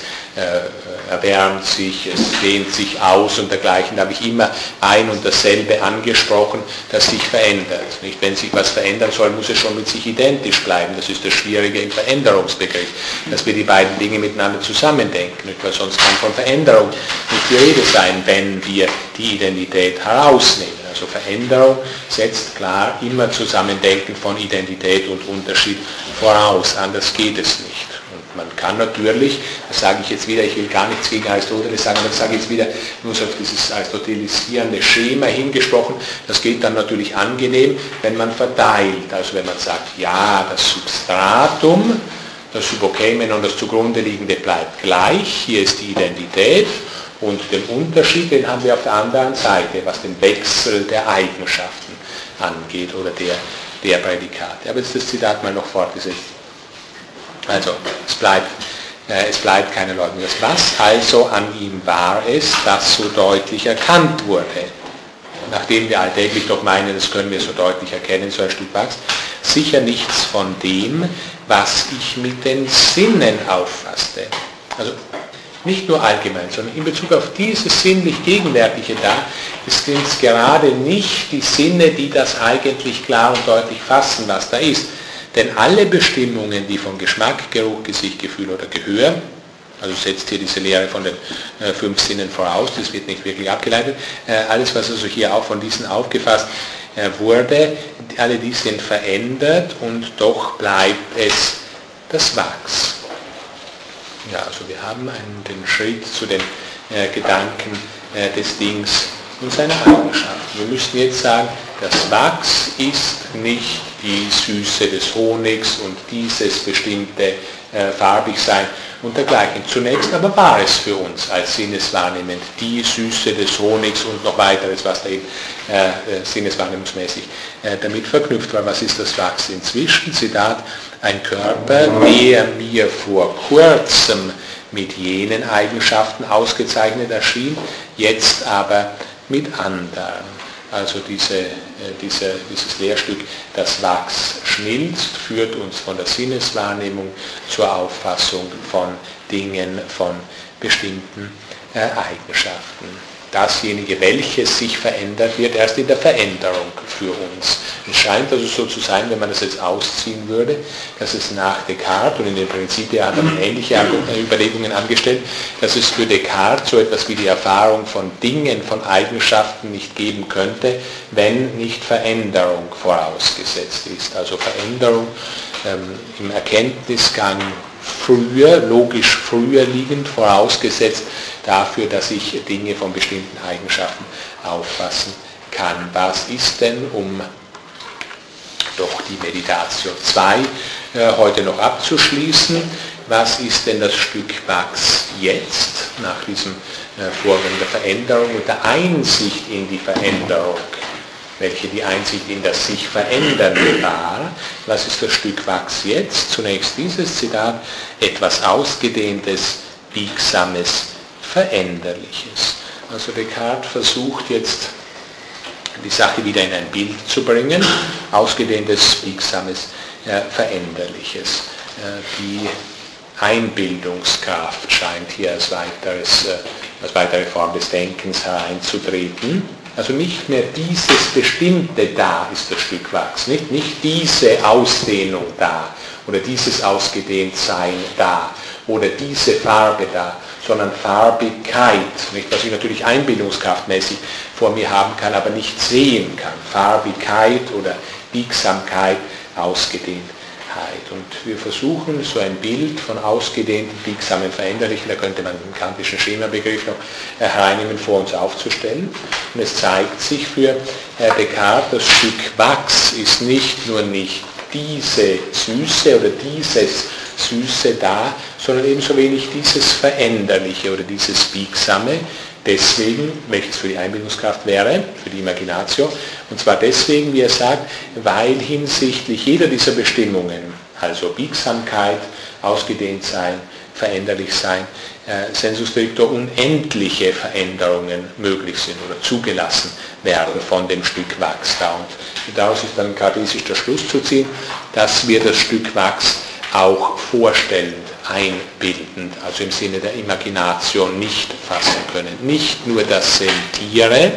S1: erwärmt sich, es dehnt sich aus und dergleichen. Da habe ich immer ein und dasselbe angesprochen, das sich verändert. Nicht? Wenn sich was verändern soll, muss es schon mit sich identisch bleiben. Das ist das Schwierige im Veränderungsbegriff, dass wir die beiden Dinge miteinander zusammendenken. Nicht? Weil sonst kann von Veränderung nicht die Rede sein, wenn wir die Identität herausnehmen. Also Veränderung setzt klar immer Zusammendenken von Identität und Unterschied voraus. Anders geht es nicht. Man kann natürlich, das sage ich jetzt wieder, ich will gar nichts gegen Aristoteles sagen, aber das sage ich jetzt wieder nur so auf dieses aristotelisierende Schema hingesprochen, das geht dann natürlich angenehm, wenn man verteilt. Also wenn man sagt, ja, das Substratum, das Hypokeimen und das zugrunde liegende bleibt gleich, hier ist die Identität und den Unterschied, den haben wir auf der anderen Seite, was den Wechsel der Eigenschaften angeht oder der, der Prädikate. Aber jetzt das Zitat mal noch fortgesetzt. Also es bleibt, äh, es bleibt keine Leugnung. Was also an ihm wahr ist, das so deutlich erkannt wurde, nachdem wir alltäglich doch meinen, das können wir so deutlich erkennen, so ein Stück Wachs, sicher nichts von dem, was ich mit den Sinnen auffasste. Also nicht nur allgemein, sondern in Bezug auf dieses sinnlich Gegenwärtige da, sind es gerade nicht die Sinne, die das eigentlich klar und deutlich fassen, was da ist. Denn alle Bestimmungen, die von Geschmack, Geruch, Gesicht, Gefühl oder Gehör, also setzt hier diese Lehre von den äh, fünf Sinnen voraus, das wird nicht wirklich abgeleitet, äh, alles, was also hier auch von diesen aufgefasst äh, wurde, alle die sind verändert und doch bleibt es das Wachs. Ja, also wir haben einen, den Schritt zu den äh, Gedanken äh, des Dings und seiner Eigenschaften. Wir müssen jetzt sagen, das Wachs ist nicht die Süße des Honigs und dieses bestimmte äh, Farbigsein und dergleichen. Zunächst aber war es für uns als Sinneswahrnehmend die Süße des Honigs und noch weiteres, was da eben äh, äh, sinneswahrnehmungsmäßig äh, damit verknüpft war. Was ist das Wachs inzwischen? Zitat, ein Körper, der mir vor kurzem mit jenen Eigenschaften ausgezeichnet erschien, jetzt aber mit anderen. Also diese, äh, diese, dieses Lehrstück, das Wachs schmilzt, führt uns von der Sinneswahrnehmung zur Auffassung von Dingen, von bestimmten äh, Eigenschaften dasjenige, welches sich verändert, wird erst in der Veränderung für uns. Es scheint also so zu sein, wenn man das jetzt ausziehen würde, dass es nach Descartes, und in den Prinzipien hat er ähnliche Überlegungen angestellt, dass es für Descartes so etwas wie die Erfahrung von Dingen, von Eigenschaften nicht geben könnte, wenn nicht Veränderung vorausgesetzt ist. Also Veränderung ähm, im Erkenntnisgang früher, logisch früher liegend, vorausgesetzt dafür, dass ich Dinge von bestimmten Eigenschaften auffassen kann. Was ist denn, um doch die Meditation 2 äh, heute noch abzuschließen, was ist denn das Stück Wachs jetzt, nach diesem äh, Vorgang der Veränderung und der Einsicht in die Veränderung? Welche die Einsicht in das sich verändern war. Was ist das Stück Wachs jetzt? Zunächst dieses Zitat, etwas Ausgedehntes, Biegsames, Veränderliches. Also Descartes versucht jetzt die Sache wieder in ein Bild zu bringen, ausgedehntes, biegsames, äh, Veränderliches. Äh, die Einbildungskraft scheint hier als, weiteres, äh, als weitere Form des Denkens hereinzutreten. Also nicht mehr dieses Bestimmte da ist das Stück Wachs, nicht, nicht diese Ausdehnung da oder dieses Ausgedehntsein da oder diese Farbe da, sondern Farbigkeit, nicht, was ich natürlich einbildungskraftmäßig vor mir haben kann, aber nicht sehen kann. Farbigkeit oder Biegsamkeit, Ausgedehntheit. Und wir versuchen so ein Bild von ausgedehnten, biegsamen, veränderlichen, da könnte man den kantischen Schemabegriff noch hereinnehmen, vor uns aufzustellen. Und es zeigt sich für Herr Descartes, das Stück Wachs ist nicht nur nicht diese Süße oder dieses Süße da, sondern ebenso wenig dieses Veränderliche oder dieses Biegsame. Deswegen, welches für die Einbildungskraft wäre, für die Imaginatio, und zwar deswegen, wie er sagt, weil hinsichtlich jeder dieser Bestimmungen, also Biegsamkeit, ausgedehnt sein, veränderlich sein, äh, sensus stricto unendliche Veränderungen möglich sind oder zugelassen werden von dem Stück Wachs da. Und daraus ist dann kartesisch der Schluss zu ziehen, dass wir das Stück Wachs auch vorstellend, einbildend, also im Sinne der Imagination nicht fassen können. Nicht nur das Sentiere,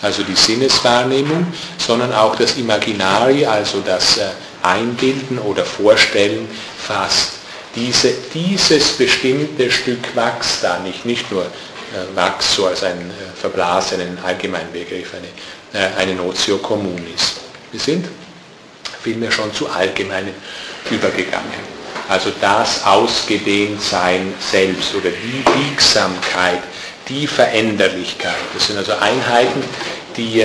S1: also die Sinneswahrnehmung, sondern auch das Imaginari, also das äh, Einbilden oder Vorstellen, fasst diese, dieses bestimmte Stück Wachs da nicht, nicht nur äh, Wachs so als einen äh, verblasenen Allgemeinbegriff, eine, eine Notio communis. Wir sind vielmehr schon zu allgemeinen übergegangen. Also das Ausgedehntsein selbst oder die Biegsamkeit, die Veränderlichkeit. Das sind also Einheiten, die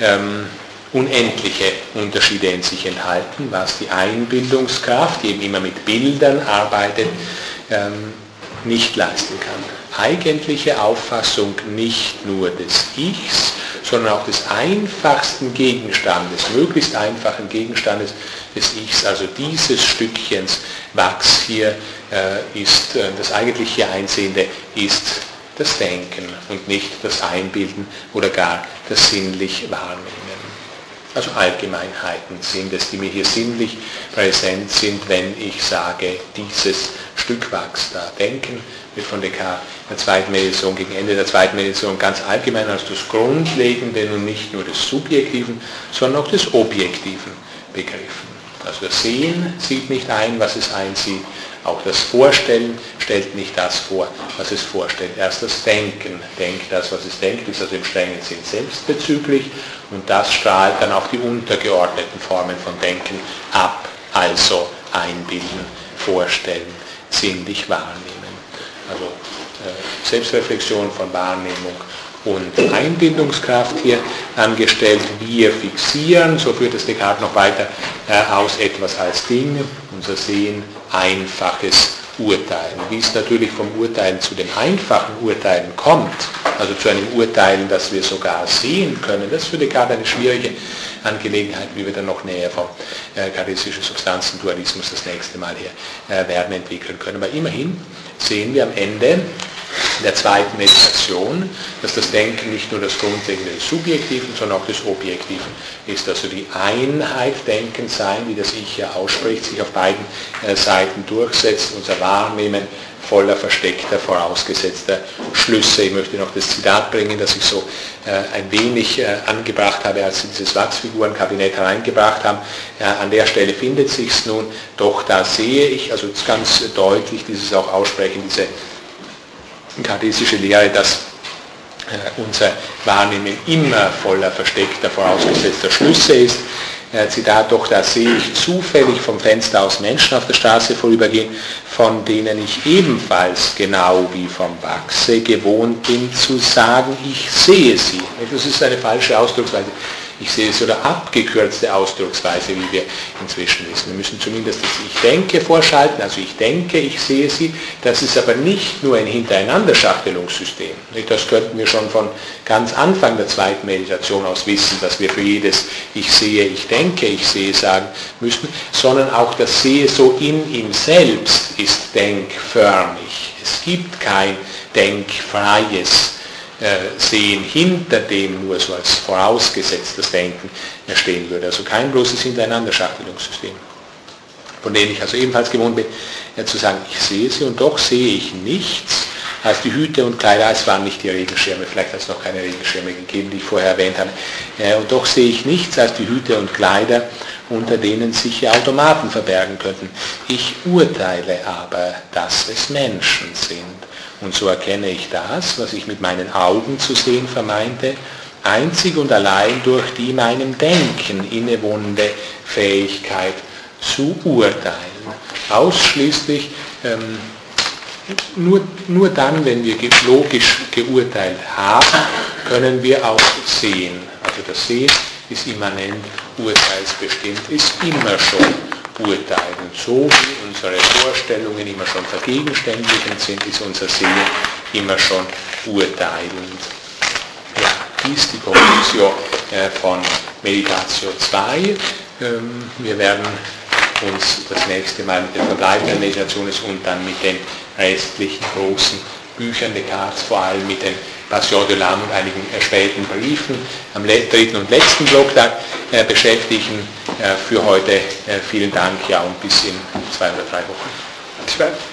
S1: ähm, unendliche Unterschiede in sich enthalten, was die Einbildungskraft, die eben immer mit Bildern arbeitet, ähm, nicht leisten kann. Eigentliche Auffassung nicht nur des Ichs, sondern auch des einfachsten Gegenstandes, möglichst einfachen Gegenstandes des Ichs, also dieses Stückchens Wachs hier äh, ist, äh, das eigentlich hier Einsehende ist das Denken und nicht das Einbilden oder gar das sinnlich Wahrnehmen. Also Allgemeinheiten sind es, die mir hier sinnlich präsent sind, wenn ich sage, dieses Stück Wachs da. Denken wird von Descartes der zweiten Meditation, gegen Ende der zweiten Meditation ganz allgemein als das Grundlegende und nicht nur des Subjektiven, sondern auch des Objektiven begriffen. Also das Sehen sieht nicht ein, was es einsieht, auch das Vorstellen stellt nicht das vor, was es vorstellt. Erst das Denken denkt das, was es denkt, ist also im strengen Sinn selbstbezüglich und das strahlt dann auf die untergeordneten Formen von Denken ab, also einbilden, vorstellen, sinnlich wahrnehmen. Also Selbstreflexion von Wahrnehmung und Einbindungskraft hier angestellt. Wir fixieren, so führt es Descartes noch weiter äh, aus, etwas als Ding, unser Sehen, einfaches Urteilen. Wie es natürlich vom Urteilen zu dem einfachen Urteilen kommt, also zu einem Urteilen, das wir sogar sehen können, das ist für Descartes eine schwierige Angelegenheit, wie wir dann noch näher vom äh, charakteristischen Substanzendualismus das nächste Mal her äh, werden entwickeln können. Aber immerhin sehen wir am Ende in der zweiten Meditation, dass das Denken nicht nur das Grundlegende des Subjektiven, sondern auch des Objektiven ist. Also die Einheit Denken sein, wie das Ich ja ausspricht, sich auf beiden äh, Seiten durchsetzt, unser Wahrnehmen voller versteckter, vorausgesetzter Schlüsse. Ich möchte noch das Zitat bringen, das ich so äh, ein wenig äh, angebracht habe, als Sie dieses Wachsfigurenkabinett hereingebracht haben. an der Stelle findet sich es nun, doch da sehe ich, also ganz deutlich dieses auch aussprechen, diese kartesische Lehre, dass äh, unser Wahrnehmen immer voller versteckter, vorausgesetzter Schlüsse ist. Äh, Zitat, doch da sehe ich zufällig vom Fenster aus Menschen auf der Straße vorübergehen, von denen ich ebenfalls genau wie vom Wachse gewohnt bin zu sagen, ich sehe sie. Das ist eine falsche Ausdrucksweise ich sehe es, oder abgekürzte Ausdrucksweise, wie wir inzwischen wissen. Wir müssen zumindest das Ich denke vorschalten, also ich denke, ich sehe sie. Das ist aber nicht nur ein Hintereinanderschachtelungssystem. Das könnten wir schon von ganz Anfang der zweiten Meditation aus wissen, dass wir für jedes Ich sehe, ich denke, ich sehe sagen müssen, sondern auch das Sehe so in ihm selbst ist denkförmig. Es gibt kein denkfreies sehen, hinter dem nur so als vorausgesetztes Denken stehen würde. Also kein bloßes Hintereinanderschachtelungssystem, von dem ich also ebenfalls gewohnt bin, zu sagen, ich sehe sie und doch sehe ich nichts als die Hüte und Kleider, es waren nicht die Regenschirme, vielleicht hat es noch keine Regenschirme gegeben, die ich vorher erwähnt habe, äh, und doch sehe ich nichts als die Hüte und Kleider, unter denen sich Automaten verbergen könnten. Ich urteile aber, dass es Menschen sind. Und so erkenne ich das, was ich mit meinen Augen zu sehen vermeinte, einzig und allein durch die meinem Denken innewohnende Fähigkeit zu urteilen. Ausschließlich ähm, nur, nur dann, wenn wir logisch geurteilt haben, können wir auch sehen. Also das Sehen ist immanent, urteilsbestimmt, ist immer schon urteilen. So wie unsere Vorstellungen immer schon vergegenständigend sind, ist unser Sehen immer schon urteilend. Ja, dies ist die Konklusion äh, von Meditation 2. Ähm, wir werden uns das nächste Mal mit der verbleibenden Meditation und dann mit den restlichen großen Büchern Descartes, vor allem mit den Passion de l'âme und einigen späten Briefen am dritten und letzten Blocktag äh, beschäftigen äh, für heute. Äh, vielen Dank, ja, und bis in zwei oder drei Wochen.